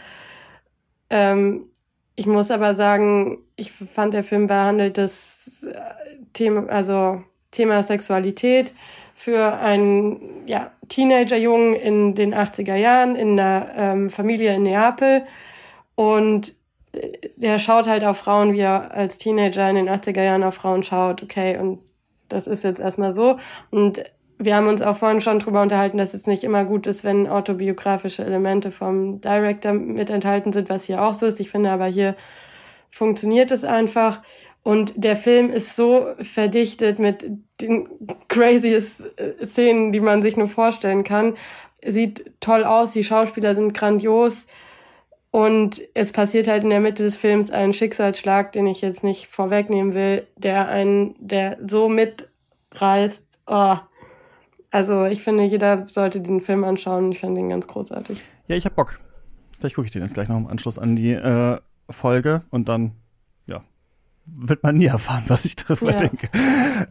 Speaker 3: Ähm, ich muss aber sagen, ich fand der Film behandelt das äh, Thema, also Thema Sexualität für einen ja, Teenagerjungen in den 80er Jahren in einer ähm, Familie in Neapel. Und äh, der schaut halt auf Frauen, wie er als Teenager in den 80er Jahren auf Frauen schaut. Okay, und das ist jetzt erstmal so. Und wir haben uns auch vorhin schon drüber unterhalten, dass es nicht immer gut ist, wenn autobiografische Elemente vom Director mit enthalten sind, was hier auch so ist. Ich finde aber hier funktioniert es einfach. Und der Film ist so verdichtet mit den craziest äh, Szenen, die man sich nur vorstellen kann. Sieht toll aus, die Schauspieler sind grandios. Und es passiert halt in der Mitte des Films ein Schicksalsschlag, den ich jetzt nicht vorwegnehmen will, der einen, der so mitreißt. Oh. Also ich finde, jeder sollte diesen Film anschauen. Ich fand ihn ganz großartig.
Speaker 1: Ja, ich hab Bock. Vielleicht gucke ich den jetzt gleich noch im Anschluss an die äh, Folge und dann wird man nie erfahren, was ich darüber ja. denke.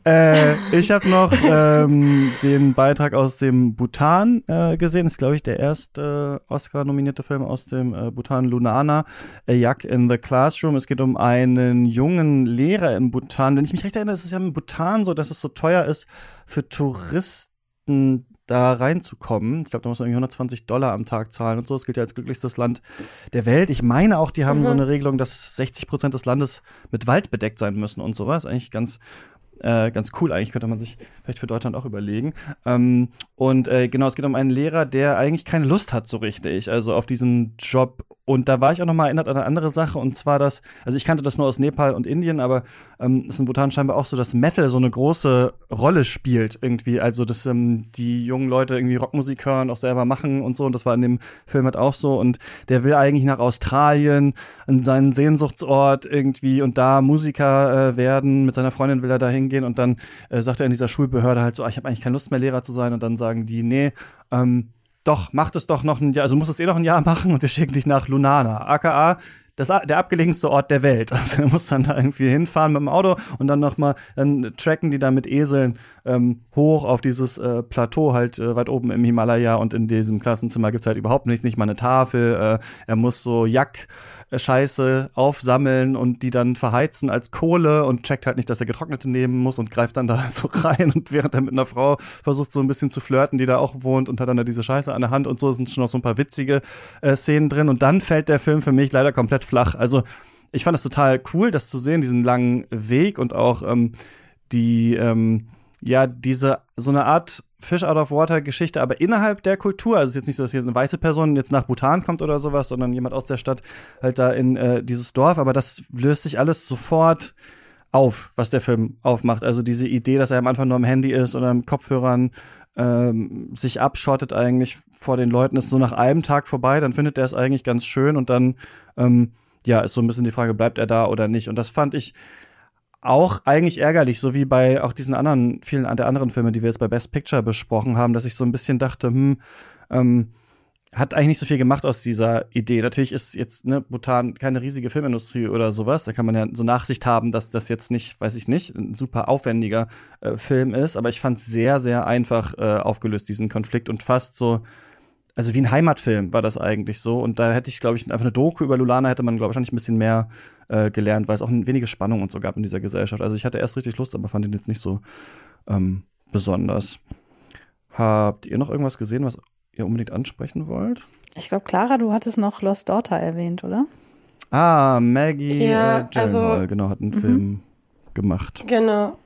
Speaker 1: Äh, ich habe noch ähm, den Beitrag aus dem Bhutan äh, gesehen. Das ist, glaube ich, der erste äh, Oscar-nominierte Film aus dem äh, Bhutan, Lunana, A Yak in the Classroom. Es geht um einen jungen Lehrer im Bhutan. Wenn ich mich recht erinnere, ist es ja im Bhutan so, dass es so teuer ist für Touristen da reinzukommen. Ich glaube, da muss man irgendwie 120 Dollar am Tag zahlen und so. Es gilt ja als glücklichstes Land der Welt. Ich meine auch, die haben mhm. so eine Regelung, dass 60 Prozent des Landes mit Wald bedeckt sein müssen und sowas. Eigentlich ganz äh, ganz cool eigentlich, könnte man sich vielleicht für Deutschland auch überlegen. Ähm, und äh, genau, es geht um einen Lehrer, der eigentlich keine Lust hat so richtig, also auf diesen Job und da war ich auch noch mal erinnert an eine andere Sache und zwar das, also ich kannte das nur aus Nepal und Indien, aber ähm, ist in Bhutan scheinbar auch so, dass Metal so eine große Rolle spielt irgendwie. Also dass ähm, die jungen Leute irgendwie Rockmusik hören, auch selber machen und so. Und das war in dem Film halt auch so. Und der will eigentlich nach Australien, in seinen Sehnsuchtsort irgendwie und da Musiker äh, werden. Mit seiner Freundin will er da hingehen und dann äh, sagt er in dieser Schulbehörde halt so, ah, ich habe eigentlich keine Lust mehr Lehrer zu sein. Und dann sagen die, nee, ähm, doch, mach es doch noch ein Jahr, also muss es eh noch ein Jahr machen und wir schicken dich nach Lunana, aka das, der abgelegenste Ort der Welt. Also er muss dann da irgendwie hinfahren mit dem Auto und dann nochmal, dann tracken die da mit Eseln ähm, hoch auf dieses äh, Plateau halt äh, weit oben im Himalaya und in diesem Klassenzimmer gibt's halt überhaupt nichts, nicht mal eine Tafel. Äh, er muss so Jack Scheiße aufsammeln und die dann verheizen als Kohle und checkt halt nicht, dass er getrocknete nehmen muss und greift dann da so rein und während er mit einer Frau versucht so ein bisschen zu flirten, die da auch wohnt und hat dann da diese Scheiße an der Hand und so sind schon noch so ein paar witzige äh, Szenen drin und dann fällt der Film für mich leider komplett flach. Also ich fand es total cool, das zu sehen, diesen langen Weg und auch ähm, die ähm, ja diese so eine Art Fish out of Water Geschichte, aber innerhalb der Kultur. Also es ist jetzt nicht so, dass hier eine weiße Person jetzt nach Bhutan kommt oder sowas, sondern jemand aus der Stadt halt da in äh, dieses Dorf. Aber das löst sich alles sofort auf, was der Film aufmacht. Also diese Idee, dass er am Anfang nur am Handy ist oder am Kopfhörern ähm, sich abschottet eigentlich vor den Leuten, ist so nach einem Tag vorbei, dann findet er es eigentlich ganz schön und dann ähm, ja ist so ein bisschen die Frage, bleibt er da oder nicht? Und das fand ich auch eigentlich ärgerlich, so wie bei auch diesen anderen, vielen der anderen Filme, die wir jetzt bei Best Picture besprochen haben, dass ich so ein bisschen dachte, hm, ähm, hat eigentlich nicht so viel gemacht aus dieser Idee. Natürlich ist jetzt ne, Bhutan keine riesige Filmindustrie oder sowas. Da kann man ja so Nachsicht haben, dass das jetzt nicht, weiß ich nicht, ein super aufwendiger äh, Film ist. Aber ich fand sehr, sehr einfach äh, aufgelöst, diesen Konflikt und fast so, also wie ein Heimatfilm war das eigentlich so. Und da hätte ich, glaube ich, einfach eine Doku über Lulana hätte man, glaube ich, wahrscheinlich ein bisschen mehr äh, gelernt, weil es auch wenige Spannung und so gab in dieser Gesellschaft. Also ich hatte erst richtig Lust, aber fand ihn jetzt nicht so ähm, besonders. Habt ihr noch irgendwas gesehen, was ihr unbedingt ansprechen wollt?
Speaker 2: Ich glaube, Clara, du hattest noch Lost Daughter erwähnt, oder?
Speaker 1: Ah, Maggie
Speaker 3: ja,
Speaker 1: äh, Gyllenhaal,
Speaker 3: also,
Speaker 1: genau, hat einen mhm. Film gemacht.
Speaker 3: Genau.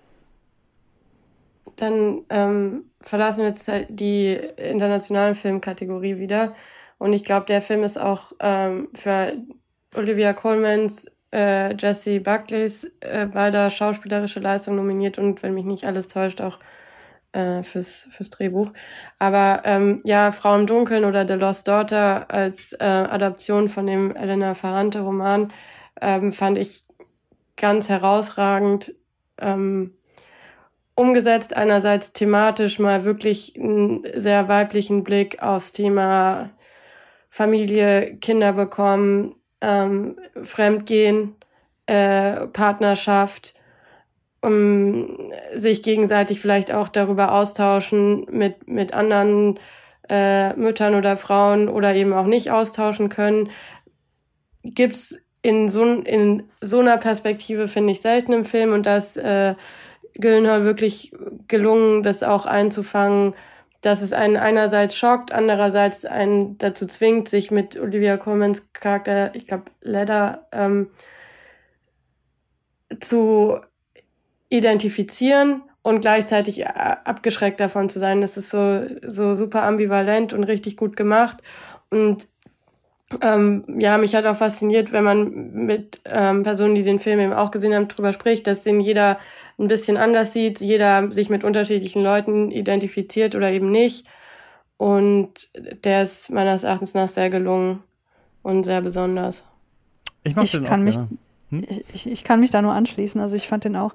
Speaker 3: Dann ähm, verlassen wir jetzt halt die internationale Filmkategorie wieder. Und ich glaube, der Film ist auch ähm, für Olivia Colmans, äh, Jesse Buckleys äh, beider schauspielerische Leistung nominiert und wenn mich nicht alles täuscht, auch äh, fürs, fürs Drehbuch. Aber ähm, ja, Frau im Dunkeln oder The Lost Daughter als äh, Adaption von dem Elena Ferrante Roman ähm, fand ich ganz herausragend ähm, umgesetzt. Einerseits thematisch mal wirklich einen sehr weiblichen Blick aufs Thema Familie, Kinder bekommen, ähm, Fremdgehen, äh, Partnerschaft, um sich gegenseitig vielleicht auch darüber austauschen mit, mit anderen äh, Müttern oder Frauen oder eben auch nicht austauschen können. Gibt's in so, in so einer Perspektive, finde ich, selten im Film und das äh, Gyllenhaal wirklich gelungen, das auch einzufangen, dass es einen einerseits schockt, andererseits einen dazu zwingt, sich mit Olivia Colmans Charakter, ich glaube, Leda, ähm, zu identifizieren und gleichzeitig äh, abgeschreckt davon zu sein. Das ist so, so super ambivalent und richtig gut gemacht. Und ähm, ja, mich hat auch fasziniert, wenn man mit ähm, Personen, die den Film eben auch gesehen haben, drüber spricht, dass den jeder ein bisschen anders sieht, jeder sich mit unterschiedlichen Leuten identifiziert oder eben nicht. Und der ist meines Erachtens nach sehr gelungen und sehr besonders.
Speaker 2: Ich, ich kann auch, mich, ja. Hm? ich, ich, ich kann mich da nur anschließen. Also ich fand den auch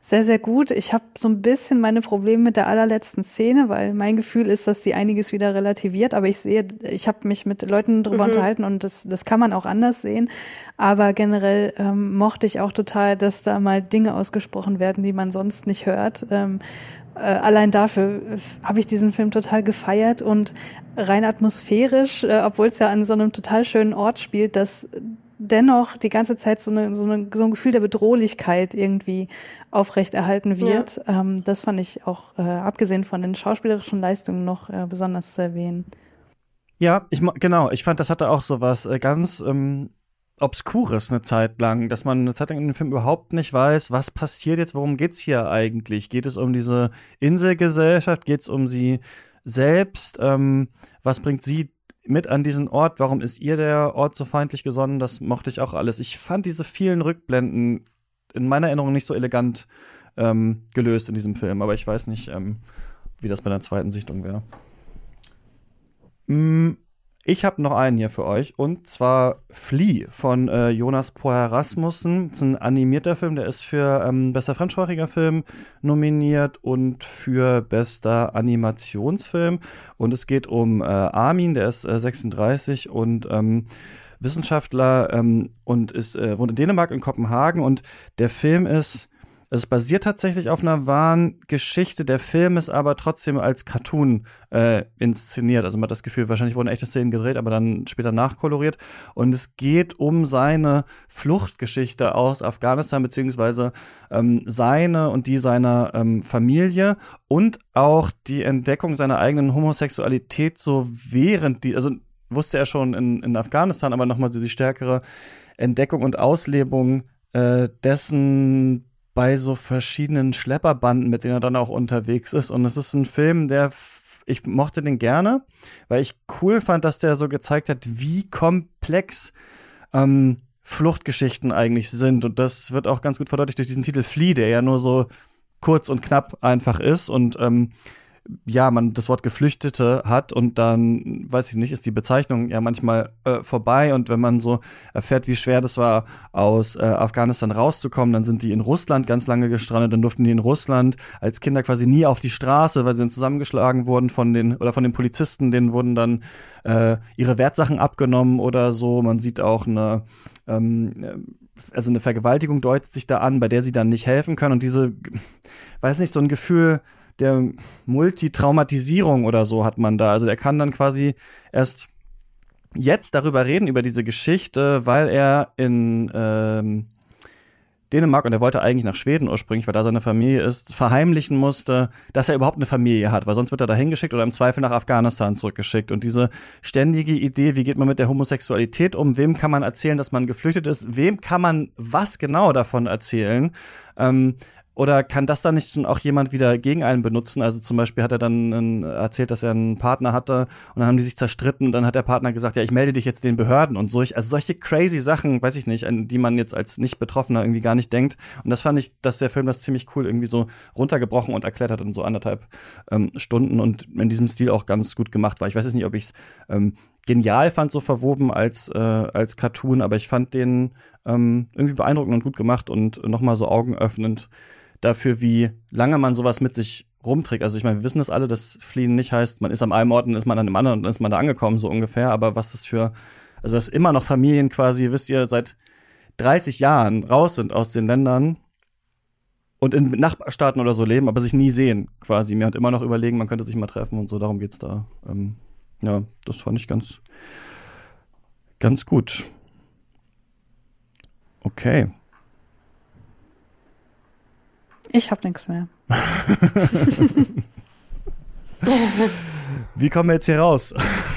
Speaker 2: sehr, sehr gut. Ich habe so ein bisschen meine Probleme mit der allerletzten Szene, weil mein Gefühl ist, dass sie einiges wieder relativiert. Aber ich sehe, ich habe mich mit Leuten drüber mhm. unterhalten und das, das kann man auch anders sehen. Aber generell ähm, mochte ich auch total, dass da mal Dinge ausgesprochen werden, die man sonst nicht hört. Ähm, äh, allein dafür habe ich diesen Film total gefeiert und rein atmosphärisch, äh, obwohl es ja an so einem total schönen Ort spielt, dass dennoch die ganze Zeit so, eine, so, eine, so ein Gefühl der Bedrohlichkeit irgendwie aufrechterhalten wird. Ja. Ähm, das fand ich auch, äh, abgesehen von den schauspielerischen Leistungen, noch äh, besonders zu erwähnen.
Speaker 1: Ja, ich genau. Ich fand, das hatte auch so was äh, ganz ähm, Obskures eine Zeit lang, dass man eine Zeit lang in dem Film überhaupt nicht weiß, was passiert jetzt, worum geht's hier eigentlich? Geht es um diese Inselgesellschaft? Geht es um sie selbst? Ähm, was bringt sie mit an diesen Ort. Warum ist ihr der Ort so feindlich gesonnen? Das mochte ich auch alles. Ich fand diese vielen Rückblenden in meiner Erinnerung nicht so elegant ähm, gelöst in diesem Film, aber ich weiß nicht, ähm, wie das bei der zweiten Sichtung wäre. Mm, ich habe noch einen hier für euch und zwar Flea von äh, Jonas Poer Rasmussen. Das ist ein animierter Film, der ist für ähm, bester fremdsprachiger Film nominiert und für bester Animationsfilm. Und es geht um äh, Armin, der ist äh, 36 und ähm, Wissenschaftler ähm, und ist äh, wohnt in Dänemark in Kopenhagen und der Film ist es basiert tatsächlich auf einer wahren Geschichte. Der Film ist aber trotzdem als Cartoon äh, inszeniert. Also man hat das Gefühl, wahrscheinlich wurden echte Szenen gedreht, aber dann später nachkoloriert. Und es geht um seine Fluchtgeschichte aus Afghanistan, beziehungsweise ähm, seine und die seiner ähm, Familie und auch die Entdeckung seiner eigenen Homosexualität so während die, also wusste er schon in, in Afghanistan, aber nochmal so die stärkere Entdeckung und Auslebung äh, dessen bei so verschiedenen Schlepperbanden, mit denen er dann auch unterwegs ist. Und es ist ein Film, der ich mochte den gerne, weil ich cool fand, dass der so gezeigt hat, wie komplex ähm, Fluchtgeschichten eigentlich sind. Und das wird auch ganz gut verdeutlicht durch diesen Titel Flee, der ja nur so kurz und knapp einfach ist und ähm, ja, man das Wort Geflüchtete hat und dann, weiß ich nicht, ist die Bezeichnung ja manchmal äh, vorbei. Und wenn man so erfährt, wie schwer das war, aus äh, Afghanistan rauszukommen, dann sind die in Russland ganz lange gestrandet, dann durften die in Russland als Kinder quasi nie auf die Straße, weil sie dann zusammengeschlagen wurden von den, oder von den Polizisten, denen wurden dann äh, ihre Wertsachen abgenommen oder so. Man sieht auch eine, ähm, also eine Vergewaltigung deutet sich da an, bei der sie dann nicht helfen können. Und diese, weiß nicht, so ein Gefühl, der Multitraumatisierung oder so hat man da. Also er kann dann quasi erst jetzt darüber reden, über diese Geschichte, weil er in ähm, Dänemark und er wollte eigentlich nach Schweden ursprünglich, weil da seine Familie ist, verheimlichen musste, dass er überhaupt eine Familie hat, weil sonst wird er da hingeschickt oder im Zweifel nach Afghanistan zurückgeschickt. Und diese ständige Idee, wie geht man mit der Homosexualität um, wem kann man erzählen, dass man geflüchtet ist, wem kann man was genau davon erzählen, ähm, oder kann das dann nicht schon auch jemand wieder gegen einen benutzen? Also zum Beispiel hat er dann erzählt, dass er einen Partner hatte und dann haben die sich zerstritten und dann hat der Partner gesagt, ja, ich melde dich jetzt den Behörden und so. Also solche crazy Sachen, weiß ich nicht, an die man jetzt als Nicht-Betroffener irgendwie gar nicht denkt. Und das fand ich, dass der Film das ziemlich cool irgendwie so runtergebrochen und erklärt hat in so anderthalb ähm, Stunden und in diesem Stil auch ganz gut gemacht war. Ich weiß jetzt nicht, ob ich es ähm, genial fand, so verwoben als, äh, als Cartoon, aber ich fand den ähm, irgendwie beeindruckend und gut gemacht und nochmal so augenöffnend dafür, wie lange man sowas mit sich rumträgt. Also ich meine, wir wissen das alle, dass Fliehen nicht heißt, man ist am einen Ort und ist man an dem anderen und dann ist man da angekommen, so ungefähr. Aber was das für, also dass immer noch Familien quasi, wisst ihr, seit 30 Jahren raus sind aus den Ländern und in Nachbarstaaten oder so leben, aber sich nie sehen, quasi. Mir hat immer noch überlegen, man könnte sich mal treffen und so, darum geht's da. Ähm, ja, das fand ich ganz, ganz gut. Okay.
Speaker 2: Ich habe nichts mehr.
Speaker 1: Wie kommen wir jetzt hier raus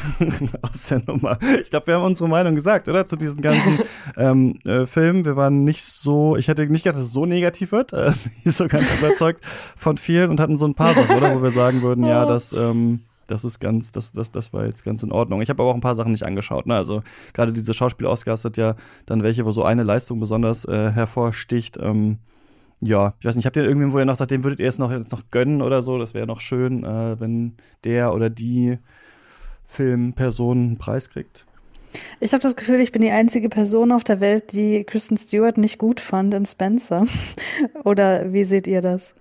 Speaker 1: aus der Nummer? Ich glaube, wir haben unsere Meinung gesagt, oder? Zu diesen ganzen ähm, äh, Filmen. Wir waren nicht so, ich hätte nicht gedacht, dass es so negativ wird. Äh, nicht so ganz überzeugt von vielen und hatten so ein paar Sachen, oder? Wo wir sagen würden, ja, das, ähm, das ist ganz, das, das, das war jetzt ganz in Ordnung. Ich habe aber auch ein paar Sachen nicht angeschaut. Ne? Also gerade diese Schauspiel-Oscars hat ja dann welche, wo so eine Leistung besonders äh, hervorsticht. Ähm, ja, ich weiß nicht, habt ihr irgendwen, wo ihr noch sagt, dem würdet ihr es noch, noch gönnen oder so? Das wäre noch schön, äh, wenn der oder die Filmperson einen Preis kriegt.
Speaker 2: Ich habe das Gefühl, ich bin die einzige Person auf der Welt, die Kristen Stewart nicht gut fand in Spencer. oder wie seht ihr das?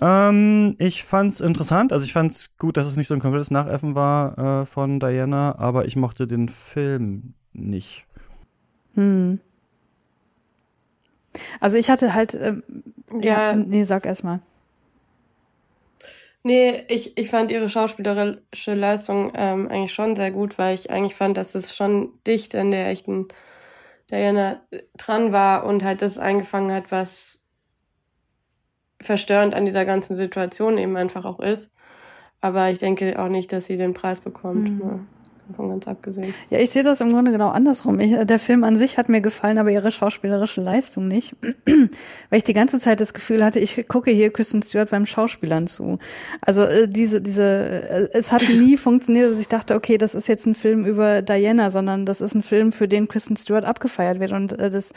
Speaker 1: Ähm, ich fand's interessant. Also ich fand's gut, dass es nicht so ein komplettes Nachäffen war äh, von Diana, aber ich mochte den Film nicht. Hm.
Speaker 2: Also ich hatte halt, ähm, ja, ja, nee, sag erst mal.
Speaker 3: Nee, ich, ich fand ihre schauspielerische Leistung ähm, eigentlich schon sehr gut, weil ich eigentlich fand, dass es schon dicht an der echten Diana dran war und halt das eingefangen hat, was verstörend an dieser ganzen Situation eben einfach auch ist. Aber ich denke auch nicht, dass sie den Preis bekommt. Mhm. Ja davon ganz abgesehen.
Speaker 2: Ja, ich sehe das im Grunde genau andersrum. Ich, der Film an sich hat mir gefallen, aber ihre schauspielerische Leistung nicht. Weil ich die ganze Zeit das Gefühl hatte, ich gucke hier Kristen Stewart beim Schauspielern zu. Also äh, diese, diese, äh, es hat nie funktioniert, dass ich dachte, okay, das ist jetzt ein Film über Diana, sondern das ist ein Film, für den Kristen Stewart abgefeiert wird. Und äh, das,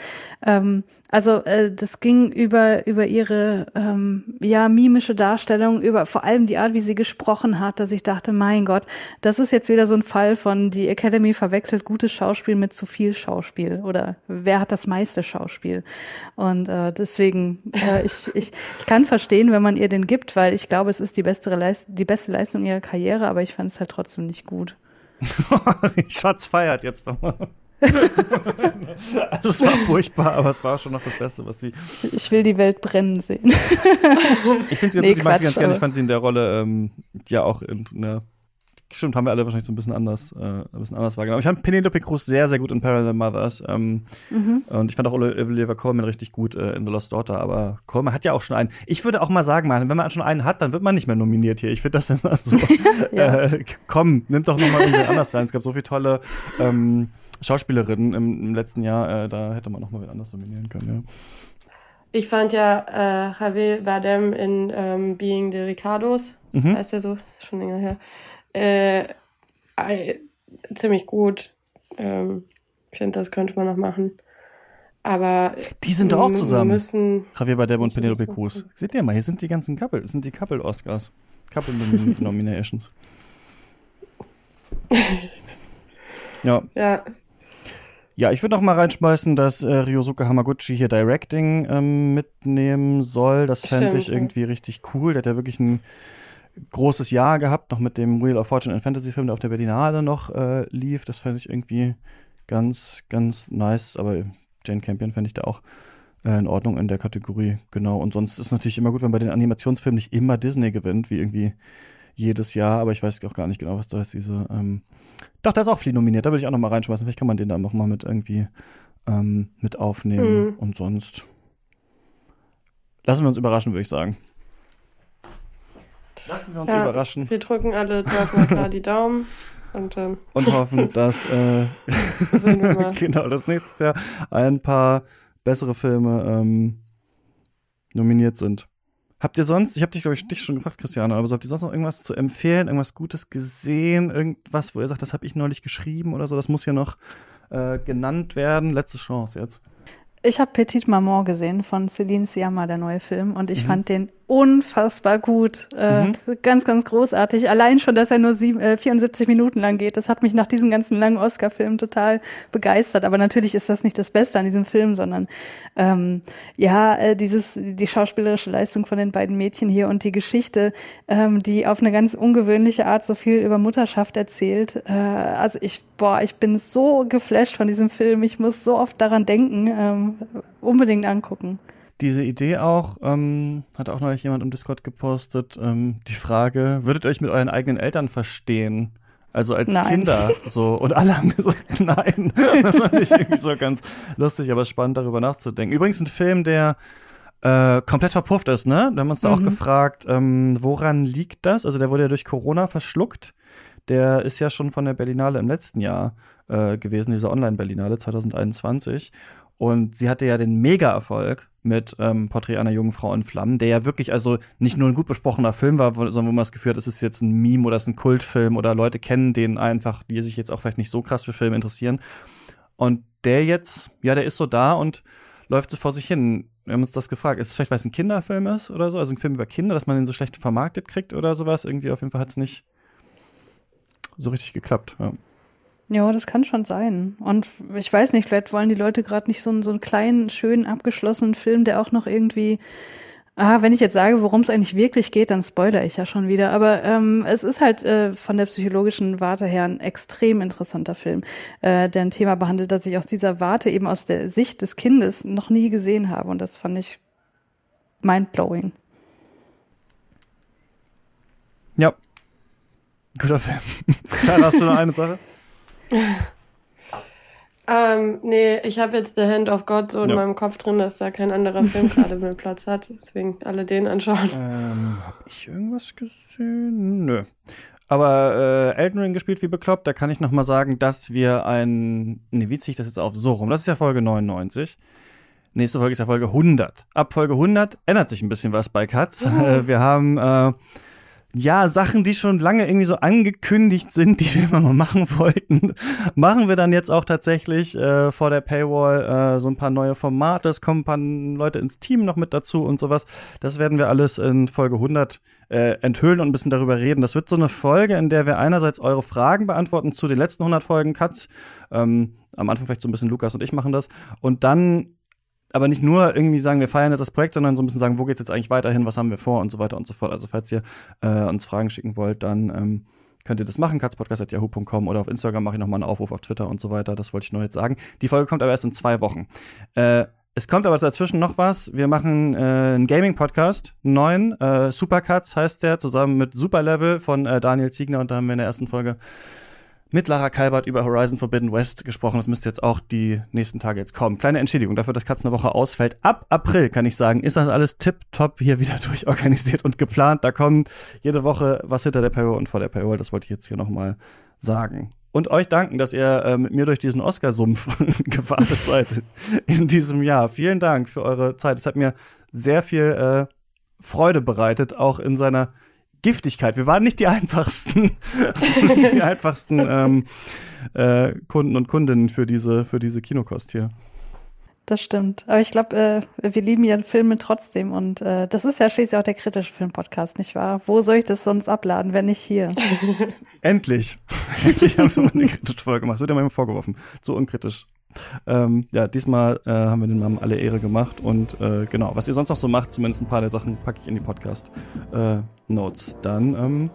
Speaker 2: ähm, also äh, das ging über über ihre ähm, ja mimische Darstellung, über vor allem die Art, wie sie gesprochen hat, dass ich dachte, mein Gott, das ist jetzt wieder so ein Fall von die Academy verwechselt gutes Schauspiel mit zu viel Schauspiel oder wer hat das meiste Schauspiel? Und äh, deswegen, äh, ich, ich, ich kann verstehen, wenn man ihr den gibt, weil ich glaube, es ist die beste, Leist die beste Leistung ihrer Karriere, aber ich fand es halt trotzdem nicht gut.
Speaker 1: Schatz feiert jetzt nochmal. also es war furchtbar, aber es war schon noch das Beste, was sie.
Speaker 2: Ich, ich will die Welt brennen sehen.
Speaker 1: ich finde sie, nee, die mag sie ganz gerne. Ich fand sie in der Rolle ähm, ja auch in einer Stimmt, haben wir alle wahrscheinlich so ein bisschen anders, äh, ein bisschen anders wahrgenommen. Ich fand Penelope Cruz sehr, sehr gut in Parallel Mothers. Ähm, mhm. Und ich fand auch Olivia Colman richtig gut äh, in The Lost Daughter. Aber Colman hat ja auch schon einen. Ich würde auch mal sagen, man, wenn man schon einen hat, dann wird man nicht mehr nominiert hier. Ich finde das immer so. ja. äh, komm, nimm doch noch mal irgendwie anders rein. Es gab so viele tolle ähm, Schauspielerinnen im, im letzten Jahr. Äh, da hätte man noch mal wen anders nominieren können. Ja.
Speaker 3: Ich fand ja äh, Javier Bardem in ähm, Being the Ricardos, mhm. heißt er so, schon länger her äh, ziemlich gut. Ähm, ich finde, das könnte man noch machen. Aber
Speaker 1: die sind doch auch zusammen. Müssen Javier Bardem und Penelope Cruz. Seht ihr mal, hier sind die ganzen Couple, sind die Couple Oscars. Couple Nom Nominations. ja.
Speaker 3: Ja.
Speaker 1: Ja, ich würde noch mal reinschmeißen, dass äh, Ryosuke Hamaguchi hier Directing ähm, mitnehmen soll. Das fände ich irgendwie richtig cool. Der hat ja wirklich ein großes Jahr gehabt, noch mit dem Wheel of Fortune and Fantasy Film, der auf der Berlinale noch äh, lief. Das fände ich irgendwie ganz, ganz nice. Aber Jane Campion fände ich da auch äh, in Ordnung in der Kategorie. Genau. Und sonst ist es natürlich immer gut, wenn bei den Animationsfilmen nicht immer Disney gewinnt, wie irgendwie jedes Jahr. Aber ich weiß auch gar nicht genau, was da ist, diese ähm, doch, da ist auch Flea nominiert. Da würde ich auch noch mal reinschmeißen. Vielleicht kann man den da noch mal mit irgendwie ähm, mit aufnehmen. Mhm. Und sonst lassen wir uns überraschen, würde ich sagen. Lassen wir uns ja, überraschen.
Speaker 3: Wir drücken alle mal klar die Daumen. Und, ähm,
Speaker 1: und hoffen, dass äh, genau das nächste Jahr ein paar bessere Filme ähm, nominiert sind. Habt ihr sonst, ich habe dich, glaube ich, dich schon gefragt, Christiane, aber so, habt ihr sonst noch irgendwas zu empfehlen, irgendwas Gutes gesehen, irgendwas, wo ihr sagt, das habe ich neulich geschrieben oder so, das muss hier noch äh, genannt werden? Letzte Chance jetzt.
Speaker 2: Ich habe Petite Maman gesehen von Celine Sciamma, der neue Film, und ich mhm. fand den unfassbar gut. Äh, mhm. Ganz, ganz großartig. Allein schon, dass er nur sieben, äh, 74 Minuten lang geht, das hat mich nach diesen ganzen langen Oscar-Filmen total begeistert. Aber natürlich ist das nicht das Beste an diesem Film, sondern ähm, ja, äh, dieses, die schauspielerische Leistung von den beiden Mädchen hier und die Geschichte, ähm, die auf eine ganz ungewöhnliche Art so viel über Mutterschaft erzählt. Äh, also ich, boah, ich bin so geflasht von diesem Film. Ich muss so oft daran denken. Ähm, unbedingt angucken
Speaker 1: diese Idee auch, ähm, hat auch neulich jemand im Discord gepostet, ähm, die Frage, würdet ihr euch mit euren eigenen Eltern verstehen? Also als nein. Kinder so und alle haben gesagt, nein. Das fand ich irgendwie so ganz lustig, aber spannend darüber nachzudenken. Übrigens ein Film, der äh, komplett verpufft ist, ne? Wir haben uns da auch mhm. gefragt, ähm, woran liegt das? Also der wurde ja durch Corona verschluckt. Der ist ja schon von der Berlinale im letzten Jahr äh, gewesen, diese Online-Berlinale 2021. Und sie hatte ja den Mega-Erfolg mit ähm, Porträt einer jungen Frau in Flammen, der ja wirklich also nicht nur ein gut besprochener Film war, sondern wo man das Gefühl hat, es ist jetzt ein Meme oder es ist ein Kultfilm oder Leute kennen den einfach, die sich jetzt auch vielleicht nicht so krass für Filme interessieren. Und der jetzt, ja, der ist so da und läuft so vor sich hin. Wir haben uns das gefragt. Ist es vielleicht, weil es ein Kinderfilm ist oder so? Also ein Film über Kinder, dass man den so schlecht vermarktet kriegt oder sowas? Irgendwie auf jeden Fall hat es nicht so richtig geklappt. Ja.
Speaker 2: Ja, das kann schon sein. Und ich weiß nicht, vielleicht wollen die Leute gerade nicht so einen, so einen kleinen, schönen, abgeschlossenen Film, der auch noch irgendwie Ah, wenn ich jetzt sage, worum es eigentlich wirklich geht, dann spoilere ich ja schon wieder. Aber ähm, es ist halt äh, von der psychologischen Warte her ein extrem interessanter Film, äh, der ein Thema behandelt, das ich aus dieser Warte eben aus der Sicht des Kindes noch nie gesehen habe. Und das fand ich mindblowing.
Speaker 1: Ja. Guter Film. Klar, hast du noch eine Sache?
Speaker 3: ähm, nee, ich habe jetzt The Hand of God so in ja. meinem Kopf drin, dass da kein anderer Film gerade mehr Platz hat. Deswegen alle den anschauen.
Speaker 1: Ähm, hab ich irgendwas gesehen? Nö. Aber äh, Elden Ring gespielt wie bekloppt, da kann ich noch mal sagen, dass wir ein, nee, wie ziehe ich das jetzt auf? So rum, das ist ja Folge 99. Nächste Folge ist ja Folge 100. Ab Folge 100 ändert sich ein bisschen was bei Katz. Uh. Wir haben äh, ja, Sachen, die schon lange irgendwie so angekündigt sind, die wir mal machen wollten, machen wir dann jetzt auch tatsächlich äh, vor der Paywall äh, so ein paar neue Formate. Es kommen ein paar Leute ins Team noch mit dazu und sowas. Das werden wir alles in Folge 100 äh, enthüllen und ein bisschen darüber reden. Das wird so eine Folge, in der wir einerseits eure Fragen beantworten zu den letzten 100 Folgen Cuts. Ähm, am Anfang vielleicht so ein bisschen Lukas und ich machen das. Und dann aber nicht nur irgendwie sagen, wir feiern jetzt das Projekt, sondern so ein bisschen sagen, wo geht's jetzt eigentlich weiterhin, was haben wir vor und so weiter und so fort. Also falls ihr äh, uns Fragen schicken wollt, dann ähm, könnt ihr das machen, katzpodcast.yahoo.com oder auf Instagram mache ich nochmal einen Aufruf auf Twitter und so weiter. Das wollte ich nur jetzt sagen. Die Folge kommt aber erst in zwei Wochen. Äh, es kommt aber dazwischen noch was. Wir machen äh, einen Gaming-Podcast, einen neuen. Äh, Supercuts heißt der, zusammen mit Superlevel von äh, Daniel Ziegner. Und da haben wir in der ersten Folge mit Lara Kalbert über Horizon Forbidden West gesprochen. Das müsste jetzt auch die nächsten Tage jetzt kommen. Kleine Entschädigung dafür, dass Katz eine Woche ausfällt. Ab April kann ich sagen, ist das alles tipptopp hier wieder durchorganisiert und geplant. Da kommt jede Woche was hinter der Paywall und vor der Paywall. Das wollte ich jetzt hier nochmal sagen. Und euch danken, dass ihr äh, mit mir durch diesen Oscar-Sumpf gewartet seid in diesem Jahr. Vielen Dank für eure Zeit. Es hat mir sehr viel äh, Freude bereitet, auch in seiner Giftigkeit. Wir waren nicht die einfachsten, die einfachsten ähm, äh, Kunden und Kundinnen für diese, für diese Kinokost hier.
Speaker 2: das stimmt. Aber ich glaube, äh, wir lieben ja Filme trotzdem und äh, das ist ja schließlich auch der kritische Filmpodcast, nicht wahr? Wo soll ich das sonst abladen, wenn nicht hier?
Speaker 1: Endlich. Endlich haben wir mal eine kritische Folge gemacht. Das wird ja manchmal vorgeworfen. So unkritisch. Ähm, ja, diesmal äh, haben wir den Namen alle Ehre gemacht und äh, genau, was ihr sonst noch so macht, zumindest ein paar der Sachen packe ich in die Podcast-Notes. Äh, Dann ähm,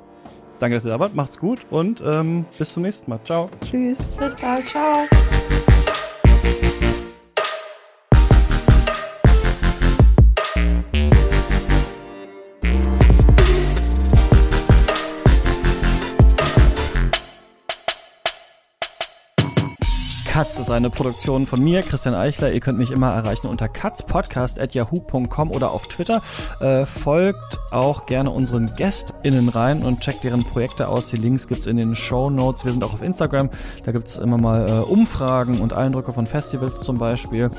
Speaker 1: danke, dass ihr da wart, macht's gut und ähm, bis zum nächsten Mal. Ciao.
Speaker 2: Tschüss.
Speaker 3: Bis bald, ciao.
Speaker 1: Katz ist eine Produktion von mir, Christian Eichler. Ihr könnt mich immer erreichen unter katzpodcast.yahoo.com oder auf Twitter. Äh, folgt auch gerne unseren GästInnen rein und checkt deren Projekte aus. Die Links gibt's in den Show Notes. Wir sind auch auf Instagram. Da gibt's immer mal äh, Umfragen und Eindrücke von Festivals zum Beispiel.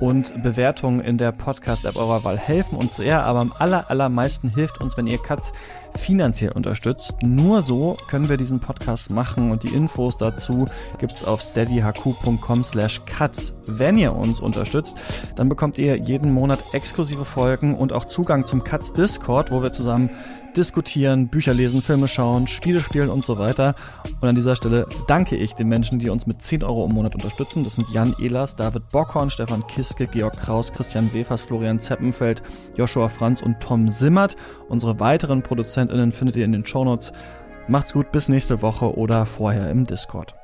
Speaker 1: Und Bewertungen in der Podcast-App eurer Wahl helfen uns sehr, aber am aller, allermeisten hilft uns, wenn ihr Katz finanziell unterstützt. Nur so können wir diesen Podcast machen und die Infos dazu gibt's auf steadyhq.com slash cuts. Wenn ihr uns unterstützt, dann bekommt ihr jeden Monat exklusive Folgen und auch Zugang zum Cuts Discord, wo wir zusammen diskutieren, Bücher lesen, Filme schauen, Spiele spielen und so weiter. Und an dieser Stelle danke ich den Menschen, die uns mit 10 Euro im Monat unterstützen. Das sind Jan Ehlers, David Bockhorn, Stefan Kiske, Georg Kraus, Christian Wefers, Florian Zeppenfeld, Joshua Franz und Tom Simmert. Unsere weiteren ProduzentInnen findet ihr in den Shownotes. Macht's gut, bis nächste Woche oder vorher im Discord.